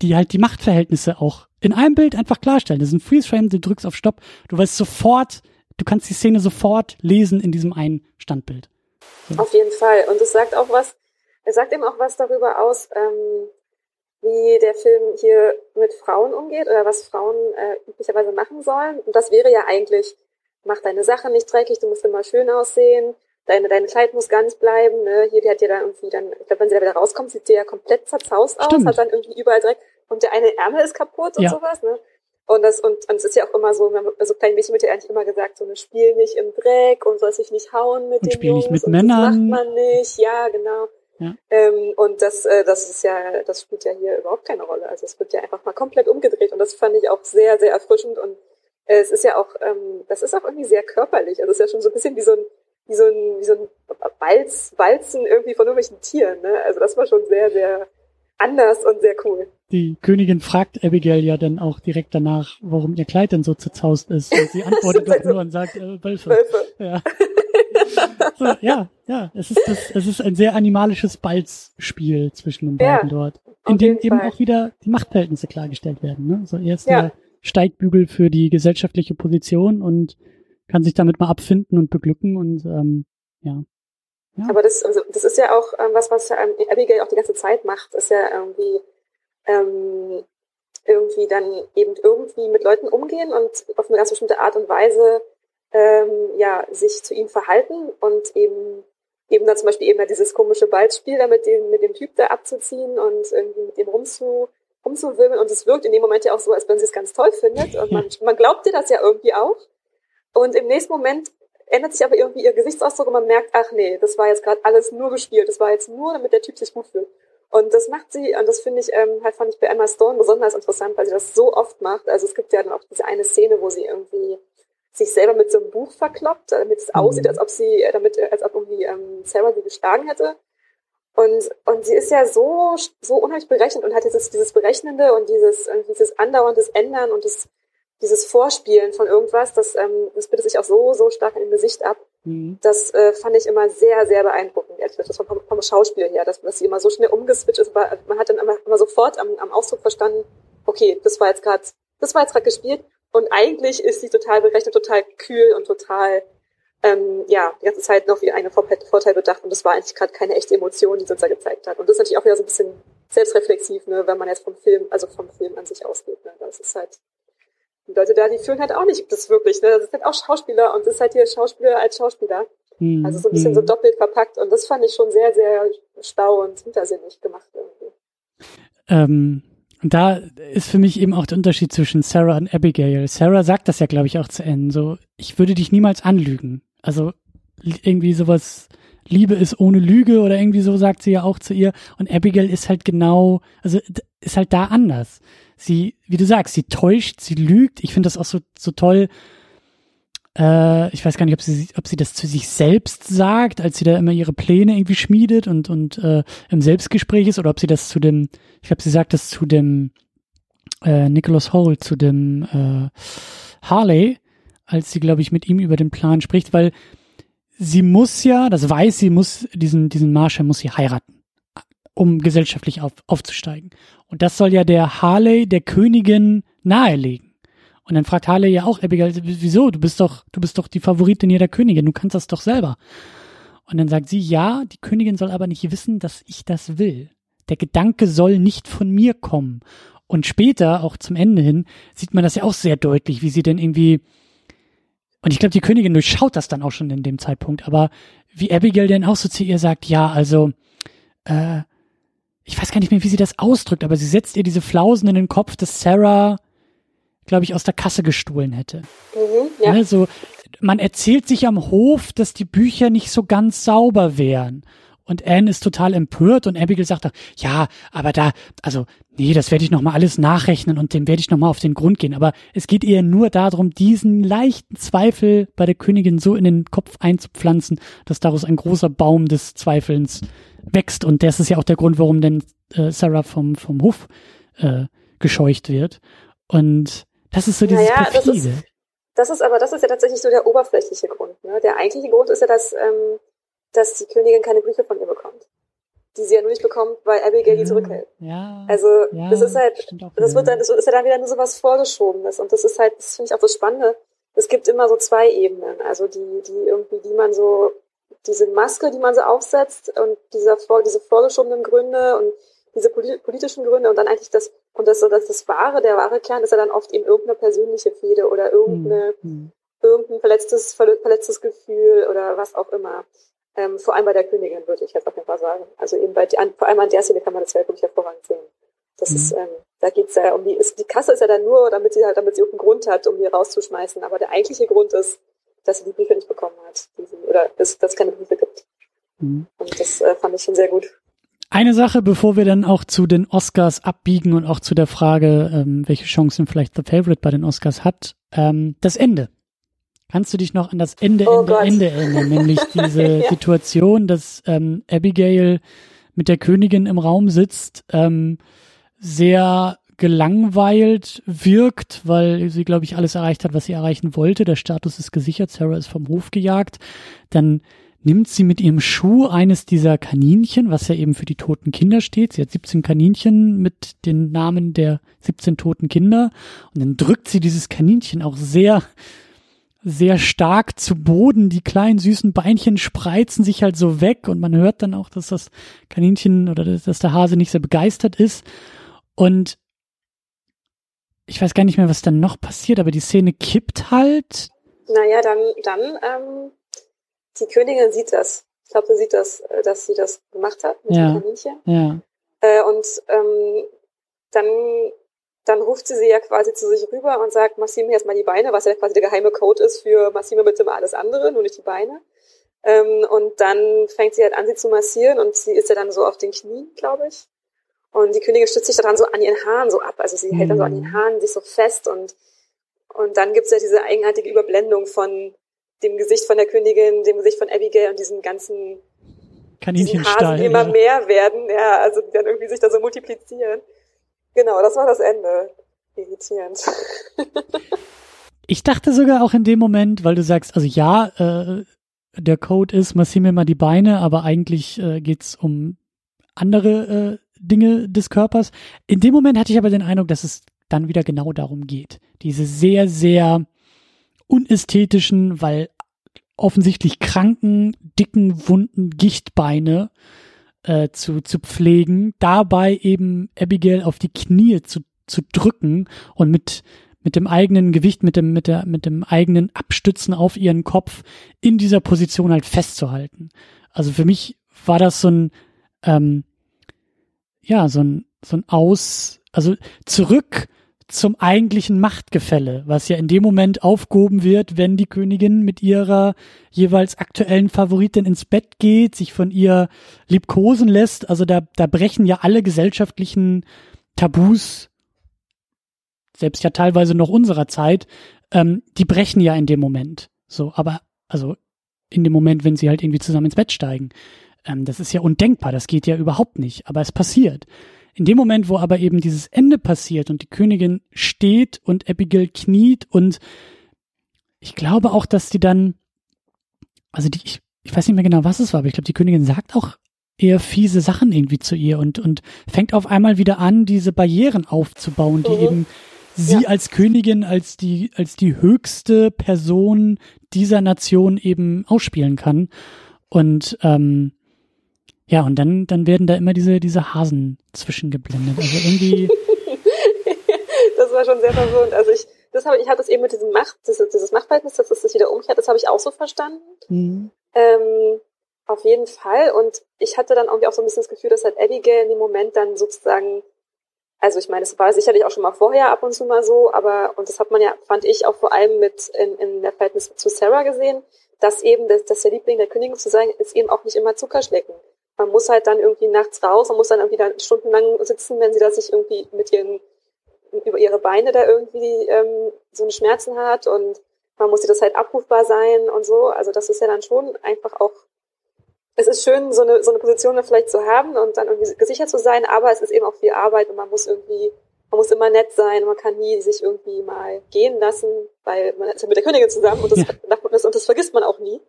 die halt die Machtverhältnisse auch in einem Bild einfach klarstellen. Das ist ein Freeze-Frame, du drückst auf Stopp, du weißt sofort, du kannst die Szene sofort lesen in diesem einen Standbild. So. Auf jeden Fall. Und es sagt auch was, es sagt eben auch was darüber aus, ähm, wie der Film hier mit Frauen umgeht oder was Frauen äh, üblicherweise machen sollen. Und das wäre ja eigentlich, mach deine Sache nicht dreckig, du musst immer schön aussehen, deine, deine Kleid muss ganz bleiben. Ne? Hier, die hat ja dann irgendwie dann, ich glaube, wenn sie da wieder rauskommt, sieht sie ja komplett zerzaust aus, hat dann irgendwie überall Dreck und der eine Ärmel ist kaputt und ja. sowas. Ne? Und das, und, und es ist ja auch immer so, also kleinen Mädchen wird ja eigentlich immer gesagt, so eine Spiel nicht im Dreck und soll sich nicht hauen mit und den spiel Jungs. Nicht mit und Männern. Das macht man nicht, ja, genau. Ja. Ähm, und das, äh, das ist ja, das spielt ja hier überhaupt keine Rolle. Also es wird ja einfach mal komplett umgedreht und das fand ich auch sehr, sehr erfrischend und äh, es ist ja auch, ähm, das ist auch irgendwie sehr körperlich. Also es ist ja schon so ein bisschen wie so ein, wie so ein, wie so ein Balz, Balzen irgendwie von irgendwelchen Tieren. Ne? Also das war schon sehr, sehr anders und sehr cool. Die Königin fragt Abigail ja dann auch direkt danach, warum ihr Kleid denn so zerzaust ist. Und sie antwortet doch nur und sagt, äh, Wölfe. Wölfe. Ja. so, ja, ja, es ist das, es ist ein sehr animalisches Balzspiel zwischen den beiden ja, dort, in dem eben Fall. auch wieder die Machtverhältnisse klargestellt werden. Ne? So er ist ja. der Steigbügel für die gesellschaftliche Position und kann sich damit mal abfinden und beglücken und ähm, ja. ja. Aber das, also, das ist ja auch ähm, was, was ähm, Abigail auch die ganze Zeit macht, ist ja irgendwie ähm, irgendwie dann eben irgendwie mit Leuten umgehen und auf eine ganz bestimmte Art und Weise ähm, ja, sich zu ihm verhalten und eben eben dann zum Beispiel eben dieses komische Ballspiel da mit dem, mit dem Typ da abzuziehen und irgendwie mit dem rumzu, rumzuwirbeln. Und es wirkt in dem Moment ja auch so, als wenn sie es ganz toll findet. Und man, man glaubt dir das ja irgendwie auch. Und im nächsten Moment ändert sich aber irgendwie ihr Gesichtsausdruck und man merkt, ach nee, das war jetzt gerade alles nur gespielt, das war jetzt nur, damit der Typ sich gut fühlt. Und das macht sie, und das finde ich, ähm, halt fand ich bei Emma Stone besonders interessant, weil sie das so oft macht. Also es gibt ja dann auch diese eine Szene, wo sie irgendwie sich selber mit so einem Buch verkloppt, damit es aussieht, mhm. als ob sie, äh, damit, äh, als ob irgendwie ähm, Sarah sie geschlagen hätte. Und, und sie ist ja so, so unheimlich berechnet und hat dieses, dieses Berechnende und dieses, dieses andauerndes Ändern und das, dieses Vorspielen von irgendwas, das, ähm, das bildet sich auch so, so stark in dem Gesicht ab. Mhm. Das äh, fand ich immer sehr, sehr beeindruckend, ehrlich gesagt, vom, vom Schauspiel her, dass, dass sie immer so schnell umgeswitcht ist. Aber man hat dann immer, immer sofort am, am Ausdruck verstanden, okay, das war jetzt gerade, das war jetzt gerade gespielt. Und eigentlich ist sie total berechnet, total kühl und total, ähm, ja, die ganze Zeit noch wie eine Vorteil bedacht. Und das war eigentlich gerade keine echte Emotion, die sie uns da gezeigt hat. Und das ist natürlich auch wieder so ein bisschen selbstreflexiv, ne, wenn man jetzt vom Film, also vom Film an sich ausgeht. Ne. Das ist halt, die Leute da, die fühlen halt auch nicht das wirklich. Ne? Das sind halt auch Schauspieler und das ist halt hier Schauspieler als Schauspieler. Mhm. Also so ein bisschen so hm. doppelt verpackt und das fand ich schon sehr, sehr stau und hintersinnig gemacht irgendwie. Ähm, und da ist für mich eben auch der Unterschied zwischen Sarah und Abigail. Sarah sagt das ja, glaube ich, auch zu Ende. So, ich würde dich niemals anlügen. Also irgendwie sowas, Liebe ist ohne Lüge oder irgendwie so sagt sie ja auch zu ihr. Und Abigail ist halt genau, also ist halt da anders sie, wie du sagst, sie täuscht, sie lügt. Ich finde das auch so, so toll. Äh, ich weiß gar nicht, ob sie, ob sie das zu sich selbst sagt, als sie da immer ihre Pläne irgendwie schmiedet und, und äh, im Selbstgespräch ist, oder ob sie das zu dem, ich glaube, sie sagt das zu dem äh, Nicholas Holt, zu dem äh, Harley, als sie, glaube ich, mit ihm über den Plan spricht, weil sie muss ja, das weiß sie, muss diesen, diesen Marshall muss sie heiraten um gesellschaftlich auf, aufzusteigen. Und das soll ja der Harley der Königin nahelegen. Und dann fragt Harley ja auch Abigail, wieso? Du bist doch, du bist doch die Favoritin hier der Königin, du kannst das doch selber. Und dann sagt sie, ja, die Königin soll aber nicht wissen, dass ich das will. Der Gedanke soll nicht von mir kommen. Und später, auch zum Ende hin, sieht man das ja auch sehr deutlich, wie sie denn irgendwie, und ich glaube, die Königin durchschaut das dann auch schon in dem Zeitpunkt, aber wie Abigail denn auch so zu ihr sagt, ja, also, äh, ich weiß gar nicht mehr, wie sie das ausdrückt, aber sie setzt ihr diese Flausen in den Kopf, dass Sarah, glaube ich, aus der Kasse gestohlen hätte. Mhm, ja. Also man erzählt sich am Hof, dass die Bücher nicht so ganz sauber wären. Und Anne ist total empört und Abigail sagt auch, ja, aber da, also, nee, das werde ich nochmal alles nachrechnen und dem werde ich nochmal auf den Grund gehen. Aber es geht ihr nur darum, diesen leichten Zweifel bei der Königin so in den Kopf einzupflanzen, dass daraus ein großer Baum des Zweifelns wächst. Und das ist ja auch der Grund, warum denn äh, Sarah vom, vom Hof äh, gescheucht wird. Und das ist so dieses naja, Perfide. Das ist, das ist aber, das ist ja tatsächlich so der oberflächliche Grund. Ne? Der eigentliche Grund ist ja, dass, ähm, dass die Königin keine Briefe von ihr bekommt. Die sie ja nur nicht bekommt, weil Abigail ja, die zurückhält. Ja, also ja, das ist halt, das wird dann, das ist ja dann wieder nur so was Vorgeschobenes. Und das ist halt, das finde ich auch das Spannende. Es gibt immer so zwei Ebenen, also die, die irgendwie, die man so diese Maske, die man so aufsetzt und dieser, diese vorgeschobenen Gründe und diese politischen Gründe und dann eigentlich das, und das, das, das wahre, der wahre Kern ist ja dann oft eben irgendeine persönliche Fehde oder irgendeine, mhm. irgendein verletztes, verletztes Gefühl oder was auch immer. Ähm, vor allem bei der Königin würde ich jetzt auf jeden Fall sagen. Also eben bei, an, vor allem an der Szene kann man das wirklich hervorragend sehen. Das mhm. ist, ähm, da geht's ja um die, ist, die Kasse ist ja dann nur, damit sie halt, damit sie irgendeinen Grund hat, um die rauszuschmeißen. Aber der eigentliche Grund ist, dass sie die Briefe nicht bekommen hat. Sie, oder dass es keine Briefe gibt. Mhm. Und das äh, fand ich schon sehr gut. Eine Sache, bevor wir dann auch zu den Oscars abbiegen und auch zu der Frage, ähm, welche Chancen vielleicht The Favorite bei den Oscars hat, ähm, das Ende. Kannst du dich noch an das Ende, oh Ende, Gott. Ende erinnern? Nämlich diese ja. Situation, dass ähm, Abigail mit der Königin im Raum sitzt, ähm, sehr gelangweilt wirkt, weil sie, glaube ich, alles erreicht hat, was sie erreichen wollte. Der Status ist gesichert, Sarah ist vom Hof gejagt. Dann nimmt sie mit ihrem Schuh eines dieser Kaninchen, was ja eben für die toten Kinder steht. Sie hat 17 Kaninchen mit den Namen der 17 toten Kinder. Und dann drückt sie dieses Kaninchen auch sehr, sehr stark zu Boden. Die kleinen süßen Beinchen spreizen sich halt so weg und man hört dann auch, dass das Kaninchen oder dass der Hase nicht sehr begeistert ist. Und ich weiß gar nicht mehr, was dann noch passiert, aber die Szene kippt halt. Naja, dann, dann, ähm, die Königin sieht das. Ich glaube, sie sieht das, äh, dass sie das gemacht hat mit ja. dem Kaninchen. Ja. Äh, und ähm, dann dann ruft sie sie ja quasi zu sich rüber und sagt, massier mir jetzt mal die Beine, was ja quasi der geheime Code ist für massier mir bitte mal alles andere, nur nicht die Beine. Ähm, und dann fängt sie halt an, sie zu massieren und sie ist ja dann so auf den Knien, glaube ich. Und die Königin stützt sich daran so an ihren Haaren so ab. Also sie mhm. hält dann so an den Haaren sich so fest und, und dann gibt's ja diese eigenartige Überblendung von dem Gesicht von der Königin, dem Gesicht von Abigail und diesen ganzen Kaninchenstall, Hasen immer ja. mehr werden, ja, also die dann irgendwie sich da so multiplizieren. Genau, das war das Ende. Irritierend. ich dachte sogar auch in dem Moment, weil du sagst, also ja, äh, der Code ist, massier mir mal die Beine, aber eigentlich äh, geht's um andere äh, Dinge des Körpers. In dem Moment hatte ich aber den Eindruck, dass es dann wieder genau darum geht. Diese sehr, sehr unästhetischen, weil offensichtlich kranken, dicken, wunden Gichtbeine äh, zu, zu pflegen, dabei eben Abigail auf die Knie zu, zu drücken und mit, mit dem eigenen Gewicht, mit dem, mit der, mit dem eigenen Abstützen auf ihren Kopf in dieser Position halt festzuhalten. Also für mich war das so ein, ähm, ja, so ein, so ein Aus, also zurück zum eigentlichen Machtgefälle, was ja in dem Moment aufgehoben wird, wenn die Königin mit ihrer jeweils aktuellen Favoritin ins Bett geht, sich von ihr liebkosen lässt. Also da, da brechen ja alle gesellschaftlichen Tabus, selbst ja teilweise noch unserer Zeit, ähm, die brechen ja in dem Moment. So, aber also in dem Moment, wenn sie halt irgendwie zusammen ins Bett steigen. Ähm, das ist ja undenkbar, das geht ja überhaupt nicht, aber es passiert. In dem Moment, wo aber eben dieses Ende passiert und die Königin steht und Abigail kniet und ich glaube auch, dass die dann, also die, ich, ich weiß nicht mehr genau, was es war, aber ich glaube, die Königin sagt auch eher fiese Sachen irgendwie zu ihr und, und fängt auf einmal wieder an, diese Barrieren aufzubauen, die mhm. eben sie ja. als Königin, als die, als die höchste Person dieser Nation eben ausspielen kann. Und ähm, ja, und dann, dann werden da immer diese, diese Hasen zwischengeblendet. Also irgendwie. das war schon sehr verwirrend. Also ich, das habe ich hatte es eben mit diesem Macht, dieses, dieses Machtverhältnis, dass es sich wieder umkehrt, das habe ich auch so verstanden. Mhm. Ähm, auf jeden Fall. Und ich hatte dann irgendwie auch so ein bisschen das Gefühl, dass halt Abigail in dem Moment dann sozusagen, also ich meine, es war sicherlich auch schon mal vorher ab und zu mal so, aber, und das hat man ja, fand ich auch vor allem mit in, in der Verhältnis zu Sarah gesehen, dass eben, dass, dass der Liebling der Königin zu sein, ist eben auch nicht immer Zuckerschlecken man muss halt dann irgendwie nachts raus, man muss dann irgendwie dann stundenlang sitzen, wenn sie da sich irgendwie mit ihren, über ihre Beine da irgendwie ähm, so eine Schmerzen hat und man muss sie das halt abrufbar sein und so. Also das ist ja dann schon einfach auch, es ist schön, so eine, so eine Position vielleicht zu haben und dann irgendwie gesichert zu sein, aber es ist eben auch viel Arbeit und man muss irgendwie, man muss immer nett sein, man kann nie sich irgendwie mal gehen lassen, weil man ist ja mit der Königin zusammen und das, ja. und das vergisst man auch nie.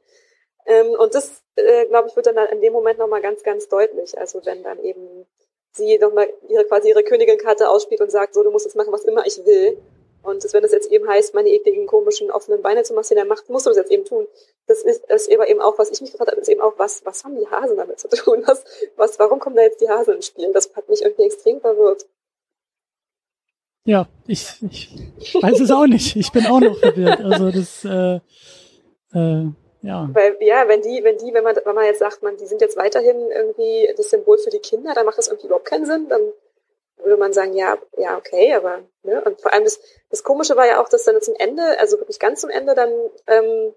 Ähm, und das, äh, glaube ich, wird dann in dem Moment nochmal ganz, ganz deutlich. Also wenn dann eben sie nochmal ihre, quasi ihre Königin-Karte ausspielt und sagt, so, du musst jetzt machen, was immer ich will. Und das, wenn das jetzt eben heißt, meine ekligen, komischen, offenen Beine zu massieren, macht, musst du das jetzt eben tun. Das ist, ist eben auch, was ich mich gefragt habe, ist eben auch, was, was haben die Hasen damit zu tun? Was, was, warum kommen da jetzt die Hasen ins Spiel? Das hat mich irgendwie extrem verwirrt. Ja, ich, ich weiß es auch nicht. Ich bin auch noch verwirrt. Also das, äh, äh, ja. Weil, ja, wenn die, wenn die, wenn man, wenn man jetzt sagt, man, die sind jetzt weiterhin irgendwie das Symbol für die Kinder, dann macht das irgendwie überhaupt keinen Sinn, dann würde man sagen, ja, ja, okay, aber, ne, und vor allem das, das Komische war ja auch, dass dann zum Ende, also wirklich ganz zum Ende dann, ähm,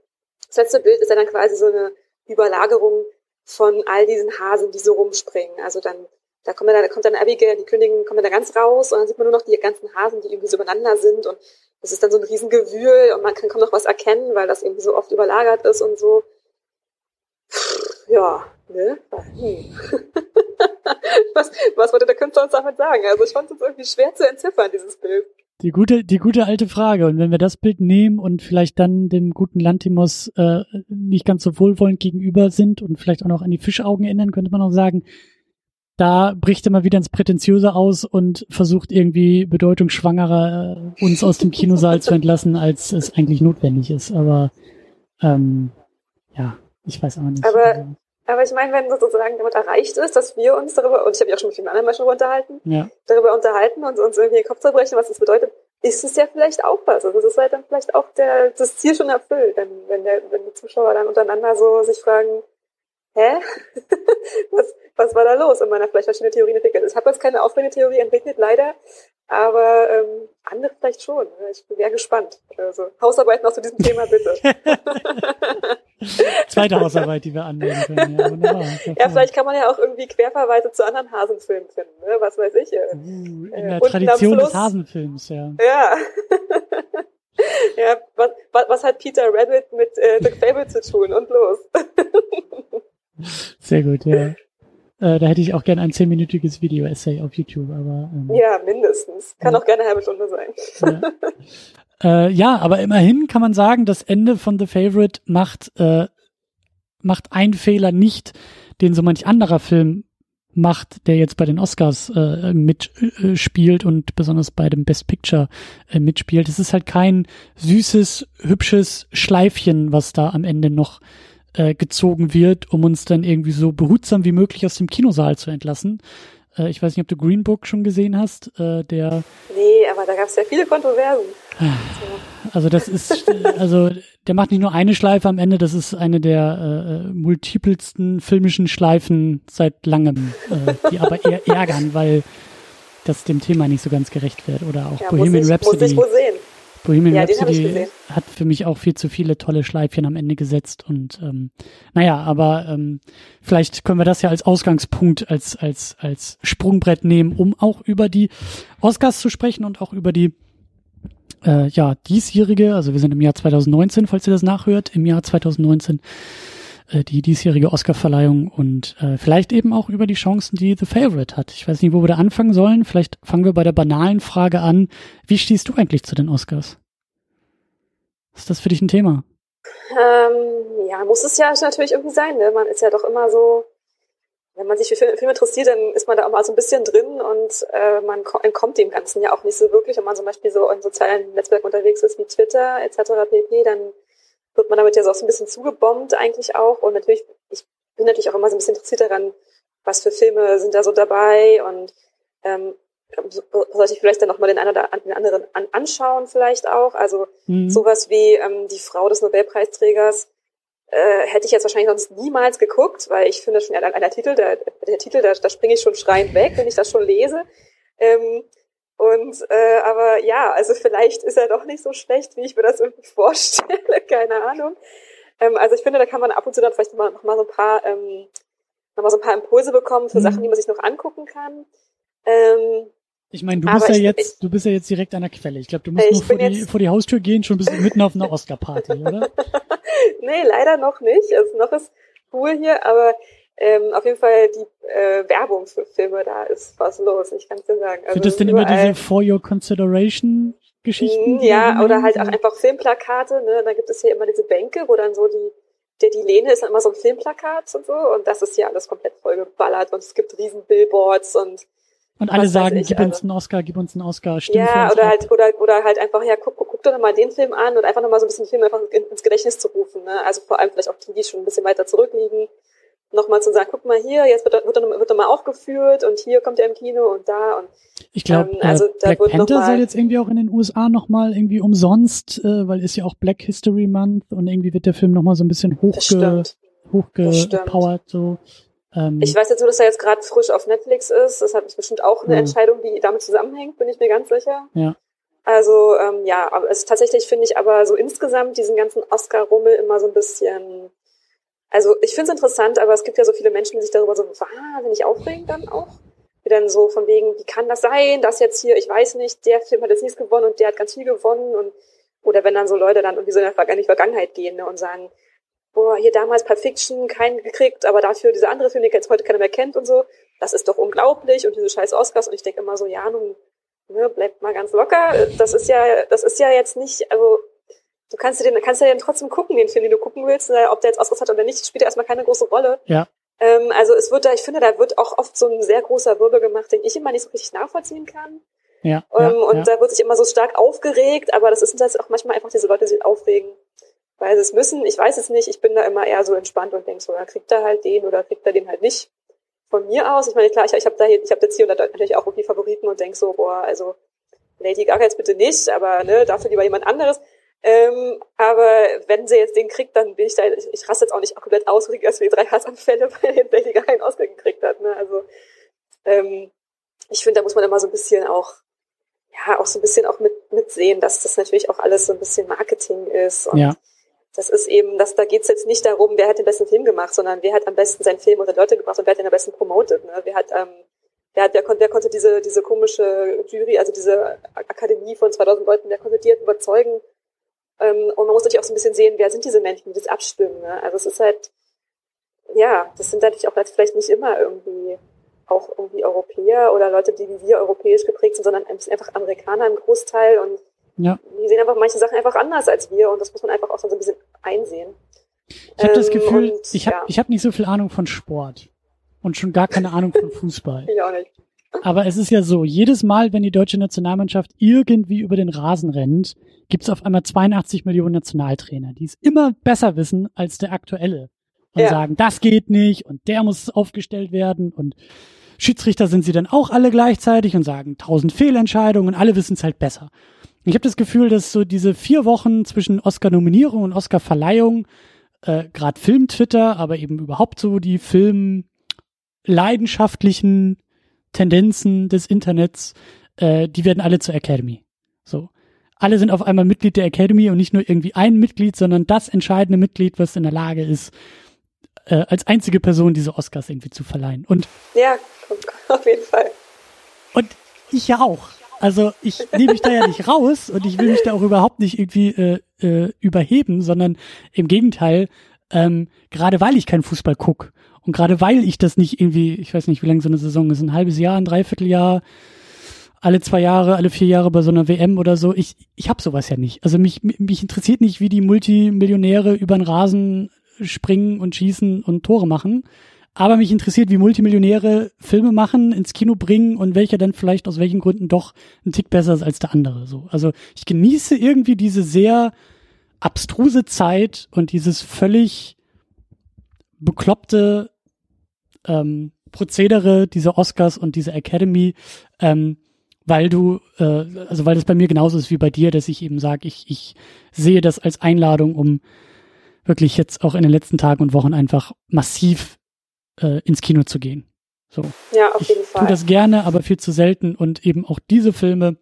das letzte Bild ist ja dann quasi so eine Überlagerung von all diesen Hasen, die so rumspringen. Also dann, da kommt dann, da kommt dann Abigail, die Königin kommt dann da ganz raus und dann sieht man nur noch die ganzen Hasen, die irgendwie so übereinander sind und das ist dann so ein Riesengewühl und man kann kaum noch was erkennen, weil das irgendwie so oft überlagert ist und so. Ja, ne? Hm. was, was wollte der Künstler uns damit sagen? Also ich fand es irgendwie schwer zu entziffern, dieses Bild. Die gute, die gute alte Frage. Und wenn wir das Bild nehmen und vielleicht dann dem guten Lantimos äh, nicht ganz so wohlwollend gegenüber sind und vielleicht auch noch an die Fischaugen erinnern, könnte man auch sagen, da bricht er mal wieder ins Prätentiöse aus und versucht irgendwie bedeutungsschwangerer äh, uns aus dem Kinosaal zu entlassen, als es eigentlich notwendig ist. Aber ähm, ja, ich weiß auch nicht. Aber, aber ich meine, wenn sozusagen damit erreicht ist, dass wir uns darüber, und ich habe ja auch schon mit vielen anderen Menschen darüber unterhalten, ja. darüber unterhalten und uns irgendwie den Kopf zerbrechen, was das bedeutet, ist es ja vielleicht auch was. Also das ist halt dann vielleicht auch der, das Ziel schon erfüllt, wenn, wenn, der, wenn die Zuschauer dann untereinander so sich fragen, hä? was, was war da los in meiner vielleicht verschiedene Theorien entwickelt. Ich habe jetzt keine aufregende Theorie entwickelt, leider, aber ähm, andere vielleicht schon. Ich bin sehr gespannt. Also Hausarbeit noch zu diesem Thema, bitte. Zweite Hausarbeit, die wir annehmen können. Ja, wunderbar. ja, vielleicht kann man ja auch irgendwie Querverweise zu anderen Hasenfilmen finden. Ne? Was weiß ich. Äh, uh, in der äh, Tradition des Hasenfilms, ja. Ja. ja, was, was, hat Peter Rabbit mit äh, The Fable zu tun? Und los. Sehr gut, ja. Äh, da hätte ich auch gerne ein zehnminütiges Video-Essay auf YouTube, aber. Ähm, ja, mindestens. Kann ja. auch gerne eine halbe Stunde sein. Ja. äh, ja, aber immerhin kann man sagen, das Ende von The Favorite macht, äh, macht einen Fehler nicht, den so manch anderer Film macht, der jetzt bei den Oscars äh, mitspielt äh, und besonders bei dem Best Picture äh, mitspielt. Es ist halt kein süßes, hübsches Schleifchen, was da am Ende noch äh, gezogen wird, um uns dann irgendwie so behutsam wie möglich aus dem Kinosaal zu entlassen. Äh, ich weiß nicht, ob du Green Book schon gesehen hast, äh, der. Nee, aber da gab es ja viele Kontroversen. Also das ist, also der macht nicht nur eine Schleife am Ende, das ist eine der äh, multipelsten filmischen Schleifen seit langem, äh, die aber eher ärgern, weil das dem Thema nicht so ganz gerecht wird. Oder auch ja, Bohemian muss ich, Rhapsody. Muss ich wohl sehen. Bohemian ja, Rhapsody hat für mich auch viel zu viele tolle Schleifchen am Ende gesetzt und ähm, naja, aber ähm, vielleicht können wir das ja als Ausgangspunkt, als als als Sprungbrett nehmen, um auch über die Oscars zu sprechen und auch über die äh, ja diesjährige, also wir sind im Jahr 2019, falls ihr das nachhört, im Jahr 2019 äh, die diesjährige Oscarverleihung und äh, vielleicht eben auch über die Chancen, die The Favorite hat. Ich weiß nicht, wo wir da anfangen sollen. Vielleicht fangen wir bei der banalen Frage an. Wie stehst du eigentlich zu den Oscars? Ist das für dich ein Thema? Ähm, ja, muss es ja natürlich irgendwie sein. Ne? Man ist ja doch immer so, wenn man sich für Filme interessiert, dann ist man da auch mal so ein bisschen drin und äh, man entkommt dem Ganzen ja auch nicht so wirklich. Wenn man zum Beispiel so in sozialen Netzwerken unterwegs ist wie Twitter etc. pp., dann wird man damit ja so ein bisschen zugebombt eigentlich auch. Und natürlich, ich bin natürlich auch immer so ein bisschen interessiert daran, was für Filme sind da so dabei und ähm, sollte ich vielleicht dann nochmal den, einen oder den anderen an, anschauen vielleicht auch. Also mhm. sowas wie ähm, die Frau des Nobelpreisträgers äh, hätte ich jetzt wahrscheinlich sonst niemals geguckt, weil ich finde schon, ja, der Titel, der, der Titel, da, da springe ich schon schreiend weg, wenn ich das schon lese. Ähm, und äh, aber ja, also vielleicht ist er doch nicht so schlecht, wie ich mir das irgendwie vorstelle, keine Ahnung. Ähm, also ich finde, da kann man ab und zu dann vielleicht nochmal noch mal so ein paar ähm, noch mal so ein paar Impulse bekommen für mhm. Sachen, die man sich noch angucken kann. Ähm, ich meine, du bist ja jetzt, ich, du bist ja jetzt direkt an der Quelle. Ich glaube, du musst nur vor die, vor die Haustür gehen, schon bist du mitten auf einer Oscar-Party, oder? nee, leider noch nicht. Also noch ist cool hier, aber ähm, auf jeden Fall die äh, Werbung für Filme, da ist was los, ich kann es dir sagen. Also Sind das denn immer diese For Your Consideration Geschichten? Ja, oder halt auch einfach Filmplakate, ne? Da gibt es hier immer diese Bänke, wo dann so die, der die Lehne ist dann immer so ein Filmplakat und so und das ist hier alles komplett vollgeballert und es gibt riesen Billboards und und alle sagen, ich, gib uns also. einen Oscar, gib uns einen Oscar, stimmt. Ja, oder halt, oder, oder halt einfach, ja, guck, guck, guck doch nochmal den Film an und einfach nochmal so ein bisschen Film einfach ins Gedächtnis zu rufen, ne? Also vor allem vielleicht auch die, die schon ein bisschen weiter zurückliegen nochmal zu sagen, guck mal hier, jetzt wird er, wird er, wird er mal aufgeführt und hier kommt er im Kino und da und ich glaube, ähm, also äh, Black Panther soll jetzt irgendwie auch in den USA nochmal irgendwie umsonst, äh, weil ist ja auch Black History Month und irgendwie wird der Film nochmal so ein bisschen hochge, hochgepowert so. Ähm, ich weiß jetzt nur, dass er jetzt gerade frisch auf Netflix ist. Das hat bestimmt auch eine ja. Entscheidung, die damit zusammenhängt, bin ich mir ganz sicher. Ja. Also ähm, ja, aber es tatsächlich finde ich aber so insgesamt diesen ganzen Oscar-Rummel immer so ein bisschen also ich finde es interessant, aber es gibt ja so viele Menschen, die sich darüber so wahnsinnig aufregen dann auch. Die dann so von wegen, wie kann das sein, dass jetzt hier, ich weiß nicht, der Film hat jetzt nichts gewonnen und der hat ganz viel gewonnen und oder wenn dann so Leute dann irgendwie so in die Vergangenheit gehen ne, und sagen, boah, hier damals Pulp Fiction keinen gekriegt, aber dafür diese andere Filme, die jetzt heute keiner mehr kennt und so, das ist doch unglaublich und diese scheiß Oscars und ich denke immer so, ja, nun, ne, bleibt mal ganz locker. Das ist ja, das ist ja jetzt nicht, also du kannst dir den, kannst du den trotzdem gucken, den Film, den du gucken willst, äh, ob der jetzt Oscars hat oder nicht, spielt ja erstmal keine große Rolle. Ja. Ähm, also es wird da, ich finde, da wird auch oft so ein sehr großer Wirbel gemacht, den ich immer nicht so richtig nachvollziehen kann. Ja. Ähm, ja und ja. da wird sich immer so stark aufgeregt, aber das ist das auch manchmal einfach diese Leute, die sich aufregen, weil sie es müssen. Ich weiß es nicht. Ich bin da immer eher so entspannt und denke so, ja, kriegt er halt den oder kriegt er den halt nicht. Von mir aus, ich meine, klar, ich, ich habe da, ich habe jetzt hier und da natürlich auch irgendwie Favoriten und denke so, boah, also Lady Gaga jetzt bitte nicht, aber ne, dafür lieber jemand anderes. Ähm, aber wenn sie jetzt den kriegt, dann bin ich da, ich, ich raste jetzt auch nicht komplett aus, wie die drei Hassanfälle, weil Hinterliga keinen Oscar gekriegt hat. Ne? Also ähm, ich finde, da muss man immer so ein bisschen auch, ja, auch so ein bisschen auch mit, mitsehen, dass das natürlich auch alles so ein bisschen Marketing ist. Und ja. das ist eben, dass da geht's jetzt nicht darum, wer hat den besten Film gemacht, sondern wer hat am besten seinen Film unter Leute gebracht und wer hat den am besten promotet. Ne? Wer hat, ähm, wer, hat, wer, konnte, wer konnte diese, diese komische Jury, also diese Akademie von 2000 Leuten, wer konnte die halt überzeugen, und man muss natürlich auch so ein bisschen sehen, wer sind diese Menschen, die das abstimmen. Ne? Also es ist halt, ja, das sind natürlich auch vielleicht nicht immer irgendwie auch irgendwie Europäer oder Leute, die wie wir europäisch geprägt sind, sondern einfach Amerikaner im Großteil und ja. die sehen einfach manche Sachen einfach anders als wir und das muss man einfach auch so ein bisschen einsehen. Ich habe das ähm, Gefühl, und, ich habe ja. ich hab nicht so viel Ahnung von Sport und schon gar keine Ahnung von Fußball. ich auch nicht. Aber es ist ja so, jedes Mal, wenn die deutsche Nationalmannschaft irgendwie über den Rasen rennt, gibt es auf einmal 82 Millionen Nationaltrainer, die es immer besser wissen als der aktuelle. Und ja. sagen, das geht nicht und der muss aufgestellt werden und Schiedsrichter sind sie dann auch alle gleichzeitig und sagen tausend Fehlentscheidungen und alle wissen es halt besser. Ich habe das Gefühl, dass so diese vier Wochen zwischen Oscar-Nominierung und Oscar-Verleihung, äh, gerade Film-Twitter, aber eben überhaupt so die Film-leidenschaftlichen Tendenzen des Internets, äh, die werden alle zur Academy. So. Alle sind auf einmal Mitglied der Academy und nicht nur irgendwie ein Mitglied, sondern das entscheidende Mitglied, was in der Lage ist, äh, als einzige Person diese Oscars irgendwie zu verleihen. Und ja, auf jeden Fall. Und ich ja auch. Also ich nehme mich da ja nicht raus und ich will mich da auch überhaupt nicht irgendwie äh, äh, überheben, sondern im Gegenteil, ähm, gerade weil ich keinen Fußball guck und gerade weil ich das nicht irgendwie, ich weiß nicht, wie lange so eine Saison ist, ein halbes Jahr, ein Dreivierteljahr, alle zwei Jahre, alle vier Jahre bei so einer WM oder so. Ich, ich habe sowas ja nicht. Also mich, mich interessiert nicht, wie die Multimillionäre über den Rasen springen und schießen und Tore machen. Aber mich interessiert, wie Multimillionäre Filme machen, ins Kino bringen und welcher dann vielleicht aus welchen Gründen doch ein Tick besser ist als der andere. So, also ich genieße irgendwie diese sehr abstruse Zeit und dieses völlig bekloppte ähm, Prozedere, diese Oscars und diese Academy, ähm, weil du, äh, also weil das bei mir genauso ist wie bei dir, dass ich eben sage, ich, ich sehe das als Einladung, um wirklich jetzt auch in den letzten Tagen und Wochen einfach massiv äh, ins Kino zu gehen. So. Ja, auf jeden Fall. Ich tue das gerne, aber viel zu selten und eben auch diese Filme,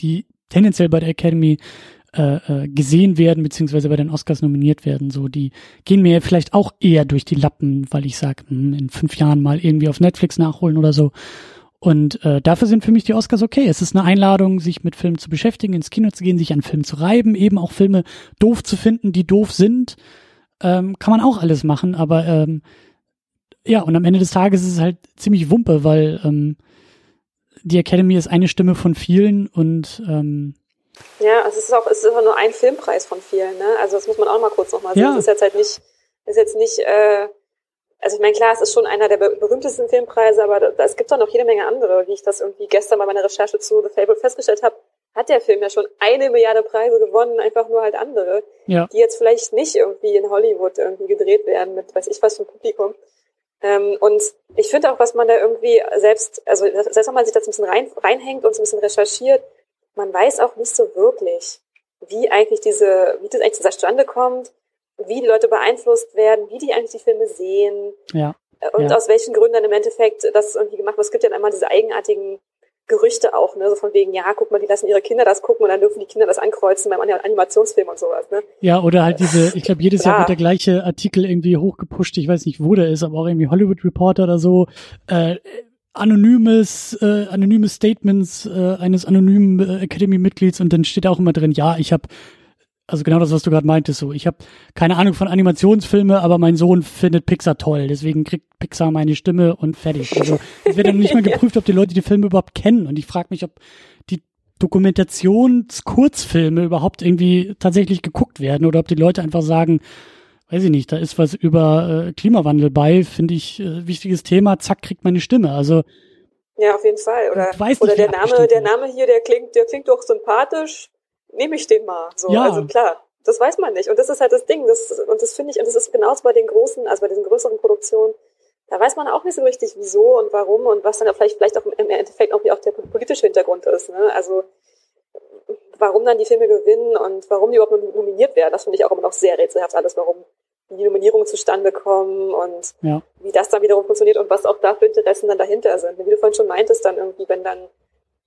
die tendenziell bei der Academy äh, äh, gesehen werden, beziehungsweise bei den Oscars nominiert werden, so, die gehen mir vielleicht auch eher durch die Lappen, weil ich sage, hm, in fünf Jahren mal irgendwie auf Netflix nachholen oder so. Und äh, dafür sind für mich die Oscars okay. Es ist eine Einladung, sich mit Filmen zu beschäftigen, ins Kino zu gehen, sich an Filmen zu reiben, eben auch Filme doof zu finden, die doof sind. Ähm, kann man auch alles machen, aber ähm, ja, und am Ende des Tages ist es halt ziemlich Wumpe, weil ähm, die Academy ist eine Stimme von vielen und ähm, ja, es ist auch, es ist auch nur ein Filmpreis von vielen, ne? Also das muss man auch mal kurz nochmal sehen. Ja. Es ist jetzt halt nicht, ist jetzt nicht, äh, also ich meine, klar, es ist schon einer der berühmtesten Filmpreise, aber da, es gibt auch noch jede Menge andere, wie ich das irgendwie gestern bei meiner Recherche zu The Fable festgestellt habe, hat der Film ja schon eine Milliarde Preise gewonnen, einfach nur halt andere, ja. die jetzt vielleicht nicht irgendwie in Hollywood irgendwie gedreht werden mit weiß ich was für ein Publikum. Ähm, und ich finde auch, was man da irgendwie selbst, also selbst wenn man sich das ein bisschen rein, reinhängt und so ein bisschen recherchiert, man weiß auch nicht so wirklich, wie eigentlich diese, wie das eigentlich zustande kommt, wie die Leute beeinflusst werden, wie die eigentlich die Filme sehen. Ja. Und ja. aus welchen Gründen im Endeffekt das irgendwie gemacht wird. Es gibt ja einmal diese eigenartigen Gerüchte auch, ne, so von wegen, ja, guck mal, die lassen ihre Kinder das gucken und dann dürfen die Kinder das ankreuzen beim Animationsfilm und sowas, ne? Ja, oder halt diese, ich glaube, jedes ja. Jahr wird der gleiche Artikel irgendwie hochgepusht, ich weiß nicht, wo der ist, aber auch irgendwie Hollywood Reporter oder so, äh, anonymes, äh, anonyme Statements äh, eines anonymen äh, Academy-Mitglieds und dann steht auch immer drin, ja, ich habe also genau das, was du gerade meintest, so. Ich habe keine Ahnung von Animationsfilme, aber mein Sohn findet Pixar toll, deswegen kriegt Pixar meine Stimme und fertig. Also es wird dann nicht mal geprüft, ob die Leute die Filme überhaupt kennen. Und ich frage mich, ob die Dokumentationskurzfilme überhaupt irgendwie tatsächlich geguckt werden oder ob die Leute einfach sagen, weiß ich nicht, da ist was über äh, Klimawandel bei, finde ich äh, wichtiges Thema, zack, kriegt meine Stimme. Also ja, auf jeden Fall. Oder, nicht, oder der Name, der Name hier, der klingt, der klingt doch sympathisch nehme ich den mal. So, ja. also klar, das weiß man nicht. Und das ist halt das Ding. Das, und das finde ich, und das ist genauso bei den großen, also bei diesen größeren Produktionen, da weiß man auch nicht so richtig, wieso und warum und was dann vielleicht, vielleicht auch im Endeffekt auch, wie auch der politische Hintergrund ist. Ne? Also warum dann die Filme gewinnen und warum die überhaupt nominiert werden, das finde ich auch immer noch sehr rätselhaft alles, warum die Nominierungen zustande kommen und ja. wie das dann wiederum funktioniert und was auch da für Interessen dann dahinter sind. Wie du vorhin schon meintest, dann irgendwie, wenn dann,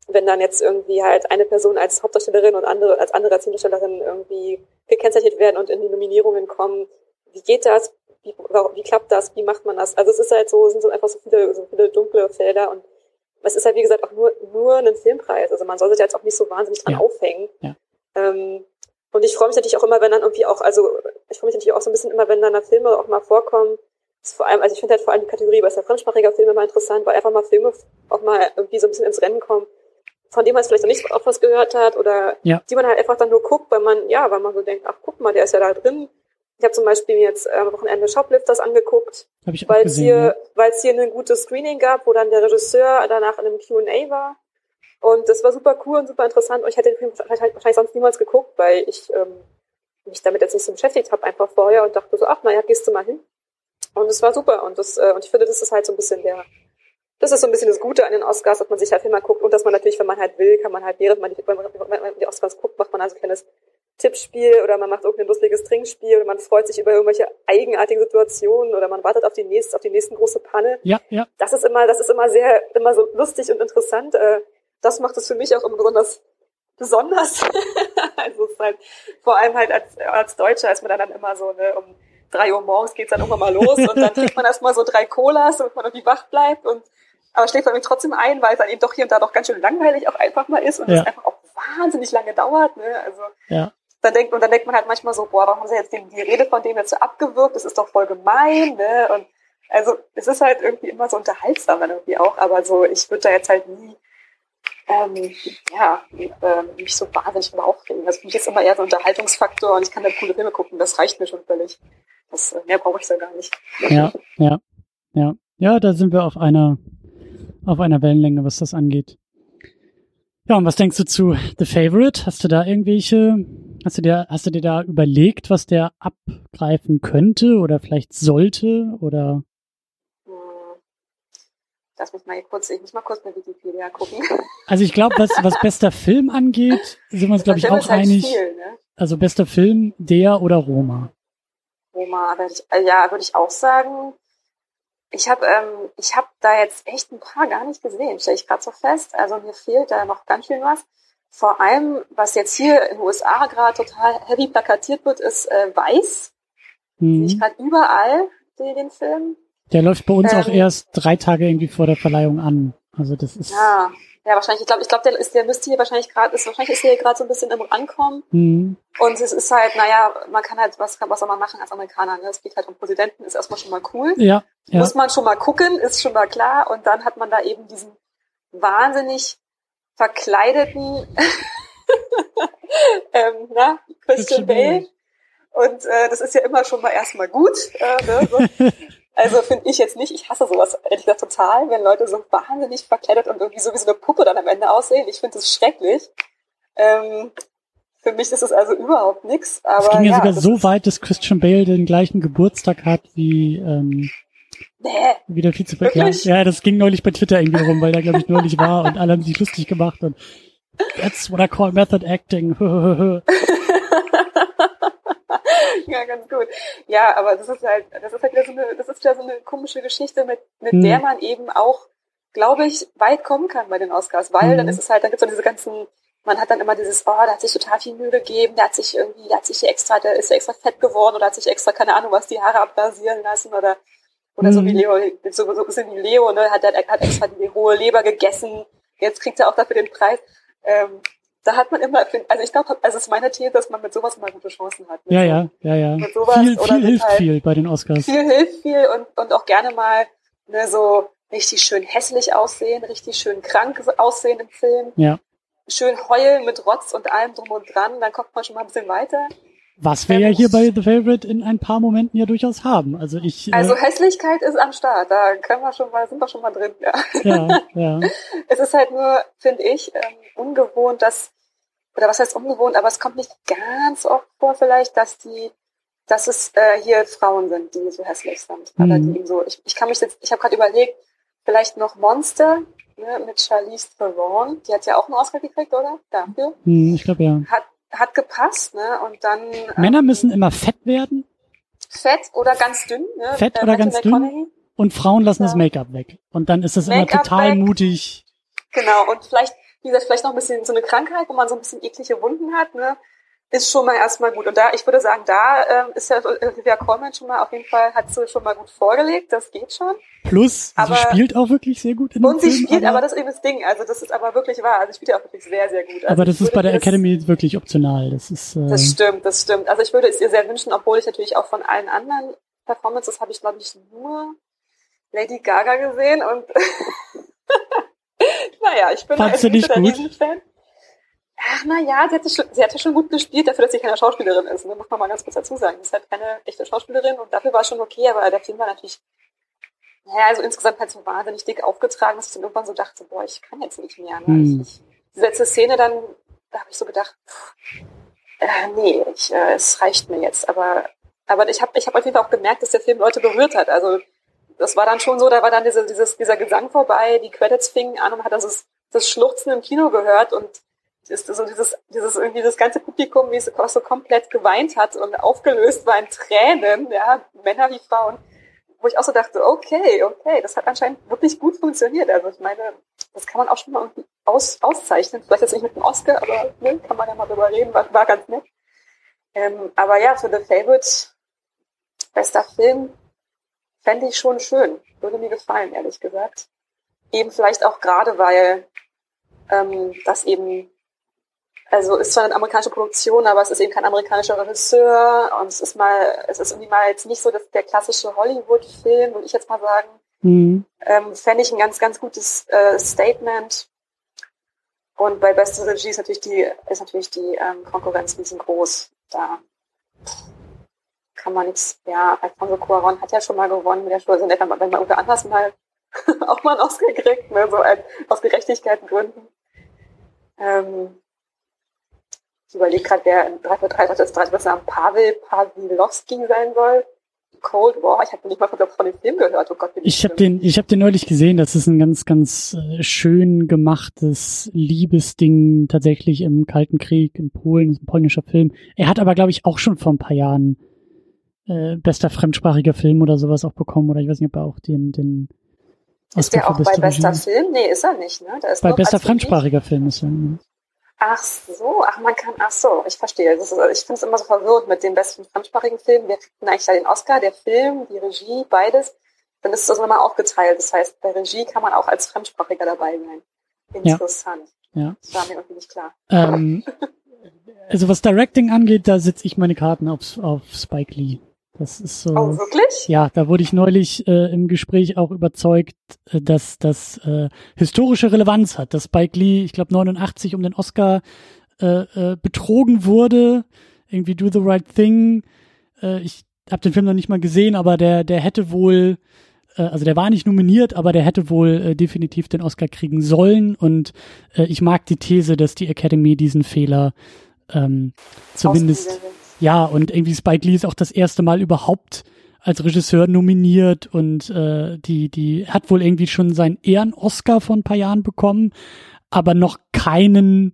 wenn dann jetzt irgendwie halt eine Person als Hauptdarstellerin und andere als andere als Nebendarstellerin irgendwie gekennzeichnet werden und in die Nominierungen kommen, wie geht das? Wie, wie klappt das? Wie macht man das? Also es ist halt so, es sind so einfach so viele, so viele dunkle Felder und es ist halt, wie gesagt, auch nur, nur ein Filmpreis. Also man soll sich jetzt auch nicht so wahnsinnig dran ja. aufhängen. Ja. Ähm, und ich freue mich natürlich auch immer, wenn dann irgendwie auch, also ich freue mich natürlich auch so ein bisschen immer, wenn dann da Filme auch mal vorkommen. Das vor allem, also ich finde halt vor allem die Kategorie besser fremdsprachiger Filme mal interessant, weil einfach mal Filme auch mal irgendwie so ein bisschen ins Rennen kommen, von dem man vielleicht noch nicht oft was gehört hat oder ja. die man halt einfach dann nur guckt, weil man, ja, weil man so denkt, ach guck mal, der ist ja da drin. Ich habe zum Beispiel jetzt äh, am Wochenende Shoplifters angeguckt, weil es hier, ja. hier ein gutes Screening gab, wo dann der Regisseur danach in einem Q&A war und das war super cool und super interessant. Und ich hätte den Film wahrscheinlich sonst niemals geguckt, weil ich ähm, mich damit jetzt nicht so beschäftigt habe, einfach vorher und dachte so, ach naja, gehst du mal hin. Und es war super. Und das, äh, und ich finde, das ist halt so ein bisschen der, das ist so ein bisschen das Gute an den Oscars, dass man sich halt immer guckt und dass man natürlich, wenn man halt will, kann man halt, während man die, wenn man die Oscars guckt, macht man also ein kleines Tippspiel oder man macht irgendein lustiges Trinkspiel oder man freut sich über irgendwelche eigenartigen Situationen oder man wartet auf die nächste, auf die nächste große Panne. Ja, ja. Das ist immer, das ist immer sehr, immer so lustig und interessant. Äh, das macht es für mich auch immer besonders besonders. also es ist halt vor allem halt als, als Deutscher ist man dann immer so, ne, um drei Uhr morgens geht's dann irgendwann mal los und dann trinkt man erstmal so drei Colas, damit man irgendwie wach bleibt und aber schläft man trotzdem ein, weil es dann eben doch hier und da doch ganz schön langweilig auch einfach mal ist und es ja. einfach auch wahnsinnig lange dauert. Ne? Also ja. Dann denkt und dann denkt man halt manchmal so, boah, warum haben sie jetzt die, die Rede von dem jetzt so abgewürgt? Das ist doch voll gemein, ne? Und also es ist halt irgendwie immer so unterhaltsam dann irgendwie auch, aber so ich würde da jetzt halt nie ähm, ja, äh, mich so wahnsinnig immer aufregen. Also für mich ist immer eher so ein Unterhaltungsfaktor und ich kann da coole Filme gucken, das reicht mir schon völlig. Das, äh, mehr brauche ich da gar nicht. Ja, ja, ja. Ja, da sind wir auf einer, auf einer Wellenlänge, was das angeht. Ja, und was denkst du zu The Favorite? Hast du da irgendwelche, hast du dir, hast du dir da überlegt, was der abgreifen könnte oder vielleicht sollte oder? Lass mich mal hier kurz, ich muss mal kurz bei Wikipedia gucken. Also ich glaube, was, was bester Film angeht, sind wir uns, glaube ich, auch halt einig. Viel, ne? Also bester Film, der oder Roma? Roma, würde ich, äh, ja, würde ich auch sagen. Ich habe ähm, ich hab da jetzt echt ein paar gar nicht gesehen, stelle ich gerade so fest. Also mir fehlt da noch ganz schön was. Vor allem, was jetzt hier in den USA gerade total heavy plakatiert wird, ist äh, Weiß. Mhm. Ich gerade überall den, den Film. Der läuft bei uns ähm, auch erst drei Tage irgendwie vor der Verleihung an. Also das ist. Ja, ja wahrscheinlich. Ich glaube, ich glaube, der ist, der müsste hier wahrscheinlich gerade, ist wahrscheinlich ist hier gerade so ein bisschen im Ankommen. Mhm. Und es ist halt, naja, man kann halt, was, was soll man machen als Amerikaner? Ne? Es geht halt um Präsidenten, ist erstmal schon mal cool. Ja, ja. Muss man schon mal gucken, ist schon mal klar. Und dann hat man da eben diesen wahnsinnig verkleideten ähm, na, Christian Bale. Und äh, das ist ja immer schon mal erstmal gut. Äh, ne? so. Also finde ich jetzt nicht, ich hasse sowas ehrlich gesagt total, wenn Leute so wahnsinnig verkleidet und irgendwie so wie so eine Puppe dann am Ende aussehen. Ich finde das schrecklich. Ähm, für mich ist es also überhaupt nichts. Aber es ging ja, ja sogar so weit, dass Christian Bale den gleichen Geburtstag hat wie ähm, nee, wie der Vizepräsident. Ja, ja, das ging neulich bei Twitter irgendwie rum, weil der glaube ich neulich war und alle haben sich lustig gemacht und that's what I call method acting. ja, ganz gut. Ja, aber das ist halt, das ist halt wieder so eine, das ist ja so eine komische Geschichte, mit, mit mhm. der man eben auch, glaube ich, weit kommen kann bei den Oscars, weil mhm. dann ist es halt, dann gibt es so diese ganzen, man hat dann immer dieses, oh, der hat sich total viel Mühe gegeben, der hat sich irgendwie, der hat sich extra, der ist ja extra fett geworden oder hat sich extra, keine Ahnung was, die Haare abrasieren lassen oder, oder mhm. so wie Leo, so, so ein bisschen wie Leo, ne, hat, hat extra die hohe Leber gegessen, jetzt kriegt er auch dafür den Preis. Ähm, da hat man immer, also ich glaube, also es ist meine These, dass man mit sowas immer gute Chancen hat. Ja, ja, ja, ja. Mit sowas viel, oder viel hilft halt viel bei den Oscars. Viel hilft viel und, und auch gerne mal ne, so richtig schön hässlich aussehen, richtig schön krank aussehen im Film. Ja. Schön heulen mit Rotz und allem drum und dran, dann kommt man schon mal ein bisschen weiter. Was wir ja hier bei The Favorite in ein paar Momenten ja durchaus haben. Also ich. Äh, also Hässlichkeit ist am Start. Da können wir schon mal, sind wir schon mal drin. Ja, ja. ja. es ist halt nur, finde ich, ähm, ungewohnt, dass oder was heißt ungewohnt, aber es kommt nicht ganz oft vor, vielleicht, dass die, dass es äh, hier Frauen sind, die so hässlich sind. Mhm. Oder die so. Ich, ich kann mich jetzt, ich habe gerade überlegt, vielleicht noch Monster ne, mit Charlize Theron. Die hat ja auch einen Oscar gekriegt, oder? Dafür. Hm, ich glaube ja. Hat, hat gepasst, ne? Und dann. Männer ähm, müssen immer fett werden. Fett oder ganz dünn, ne? Fett äh, oder ganz dünn. Und Frauen lassen ja. das Make-up weg. Und dann ist das immer total weg. mutig. Genau, und vielleicht, wie gesagt, vielleicht noch ein bisschen so eine Krankheit, wo man so ein bisschen eklige Wunden hat, ne? Ist schon mal erstmal gut. Und da, ich würde sagen, da ähm, ist ja Olivia Colman schon mal auf jeden Fall, hat sie schon mal gut vorgelegt, das geht schon. Plus, aber, sie spielt auch wirklich sehr gut in Und sie Film, spielt, aber, aber, das ist eben das Ding, also das ist aber wirklich wahr, also sie spielt ja auch wirklich sehr, sehr gut. Also aber das ist bei der Academy das, wirklich optional, das ist... Äh, das stimmt, das stimmt. Also ich würde es ihr sehr wünschen, obwohl ich natürlich auch von allen anderen Performances habe ich, glaube ich, nur Lady Gaga gesehen und naja, ich bin Fandst ein Riesenfan. Ach, na ja, sie hatte, schon, sie hatte schon gut gespielt dafür, dass sie keine Schauspielerin ist. Da muss man mal ganz kurz dazu sagen. Sie ist halt keine echte Schauspielerin und dafür war es schon okay, aber der Film war natürlich, naja, also insgesamt halt so wahnsinnig dick aufgetragen, dass ich dann irgendwann so dachte, boah, ich kann jetzt nicht mehr. Ne? Hm. Ich, diese letzte Szene dann, da habe ich so gedacht, pff, äh, nee, ich, äh, es reicht mir jetzt. Aber, aber ich habe ich hab auf jeden Fall auch gemerkt, dass der Film Leute berührt hat. Also das war dann schon so, da war dann diese, dieses, dieser Gesang vorbei, die Credits fingen an und man hat das, das Schluchzen im Kino gehört und ist so dieses, dieses irgendwie das ganze Publikum, wie es so komplett geweint hat und aufgelöst war in Tränen, ja, Männer wie Frauen, wo ich auch so dachte, okay, okay, das hat anscheinend wirklich gut funktioniert. Also ich meine, das kann man auch schon mal irgendwie aus, auszeichnen. Vielleicht jetzt nicht mit dem Oscar, aber ne, kann man ja mal drüber reden, war, war ganz nett. Ähm, aber ja, für The Favorite, bester Film, fände ich schon schön. Würde mir gefallen, ehrlich gesagt. Eben vielleicht auch gerade, weil ähm, das eben also ist zwar eine amerikanische Produktion, aber es ist eben kein amerikanischer Regisseur und es ist mal, es ist irgendwie mal jetzt nicht so dass der klassische Hollywood-Film, würde ich jetzt mal sagen. Mhm. Ähm, Fände ich ein ganz, ganz gutes äh, Statement. Und bei Best Regie ist natürlich die, ist natürlich die ähm, Konkurrenz riesengroß. Da kann man nichts, ja, Alfonso Cuaron hat ja schon mal gewonnen mit der Schule, also wenn man irgendwer anders mal auch mal einen Oscar kriegt, ne, so ein, aus Gerechtigkeitsgründen. Ähm, ich überlege gerade, wer in 3 für 3 das 3 Namen Pavel Pawlowski sein soll. Cold War, ich habe nicht mal von, von dem Film gehört. Oh Gott, bin ich habe den, ich habe den neulich gesehen. Das ist ein ganz, ganz äh, schön gemachtes Liebesding tatsächlich im Kalten Krieg in Polen. Das ist ein polnischer Film. Er hat aber, glaube ich, auch schon vor ein paar Jahren äh, bester fremdsprachiger Film oder sowas auch bekommen. Oder ich weiß nicht, ob er auch den, den ist der auch bei bester Film? Nee, ist er nicht, ne? Der ist bei bester fremdsprachiger Film ist er. Ne? Ach so, ach man kann, ach so, ich verstehe. Ist, ich finde es immer so verwirrend mit den besten fremdsprachigen Filmen. Wir kriegen eigentlich ja den Oscar, der Film, die Regie, beides. Dann ist das nochmal aufgeteilt. Das heißt, bei Regie kann man auch als Fremdsprachiger dabei sein. Interessant. Ja. ja. Das war mir irgendwie nicht klar. Ähm, also was Directing angeht, da setze ich meine Karten auf, auf Spike Lee. Das ist so. Oh, wirklich? Ja, da wurde ich neulich äh, im Gespräch auch überzeugt, äh, dass das äh, historische Relevanz hat, dass Spike Lee, ich glaube 89 um den Oscar äh, äh, betrogen wurde, irgendwie Do the Right Thing. Äh, ich habe den Film noch nicht mal gesehen, aber der der hätte wohl äh, also der war nicht nominiert, aber der hätte wohl äh, definitiv den Oscar kriegen sollen und äh, ich mag die These, dass die Academy diesen Fehler ähm, zumindest ja, und irgendwie Spike Lee ist auch das erste Mal überhaupt als Regisseur nominiert und äh, die, die hat wohl irgendwie schon seinen Ehren-Oscar vor ein paar Jahren bekommen, aber noch keinen,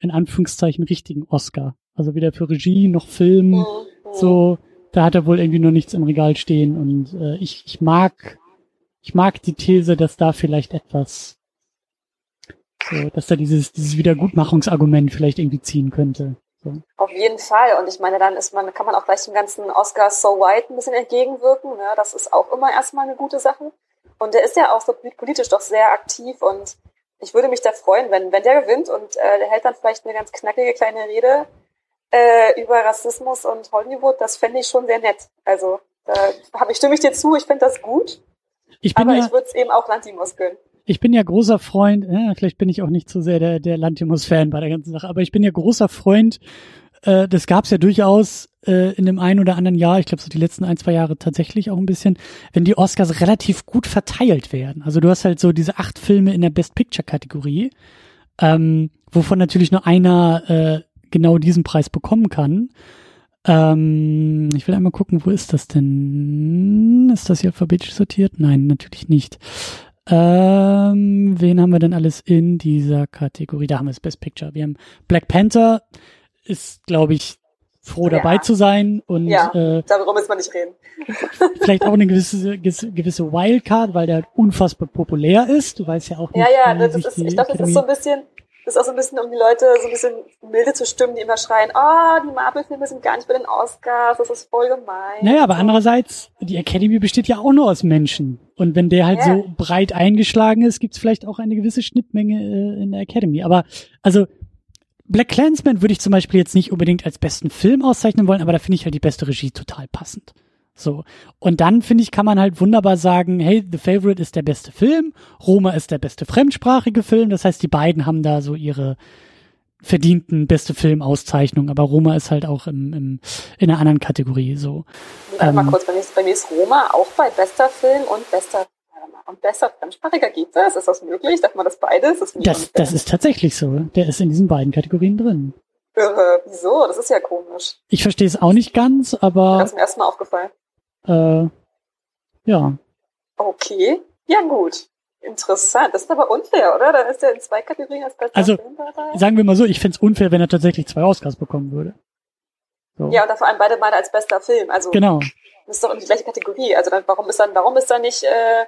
in Anführungszeichen, richtigen Oscar. Also weder für Regie noch Film. So, da hat er wohl irgendwie noch nichts im Regal stehen. Und äh, ich, ich mag, ich mag die These, dass da vielleicht etwas, so, dass da dieses, dieses Wiedergutmachungsargument vielleicht irgendwie ziehen könnte. So. Auf jeden Fall. Und ich meine, dann ist man, kann man auch gleich dem ganzen Oscar So White ein bisschen entgegenwirken. Ne? Das ist auch immer erstmal eine gute Sache. Und der ist ja auch so politisch doch sehr aktiv und ich würde mich da freuen, wenn, wenn der gewinnt und äh, der hält dann vielleicht eine ganz knackige kleine Rede äh, über Rassismus und Hollywood. Das fände ich schon sehr nett. Also da hab ich, stimme ich dir zu, ich finde das gut. Ich bin aber ja, ich würde es eben auch Lantimos gönnen ich bin ja großer Freund, ja, vielleicht bin ich auch nicht so sehr der, der Lantimos-Fan bei der ganzen Sache, aber ich bin ja großer Freund, äh, das gab's ja durchaus äh, in dem einen oder anderen Jahr, ich glaube so die letzten ein, zwei Jahre tatsächlich auch ein bisschen, wenn die Oscars relativ gut verteilt werden. Also du hast halt so diese acht Filme in der Best Picture-Kategorie, ähm, wovon natürlich nur einer äh, genau diesen Preis bekommen kann. Ähm, ich will einmal gucken, wo ist das denn? Ist das hier alphabetisch sortiert? Nein, natürlich nicht. Ähm, wen haben wir denn alles in dieser Kategorie? Da haben wir das Best Picture. Wir haben Black Panther, ist, glaube ich, froh dabei ja. zu sein und ja, äh, darüber müssen wir nicht reden. vielleicht auch eine gewisse gewisse Wildcard, weil der unfassbar populär ist. Du weißt ja auch nicht. Ja, ja, das ist, ich glaube, das ist so ein bisschen das ist auch so ein bisschen, um die Leute so ein bisschen milde zu stimmen, die immer schreien, oh, die Marvel-Filme sind gar nicht bei den Oscars, das ist voll gemein. Naja, aber andererseits, die Academy besteht ja auch nur aus Menschen. Und wenn der halt ja. so breit eingeschlagen ist, gibt's vielleicht auch eine gewisse Schnittmenge äh, in der Academy. Aber, also, Black Clansman würde ich zum Beispiel jetzt nicht unbedingt als besten Film auszeichnen wollen, aber da finde ich halt die beste Regie total passend. So. Und dann, finde ich, kann man halt wunderbar sagen, hey, The Favorite ist der beste Film, Roma ist der beste fremdsprachige Film. Das heißt, die beiden haben da so ihre verdienten beste Filmauszeichnung, aber Roma ist halt auch im, im, in einer anderen Kategorie so. Ähm, mal kurz, bei mir, ist, bei mir ist Roma auch bei bester Film und bester und besser fremdsprachiger gibt es? Ist das möglich? Darf man das beides? Das, das, das ist tatsächlich so. Der ist in diesen beiden Kategorien drin. Irre. Wieso? Das ist ja komisch. Ich verstehe es auch nicht ganz, aber. Das ist mir erstmal aufgefallen. Äh, ja. Okay. Ja, gut. Interessant. Das ist aber unfair, oder? Dann ist er in zwei Kategorien als bester also, Film dabei. Sagen wir mal so, ich fände es unfair, wenn er tatsächlich zwei Oscars bekommen würde. So. Ja, und dann vor allem beide Mal als bester Film. Also genau. Das ist doch in die gleiche Kategorie. Also dann, warum ist dann, warum ist da nicht, äh,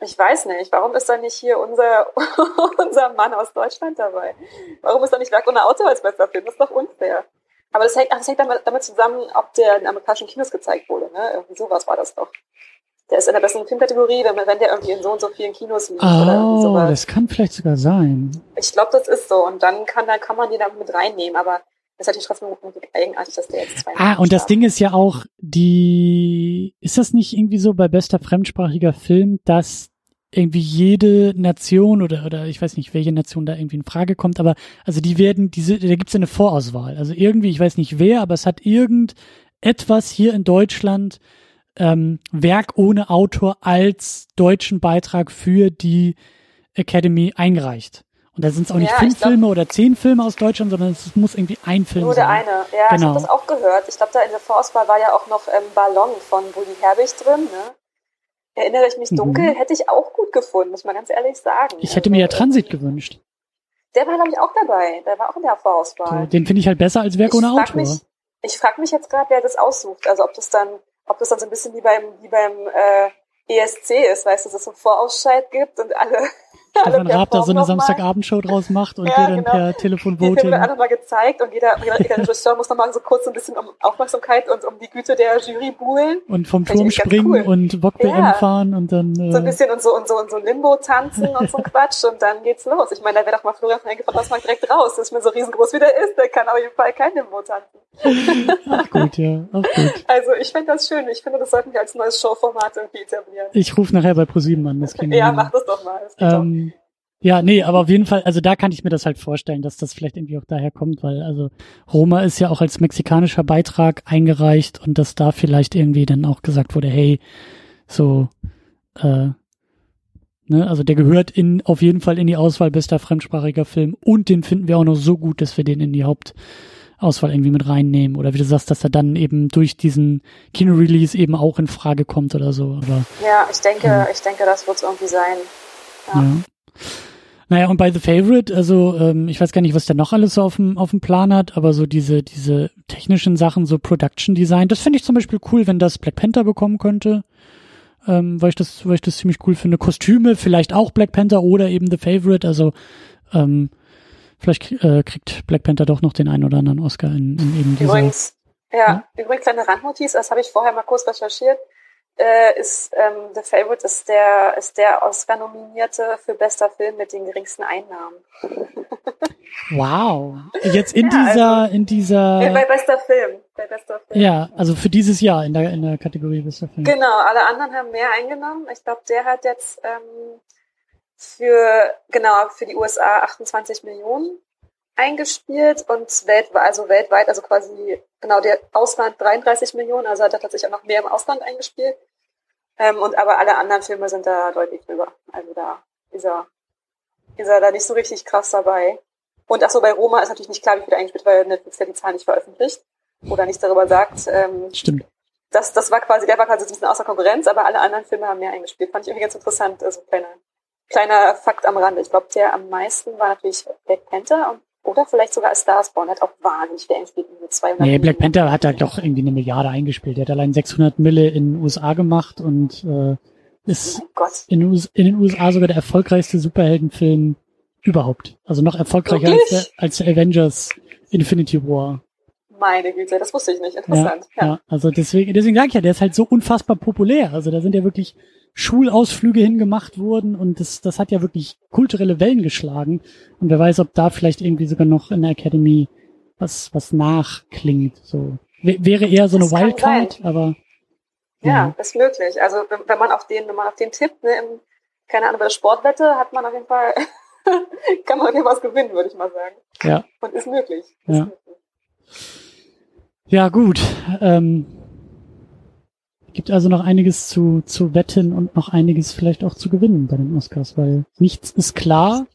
ich weiß nicht, warum ist da nicht hier unser, unser Mann aus Deutschland dabei? Warum ist da nicht Werk ohne Auto als bester Film? Das ist doch unfair. Aber das hängt, ach, das hängt damit zusammen, ob der in amerikanischen Kinos gezeigt wurde. Ne? Irgendwie sowas war das doch. Der ist in der besten Filmkategorie, wenn, wenn der irgendwie in so und so vielen Kinos liegt. Oh, oder irgendwie sowas. das kann vielleicht sogar sein. Ich glaube, das ist so. Und dann kann, dann kann man den da mit reinnehmen. Aber das ist natürlich trotzdem eigenartig, dass der jetzt zwei Ah, und das Ding ist ja auch, die, ist das nicht irgendwie so bei bester fremdsprachiger Film, dass irgendwie jede Nation oder, oder ich weiß nicht, welche Nation da irgendwie in Frage kommt, aber also die werden, diese, da gibt's ja eine Vorauswahl. Also irgendwie, ich weiß nicht wer, aber es hat irgendetwas hier in Deutschland ähm, Werk ohne Autor als deutschen Beitrag für die Academy eingereicht. Und da sind es auch nicht ja, fünf glaub, Filme oder zehn Filme aus Deutschland, sondern es muss irgendwie ein Film nur sein. Nur der eine, ja, genau. ich habe das auch gehört. Ich glaube, da in der Vorauswahl war ja auch noch ähm, Ballon von Bully Herbig drin, ne? Erinnere ich mich dunkel, mhm. hätte ich auch gut gefunden, muss man ganz ehrlich sagen. Ich hätte mir ja Transit gewünscht. Der war, glaube ich, auch dabei. Der war auch in der Vorauswahl. Den finde ich halt besser als Werk ich ohne Autor. Mich, ich frage mich jetzt gerade, wer das aussucht. Also ob das dann, ob das dann so ein bisschen wie beim, wie beim äh, ESC ist, weißt du, dass es einen Vorausscheid gibt und alle Stefan Raab da so eine Samstagabendshow draus macht und ja, dir dann genau. per Telefon voten. Die Filme einfach mal gezeigt und jeder, jeder, jeder Regisseur muss nochmal so kurz ein bisschen um Aufmerksamkeit und um die Güte der Jury buhlen. Und vom Turm springen cool. und Wok BM ja. fahren und dann. Äh so ein bisschen und so und so und so Limbo tanzen und so ein Quatsch und dann geht's los. Ich meine, da wäre doch mal Florian von Engelfeld das mal direkt raus. Das ist mir so riesengroß wie der ist, der kann auf jeden Fall kein Limbo tanzen. Ach gut, ja, auch gut. Also ich finde das schön. Ich finde, das sollten wir als neues Showformat irgendwie etablieren. Ich rufe nachher bei ProSieben an. Das ja, mach das doch mal. Das ähm, ja, nee, aber auf jeden Fall, also da kann ich mir das halt vorstellen, dass das vielleicht irgendwie auch daher kommt, weil also Roma ist ja auch als mexikanischer Beitrag eingereicht und dass da vielleicht irgendwie dann auch gesagt wurde, hey, so, äh, ne, also der gehört in auf jeden Fall in die Auswahl bester fremdsprachiger Film und den finden wir auch noch so gut, dass wir den in die Hauptauswahl irgendwie mit reinnehmen oder wie du sagst, dass er dann eben durch diesen Kino-Release eben auch in Frage kommt oder so. Oder, ja, ich denke, ja. ich denke, das wird es irgendwie sein. ja. ja. Naja, und bei The Favorite, also ähm, ich weiß gar nicht, was der noch alles so auf dem, auf dem Plan hat, aber so diese, diese technischen Sachen, so Production Design, das finde ich zum Beispiel cool, wenn das Black Panther bekommen könnte. Ähm, weil ich das, weil ich das ziemlich cool finde. Kostüme, vielleicht auch Black Panther oder eben The Favorite, also ähm, vielleicht äh, kriegt Black Panther doch noch den einen oder anderen Oscar in, in eben dieser. Übrigens, ja, ja, übrigens kleine Randnotiz, das habe ich vorher mal kurz recherchiert äh, ist ähm, The Favorite ist der ist der Oscar-nominierte für bester Film mit den geringsten Einnahmen. wow. Jetzt in ja, dieser also, in dieser äh, bei bester Film, bei bester Film. Ja, also für dieses Jahr in der in der Kategorie bester Film. Genau, alle anderen haben mehr eingenommen. Ich glaube, der hat jetzt ähm, für genau für die USA 28 Millionen eingespielt und weltweit, also weltweit, also quasi genau der Ausland 33 Millionen, also hat er tatsächlich auch noch mehr im Ausland eingespielt. Ähm, und aber alle anderen Filme sind da deutlich drüber. Also da ist er, ist er da nicht so richtig krass dabei. Und ach so, bei Roma ist natürlich nicht klar, wie viel eingespielt, weil Netflix ja die Zahl nicht veröffentlicht oder nichts darüber sagt. Ähm, Stimmt. Das, das war quasi, der war quasi ein bisschen außer Konkurrenz, aber alle anderen Filme haben mehr eingespielt. Fand ich irgendwie ganz interessant, also kleine kleiner Fakt am Rande. Ich glaube, der am meisten war natürlich Black Panther und oder vielleicht sogar Starspawn hat auch wahnsinnig viel eingespielt mit 200 Nee, Black Panther hat da doch irgendwie eine Milliarde eingespielt. Der hat allein 600 Mille in den USA gemacht und äh, ist oh in, in, den USA sogar der erfolgreichste Superheldenfilm überhaupt. Also noch erfolgreicher als der, als der Avengers Infinity War. Meine Güte, das wusste ich nicht. Interessant. Ja, ja. ja also deswegen, deswegen sage ich ja, der ist halt so unfassbar populär. Also da sind ja wirklich Schulausflüge hingemacht worden und das, das hat ja wirklich kulturelle Wellen geschlagen. Und wer weiß, ob da vielleicht irgendwie sogar noch in der Academy was, was nachklingt. So wäre eher so eine Wildcard, aber ja, ja, ist möglich. Also wenn, wenn man auf den, wenn man auf den tippt, ne, im, keine Ahnung, bei der Sportwette hat man auf jeden Fall, kann man auf jeden Fall was gewinnen, würde ich mal sagen. Ja. Und ist möglich. Ist ja. möglich. Ja, gut. Ähm, gibt also noch einiges zu, zu wetten und noch einiges vielleicht auch zu gewinnen bei den Oscars, weil nichts ist klar.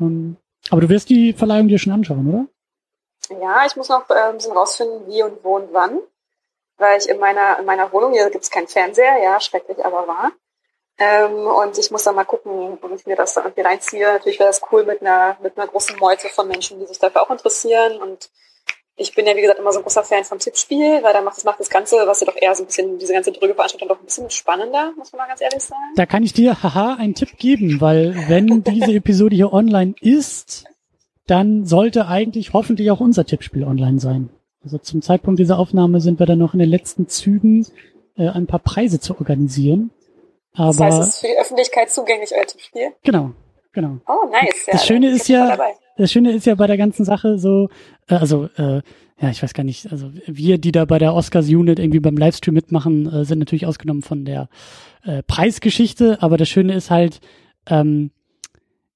Ähm, aber du wirst die Verleihung dir schon anschauen, oder? Ja, ich muss noch äh, ein bisschen rausfinden, wie und wo und wann. Weil ich in meiner, in meiner Wohnung, hier gibt's keinen Fernseher, ja, schrecklich, aber wahr. Ähm, und ich muss dann mal gucken, ob ich mir das dann irgendwie reinziehe. Natürlich wäre das cool mit einer, mit einer großen Meute von Menschen, die sich dafür auch interessieren und ich bin ja, wie gesagt, immer so ein großer Fan vom Tippspiel, weil da macht das, macht das Ganze, was ja doch eher so ein bisschen, diese ganze Drückeveranstaltung doch ein bisschen spannender, muss man mal ganz ehrlich sagen. Da kann ich dir, haha, einen Tipp geben, weil wenn diese Episode hier online ist, dann sollte eigentlich hoffentlich auch unser Tippspiel online sein. Also zum Zeitpunkt dieser Aufnahme sind wir dann noch in den letzten Zügen, äh, ein paar Preise zu organisieren. Aber, das heißt, es ist für die Öffentlichkeit zugänglich, euer Tippspiel? Genau, genau. Oh, nice. Das, das Schöne ist ja, das Schöne ist ja bei der ganzen Sache so, äh, also äh, ja, ich weiß gar nicht, also wir, die da bei der Oscars Unit irgendwie beim Livestream mitmachen, äh, sind natürlich ausgenommen von der äh, Preisgeschichte, aber das Schöne ist halt, ähm,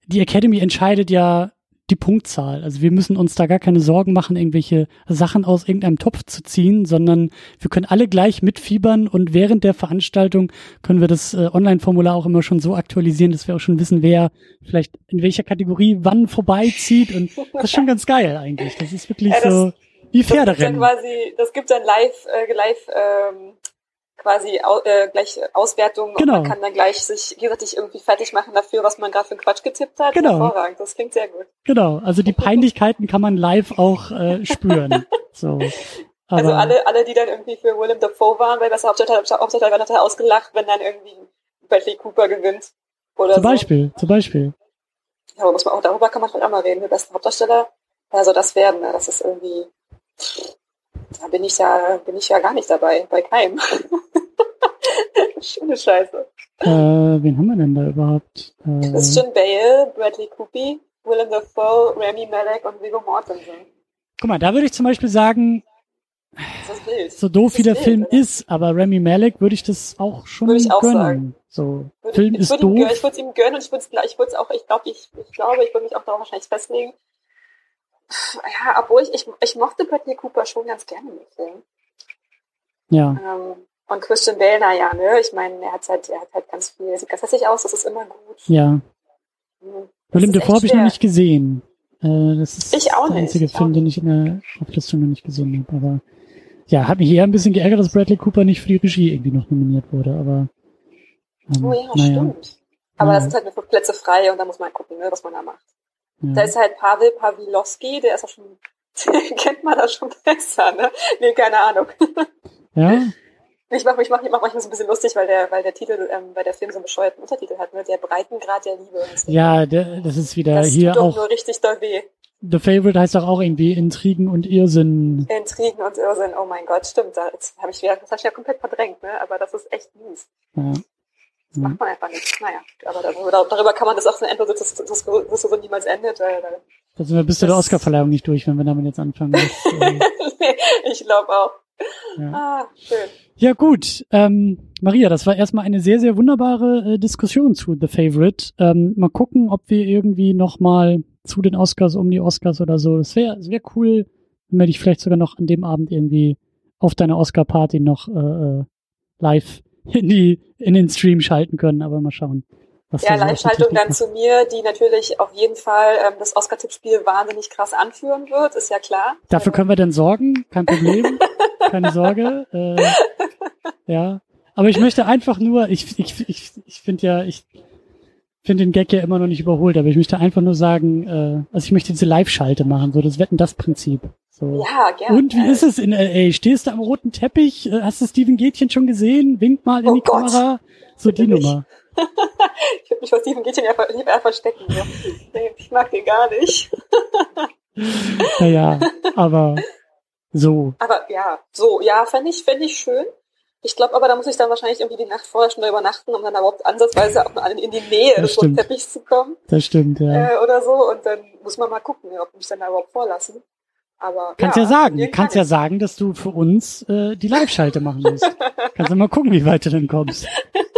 die Academy entscheidet ja die Punktzahl. Also wir müssen uns da gar keine Sorgen machen, irgendwelche Sachen aus irgendeinem Topf zu ziehen, sondern wir können alle gleich mitfiebern und während der Veranstaltung können wir das äh, Online-Formular auch immer schon so aktualisieren, dass wir auch schon wissen, wer vielleicht in welcher Kategorie wann vorbeizieht und das ist schon ganz geil eigentlich. Das ist wirklich ja, das, so wie Pferderennen. Das gibt dann quasi, das gibt dann live, äh, live ähm, quasi au, äh, gleich Auswertung genau. und man kann dann gleich sich gegenseitig irgendwie fertig machen dafür, was man gerade für einen Quatsch getippt hat. Genau. Hervorragend, das klingt sehr gut. Genau, also die Peinlichkeiten kann man live auch äh, spüren. so. Aber also alle, alle, die dann irgendwie für Willem Dafoe waren, weil das Hauptdarsteller, Hauptdarsteller werden nachher ausgelacht, wenn dann irgendwie Bradley Cooper gewinnt. Oder zum so. Beispiel, zum Beispiel. Ja, aber muss man auch, darüber kann man vielleicht auch mal reden, der beste Hauptdarsteller. Also das werden, ne? das ist irgendwie, da bin ich ja, bin ich ja gar nicht dabei, bei keinem. Schöne Scheiße. Äh, wen haben wir denn da überhaupt? Äh, Christian Bale, Bradley Cooper, Willem Dafoe, Rami Malek und Viggo Mortensen. Guck mal, da würde ich zum Beispiel sagen, so doof wie der wild, Film oder? ist, aber Rami Malek würde ich das auch schon würde ich auch gönnen. Sagen. So, würde Film ich, ist würde doof. Ich würde es ihm gönnen und ich würde es ich würde es auch, ich glaube, ich, ich glaube, ich würde mich auch darauf wahrscheinlich festlegen. Ja, obwohl ich, ich, ich mochte Bradley Cooper schon ganz gerne mit Film. Ja. Ähm, und Christian Bale, naja, ne, ich meine, er hat halt, er hat halt ganz viel, sieht ganz hässlich aus, das ist immer gut. Ja. Mhm. Willem Dafoe habe ich noch nicht gesehen. Äh, das ist ich auch der einzige nicht, Film, den ich in der Auflistung noch nicht gesehen habe. Aber ja, hat mich eher ein bisschen geärgert, dass Bradley Cooper nicht für die Regie irgendwie noch nominiert wurde. Aber ähm, oh ja, naja. stimmt. Aber ja. das sind halt nur Plätze frei und da muss man gucken, ne, was man da macht. Ja. Da ist halt Pavel Pawlowski, der ist auch schon, kennt man das schon besser, ne? Nee, keine Ahnung. Ja, ich mache mich mach, mach manchmal so ein bisschen lustig, weil der, weil der Titel, ähm, weil der Film so einen bescheuerten Untertitel hat, ne? Der Breitengrad der Liebe. Ja, der, das ist wieder das hier tut auch. nur richtig doll weh. The Favorite heißt doch auch irgendwie Intrigen und Irrsinn. Intrigen und Irrsinn, oh mein Gott, stimmt. Das habe ich wieder, das habe ich ja komplett verdrängt, ne? Aber das ist echt mies. Ja. Das macht man einfach nicht. Naja, aber darüber, darüber kann man das auch so dass das, so niemals endet. Weil, da sind wir bis zu der Oscarverleihung nicht durch, wenn wir damit jetzt anfangen. Das, äh ich glaube auch. Ja. Ah, schön. Ja gut, ähm, Maria, das war erstmal eine sehr, sehr wunderbare äh, Diskussion zu The Favorite. Ähm, mal gucken, ob wir irgendwie nochmal zu den Oscars, um die Oscars oder so. Das wäre wär cool, wenn wir dich vielleicht sogar noch an dem Abend irgendwie auf deiner Oscar-Party noch äh, äh live in, die, in den Stream schalten können, aber mal schauen. Was ja, Live-Schaltung dann zu mir, die natürlich auf jeden Fall ähm, das Oscar-Tippspiel wahnsinnig krass anführen wird, ist ja klar. Dafür können wir dann sorgen, kein Problem, keine Sorge. Äh, ja, aber ich möchte einfach nur, ich, ich, ich, ich finde ja, ich, finde den Gag ja immer noch nicht überholt, aber ich möchte einfach nur sagen, äh, also ich möchte diese Live-Schalte machen, so das Wetten das Prinzip. So. Ja, gerne. Und wie ist es in LA? Stehst du am roten Teppich? Äh, hast du Steven Gätchen schon gesehen? Wink mal in oh die Gott. Kamera. So die Nummer. ich würde mich vor Steven Gätchen ja lieber verstecken. Ja. Ich mag den gar nicht. naja, aber so. Aber ja, so, ja, fände ich, fänd ich schön. Ich glaube aber, da muss ich dann wahrscheinlich irgendwie die Nacht vorher schon übernachten, um dann überhaupt ansatzweise auch mal in die Nähe des Teppichs zu kommen. Das stimmt, ja. Äh, oder so. Und dann muss man mal gucken, ob mich dann da überhaupt vorlassen. Aber kannst ja, ja sagen, kannst ja sagen, dass du für uns äh, die Live-Schalte machen musst. kannst du mal gucken, wie weit du denn kommst.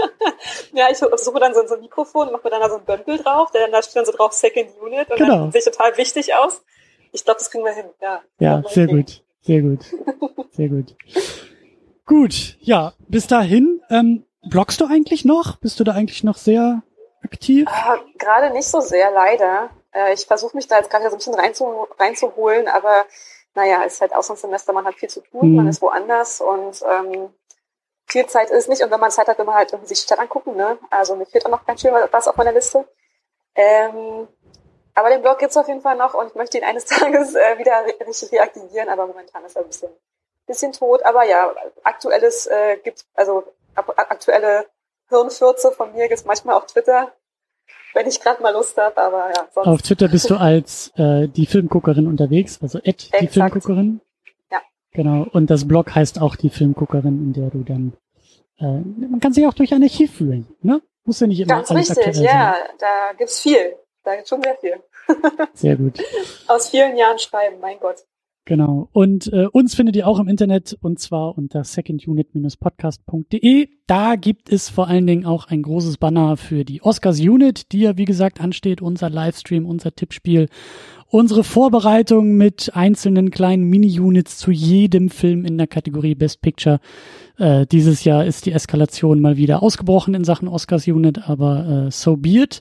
ja, ich suche dann so, so ein Mikrofon, mache mir dann da so ein Bömpel drauf, der dann da steht dann so drauf Second Unit und genau. dann ich total wichtig aus. Ich glaube, das kriegen wir hin. Ja, ja sehr gut, sehr gut, sehr gut. Gut, ja, bis dahin, ähm, bloggst du eigentlich noch? Bist du da eigentlich noch sehr aktiv? Äh, gerade nicht so sehr, leider. Äh, ich versuche mich da jetzt gerade so ein bisschen reinzu, reinzuholen, aber naja, ist halt Auslandssemester, man hat viel zu tun, mhm. man ist woanders und ähm, viel Zeit ist nicht. Und wenn man Zeit hat, will man halt irgendwie sich die Stadt angucken. Ne? Also mir fehlt auch noch ganz schön was auf meiner Liste. Ähm, aber den Blog gibt's auf jeden Fall noch und ich möchte ihn eines Tages äh, wieder richtig reaktivieren, aber momentan ist er ein bisschen, bisschen tot. Aber ja, aktuelles äh, gibt also aktuelle Hirnfürze von mir gibt's manchmal auf Twitter wenn ich gerade mal Lust habe, aber ja. Sonst. Auf Twitter bist du als äh, die Filmguckerin unterwegs, also Ed, die Filmguckerin. Ja. Genau. Und das Blog heißt auch die Filmguckerin, in der du dann äh, man kann sich auch durch ein Archiv fühlen, ne? Muss ja nicht immer Ganz alles richtig, ja. Sein. Da gibt's viel. Da gibt's schon sehr viel. sehr gut. Aus vielen Jahren schreiben, mein Gott. Genau. Und äh, uns findet ihr auch im Internet und zwar unter secondunit-podcast.de. Da gibt es vor allen Dingen auch ein großes Banner für die Oscars Unit, die ja wie gesagt ansteht, unser Livestream, unser Tippspiel, unsere Vorbereitung mit einzelnen kleinen Mini-Units zu jedem Film in der Kategorie Best Picture. Äh, dieses Jahr ist die Eskalation mal wieder ausgebrochen in Sachen Oscars Unit, aber äh, so be it.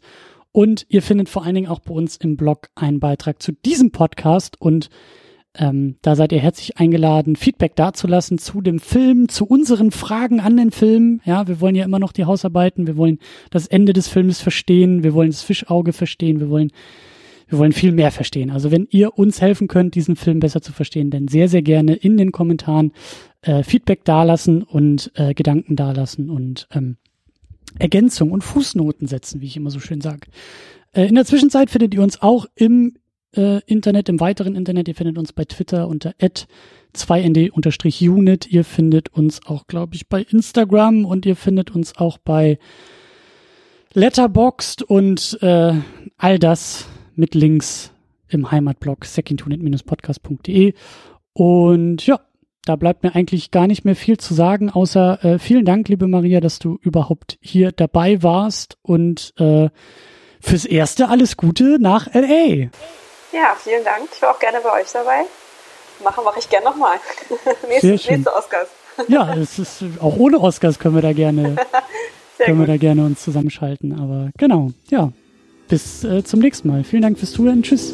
Und ihr findet vor allen Dingen auch bei uns im Blog einen Beitrag zu diesem Podcast und ähm, da seid ihr herzlich eingeladen, Feedback dazulassen zu dem Film, zu unseren Fragen an den Film. Ja, wir wollen ja immer noch die Hausarbeiten, wir wollen das Ende des Filmes verstehen, wir wollen das Fischauge verstehen, wir wollen, wir wollen viel mehr verstehen. Also wenn ihr uns helfen könnt, diesen Film besser zu verstehen, dann sehr, sehr gerne in den Kommentaren äh, Feedback dalassen und äh, Gedanken dalassen und ähm, Ergänzung und Fußnoten setzen, wie ich immer so schön sage. Äh, in der Zwischenzeit findet ihr uns auch im äh, Internet, im weiteren Internet. Ihr findet uns bei Twitter unter 2nd-unit. Ihr findet uns auch, glaube ich, bei Instagram und ihr findet uns auch bei Letterboxd und äh, all das mit Links im Heimatblog secondunit-podcast.de. Und ja, da bleibt mir eigentlich gar nicht mehr viel zu sagen, außer äh, vielen Dank, liebe Maria, dass du überhaupt hier dabei warst und äh, fürs Erste alles Gute nach LA. Ja, vielen Dank. Ich war auch gerne bei euch dabei. Machen mache ich gerne nochmal. nächste, nächste Oscars. ja, es ist auch ohne Oscars können wir da gerne können gut. wir da gerne uns zusammenschalten. Aber genau, ja. Bis äh, zum nächsten Mal. Vielen Dank fürs Zuhören. Tschüss.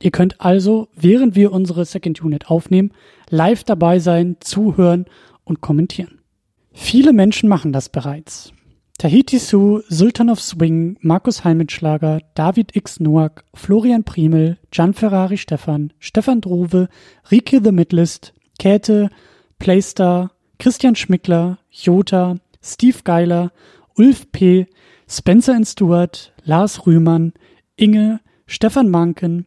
Ihr könnt also, während wir unsere Second Unit aufnehmen, live dabei sein, zuhören und kommentieren. Viele Menschen machen das bereits. Tahiti Su, Sultan of Swing, Markus Heimitschlager, David X. Noack, Florian Primel, Gian Ferrari Stefan, Stefan Drove, Rike The Midlist, Käthe, Playstar, Christian Schmickler, Jota, Steve Geiler, Ulf P., Spencer Stewart, Lars Rühmann, Inge, Stefan Manken,